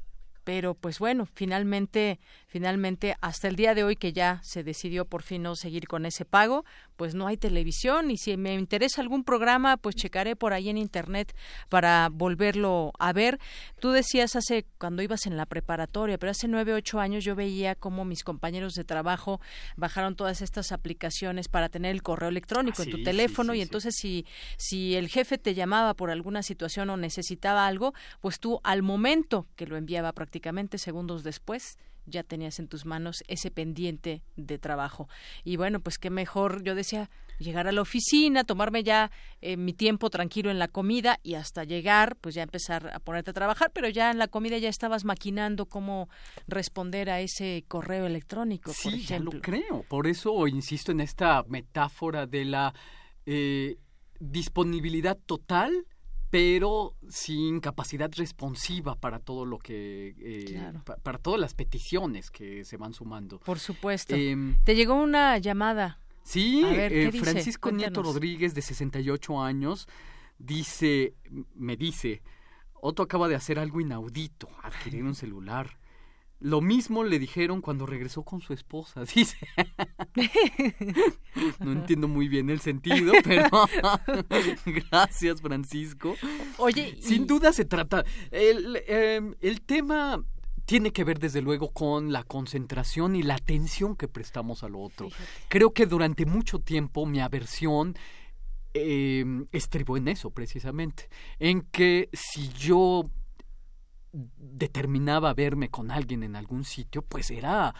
Speaker 1: pero pues bueno, finalmente, finalmente hasta el día de hoy que ya se decidió por fin no seguir con ese pago, pues no hay televisión. Y si me interesa algún programa, pues checaré por ahí en internet para volverlo a ver. Tú decías hace cuando ibas en la preparatoria, pero hace nueve, ocho años yo veía cómo mis compañeros de trabajo bajaron todas estas aplicaciones para tener el correo electrónico en tu teléfono. y entonces si si el jefe te llamaba por alguna situación o necesitaba algo, pues tú al momento que lo enviaba prácticamente segundos después ya tenías en tus manos ese pendiente de trabajo. Y bueno, pues qué mejor, yo decía, llegar a la oficina, tomarme ya eh, mi tiempo tranquilo en la comida y hasta llegar, pues ya empezar a ponerte a trabajar, pero ya en la comida ya estabas maquinando cómo responder a ese correo electrónico.
Speaker 41: Sí,
Speaker 1: ya
Speaker 41: lo creo. Por eso insisto en esta metáfora de la eh, disponibilidad total pero sin capacidad responsiva para todo lo que eh, para todas las peticiones que se van sumando.
Speaker 1: Por supuesto. Em, Te llegó una llamada.
Speaker 41: Sí, eh, Francisco Nieto Rodríguez de 68 años dice me dice, Otto acaba de hacer algo inaudito, adquirir un celular. Lo mismo le dijeron cuando regresó con su esposa, dice. no entiendo muy bien el sentido, pero gracias, Francisco.
Speaker 1: Oye,
Speaker 41: sin duda se trata. El, em, el tema tiene que ver desde luego con la concentración y la atención que prestamos al otro. Creo que durante mucho tiempo mi aversión eh, estribó en eso precisamente, en que si yo determinaba verme con alguien en algún sitio, pues era,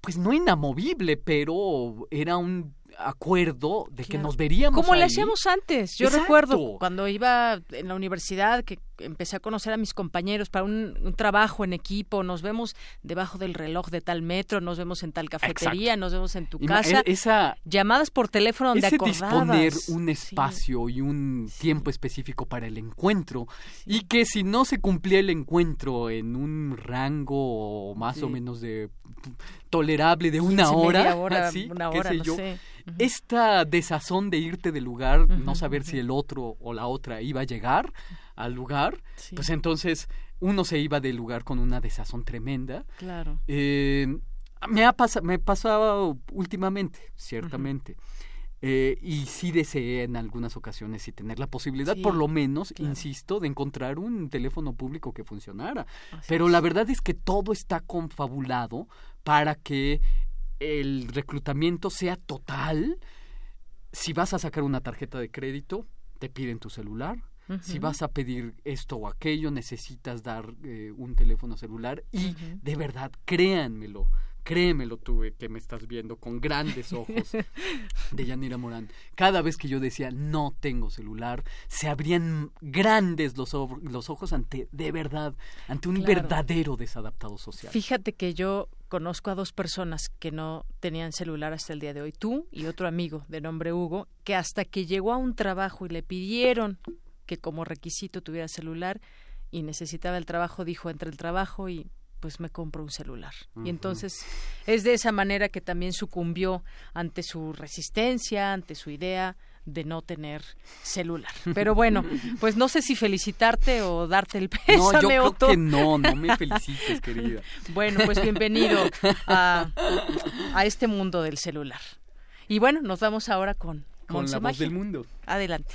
Speaker 41: pues no inamovible, pero era un acuerdo de que nos veríamos.
Speaker 1: Como le hacíamos antes. Yo recuerdo cuando iba en la universidad que empecé a conocer a mis compañeros para un, trabajo en equipo, nos vemos debajo del reloj de tal metro, nos vemos en tal cafetería, nos vemos en tu casa.
Speaker 41: E, esa,
Speaker 1: llamadas por teléfono donde
Speaker 41: ese disponer un espacio y un tiempo específico para el encuentro y que si no se cumplía el encuentro en un rango más o menos de tolerable de una hora, así, una hora, qué sé. Yo, esta desazón de irte del lugar, no saber si el otro o la otra iba a llegar al lugar, pues entonces uno se iba del lugar con una desazón tremenda.
Speaker 1: Claro.
Speaker 41: Eh, me ha pasado, me pasado últimamente, ciertamente. Eh, y sí deseé en algunas ocasiones y tener la posibilidad, por lo menos, insisto, de encontrar un teléfono público que funcionara. Pero la verdad es que todo está confabulado para que el reclutamiento sea total. Si vas a sacar una tarjeta de crédito, te piden tu celular. Si vas a pedir esto o aquello, necesitas dar eh, un teléfono celular y de verdad, créanmelo, créemelo tú que me estás viendo con grandes ojos de Yanira Morán. Cada vez que yo decía no tengo celular, se abrían grandes los, los ojos ante, de verdad, ante un verdadero desadaptado social.
Speaker 1: Fíjate que yo conozco a dos personas que no tenían celular hasta el día de hoy, tú y otro amigo de nombre Hugo, que hasta que llegó a un trabajo y le pidieron que como requisito tuviera celular y necesitaba el trabajo, dijo entre el trabajo y pues me compro un celular. Y entonces es de esa manera que también sucumbió ante su resistencia, ante su idea de no tener celular. Pero bueno, pues no sé si felicitarte o darte el pésame.
Speaker 41: No, yo creo que no, no me felicites, querida.
Speaker 1: Bueno, pues bienvenido a, a este mundo del celular. Y bueno, nos vamos ahora con
Speaker 41: Con la voz del mundo.
Speaker 1: Adelante.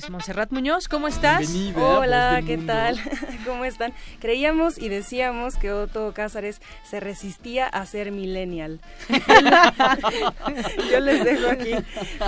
Speaker 1: pues Monserrat Muñoz, ¿cómo estás?
Speaker 42: Hola, ¿qué tal? ¿Cómo están? Creíamos y decíamos que Otto Cázares se resistía a ser millennial. Yo les dejo aquí.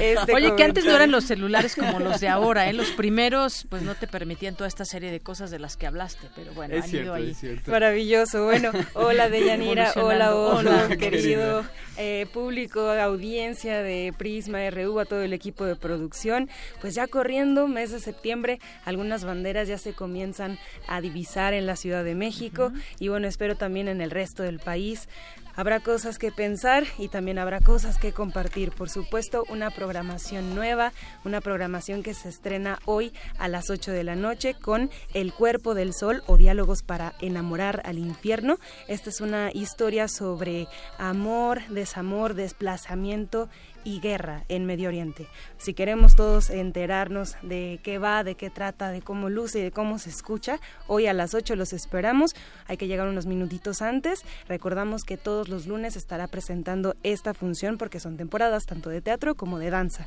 Speaker 42: Este
Speaker 1: Oye, que antes no eran los celulares como los de ahora, ¿eh? Los primeros, pues no te permitían toda esta serie de cosas de las que hablaste, pero bueno, han ido ahí.
Speaker 42: Maravilloso. Bueno, hola Deyanira, hola, hola, querido eh, público, audiencia de Prisma RU, a todo el equipo de producción. Pues ya corrió mes de septiembre, algunas banderas ya se comienzan a divisar en la Ciudad de México y bueno, espero también en el resto del país. Habrá cosas que pensar y también habrá cosas que compartir. Por supuesto, una programación nueva, una programación que se estrena hoy a las 8 de la noche con El cuerpo del sol o Diálogos para enamorar al infierno. Esta es una historia sobre amor, desamor, desplazamiento y guerra en Medio Oriente. Si queremos todos enterarnos de qué va, de qué trata, de cómo luce y de cómo se escucha, hoy a las 8 los esperamos. Hay que llegar unos minutitos antes. Recordamos que todos los lunes estará presentando esta función porque son temporadas tanto de teatro como de danza.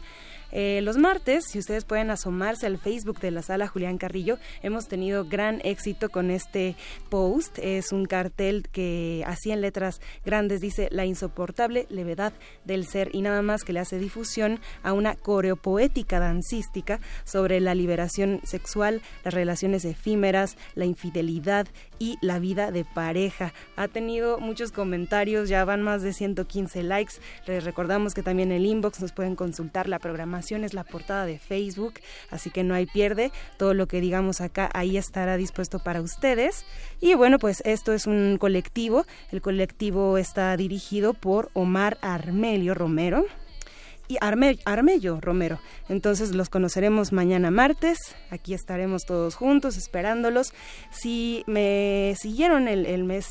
Speaker 42: Eh, los martes, si ustedes pueden asomarse al Facebook de la sala Julián Carrillo, hemos tenido gran éxito con este post. Es un cartel que así en letras grandes dice la insoportable levedad del ser y nada más que le hace difusión a una coreopoética dancística sobre la liberación sexual, las relaciones efímeras, la infidelidad y la vida de pareja. Ha tenido muchos comentarios, ya van más de 115 likes. Les recordamos que también el inbox nos pueden consultar la programación es la portada de Facebook, así que no hay pierde. Todo lo que digamos acá ahí estará dispuesto para ustedes. Y bueno, pues esto es un colectivo. El colectivo está dirigido por Omar Armelio Romero y Armello Romero. Entonces los conoceremos mañana martes. Aquí estaremos todos juntos esperándolos. Si me siguieron el, el mes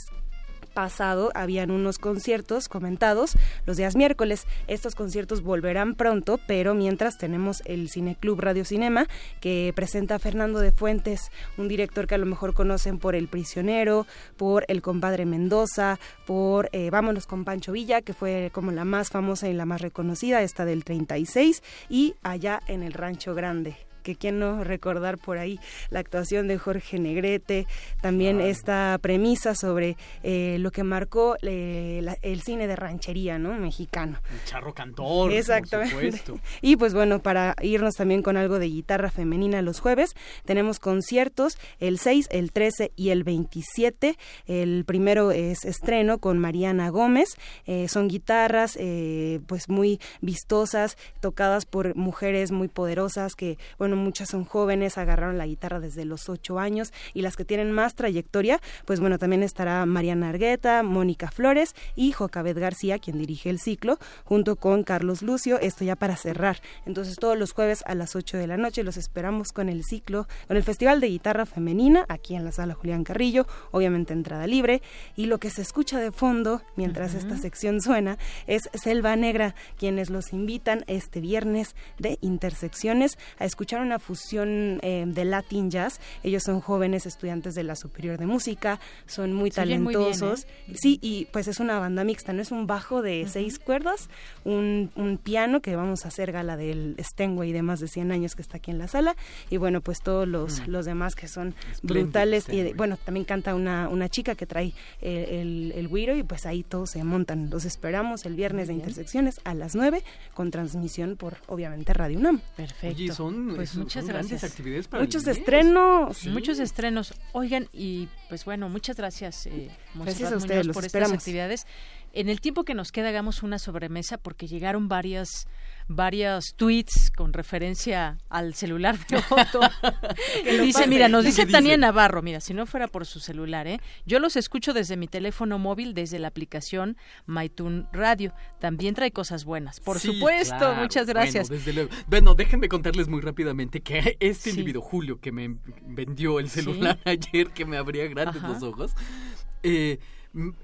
Speaker 42: pasado habían unos conciertos comentados los días miércoles. Estos conciertos volverán pronto, pero mientras tenemos el Cineclub Radio Cinema que presenta a Fernando de Fuentes, un director que a lo mejor conocen por El Prisionero, por El Compadre Mendoza, por eh, Vámonos con Pancho Villa, que fue como la más famosa y la más reconocida, esta del 36, y allá en el Rancho Grande que quién no recordar por ahí la actuación de Jorge Negrete, también esta premisa sobre eh, lo que marcó eh, el cine de ranchería, ¿no? Mexicano.
Speaker 41: El charro cantor.
Speaker 42: Exactamente. Y pues bueno, para irnos también con algo de guitarra femenina los jueves, tenemos conciertos el 6, el 13 y el 27. El primero es estreno con Mariana Gómez. Eh, son guitarras pues muy vistosas, tocadas por mujeres muy poderosas que, bueno, muchas son jóvenes, agarraron la guitarra desde los ocho años y las que tienen más trayectoria, pues bueno, también estará Mariana Argueta, Mónica Flores y Jocabet García, quien dirige el ciclo, junto con Carlos Lucio, esto ya para cerrar. Entonces todos los jueves a las 8 de la noche los esperamos con el ciclo, con el Festival de Guitarra Femenina, aquí en la sala Julián Carrillo, obviamente entrada libre, y lo que se escucha de fondo mientras esta sección suena es Selva Negra, quienes los invitan este viernes de Intersecciones a escuchar una fusión eh, de Latin Jazz. Ellos son jóvenes estudiantes de la Superior de Música, son muy talentosos.
Speaker 1: ¿eh?
Speaker 42: Sí, y pues es una banda mixta, no es un bajo de seis cuerdas, un, un, piano que vamos a hacer gala del Stenway de más de 100 años que está aquí en la sala. Y bueno, pues todos los, mm. los demás que son brutales. Y bueno, también canta una, una chica que trae eh, el, el, y pues ahí todos se montan. Los esperamos el viernes de Intersecciones a las 9 con transmisión por obviamente Radio UNAM.
Speaker 1: Perfecto.
Speaker 41: son, pues muchas gracias. actividades para
Speaker 42: Muchos estrenos.
Speaker 1: Muchos estrenos. Oigan, y pues bueno, muchas gracias, eh,
Speaker 42: gracias a ustedes,
Speaker 1: por estas actividades. En el tiempo que nos queda hagamos una sobremesa porque llegaron varias varios tweets con referencia al celular de Otto. dice, mira, nos dice Tania Navarro, mira, si no fuera por su celular, ¿eh? Yo los escucho desde mi teléfono móvil, desde la aplicación MyTune Radio. También trae cosas buenas. Por supuesto, muchas gracias.
Speaker 41: Bueno, desde luego. bueno, déjenme contarles muy rápidamente que este individuo, Julio, que me vendió el celular ayer, que me abría grandes los ojos, eh,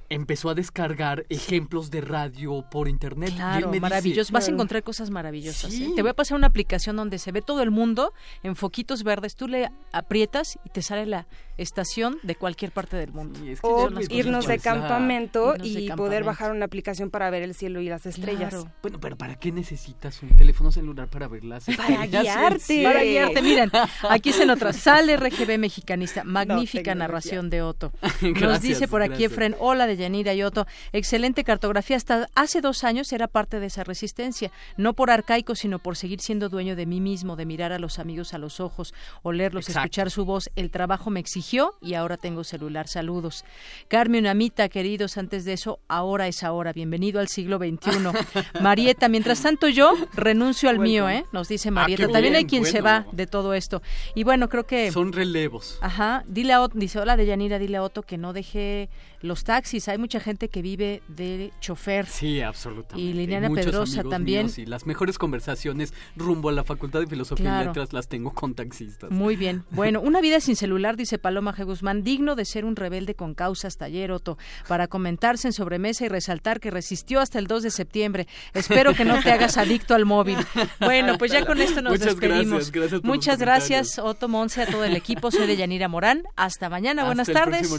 Speaker 41: empezó a descargar ejemplos de radio por internet.
Speaker 1: Claro, maravilloso. Vas a encontrar cosas maravillosas. ¿eh? Te voy a pasar una aplicación donde se ve todo el mundo en foquitos verdes. Tú le aprietas y te sale la estación de cualquier parte del mundo.
Speaker 42: o irnos de campamento y poder bajar una aplicación para ver el cielo y las estrellas.
Speaker 41: Bueno, pero ¿para qué necesitas un teléfono celular para ver las estrellas?
Speaker 42: Para guiarte.
Speaker 1: Para guiarte. Miren, aquí se nota. Sale RGB Mexicanista. Magnífica narración de Otto. Nos dice por aquí Efren Hola de Yanira Yoto. Excelente cartografía. Hasta hace dos años era parte de esa resistencia. No por arcaico, sino por seguir siendo dueño de mí mismo, de mirar a los amigos a los ojos, olerlos, escuchar su voz. El trabajo me exigió y ahora tengo celular. Saludos. Carmen Amita, queridos, antes de eso, ahora es ahora. Bienvenido al siglo XXI. Marieta, mientras tanto yo renuncio al mío, ¿eh? Nos dice ah, Marieta. También hay quien se va de todo esto. Y bueno, creo que...
Speaker 41: Son relevos.
Speaker 1: Ajá. Dile a Otto, dice, hola de Yanira, dile a Otto que no deje los taxis. Hay mucha gente que vive de chofer.
Speaker 41: Sí, absolutamente.
Speaker 1: Y Liliana Pedrosa también.
Speaker 41: Y las mejores conversaciones rumbo a la Facultad de Filosofía y Letras las tengo con taxistas.
Speaker 1: Muy bien. Bueno, una vida sin celular, dice Paloma G. Guzmán, digno de ser un rebelde con causas, taller, Otto, para comentarse en sobremesa y resaltar que resistió hasta el 2 de septiembre. Espero que no te hagas adicto al móvil. Bueno, pues ya con esto nos despedimos. Muchas gracias, Otto Monse, a todo el equipo. Soy de Yanira Morán. Hasta mañana. Buenas tardes.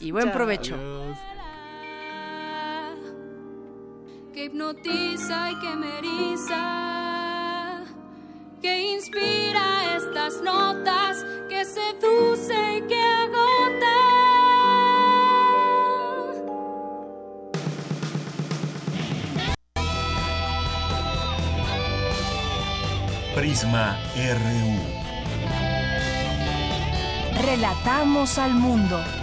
Speaker 1: Y buen provecho.
Speaker 43: Que hipnotiza y que me que inspira estas notas, que seduce y que agota.
Speaker 14: Prisma RU.
Speaker 3: Relatamos al mundo.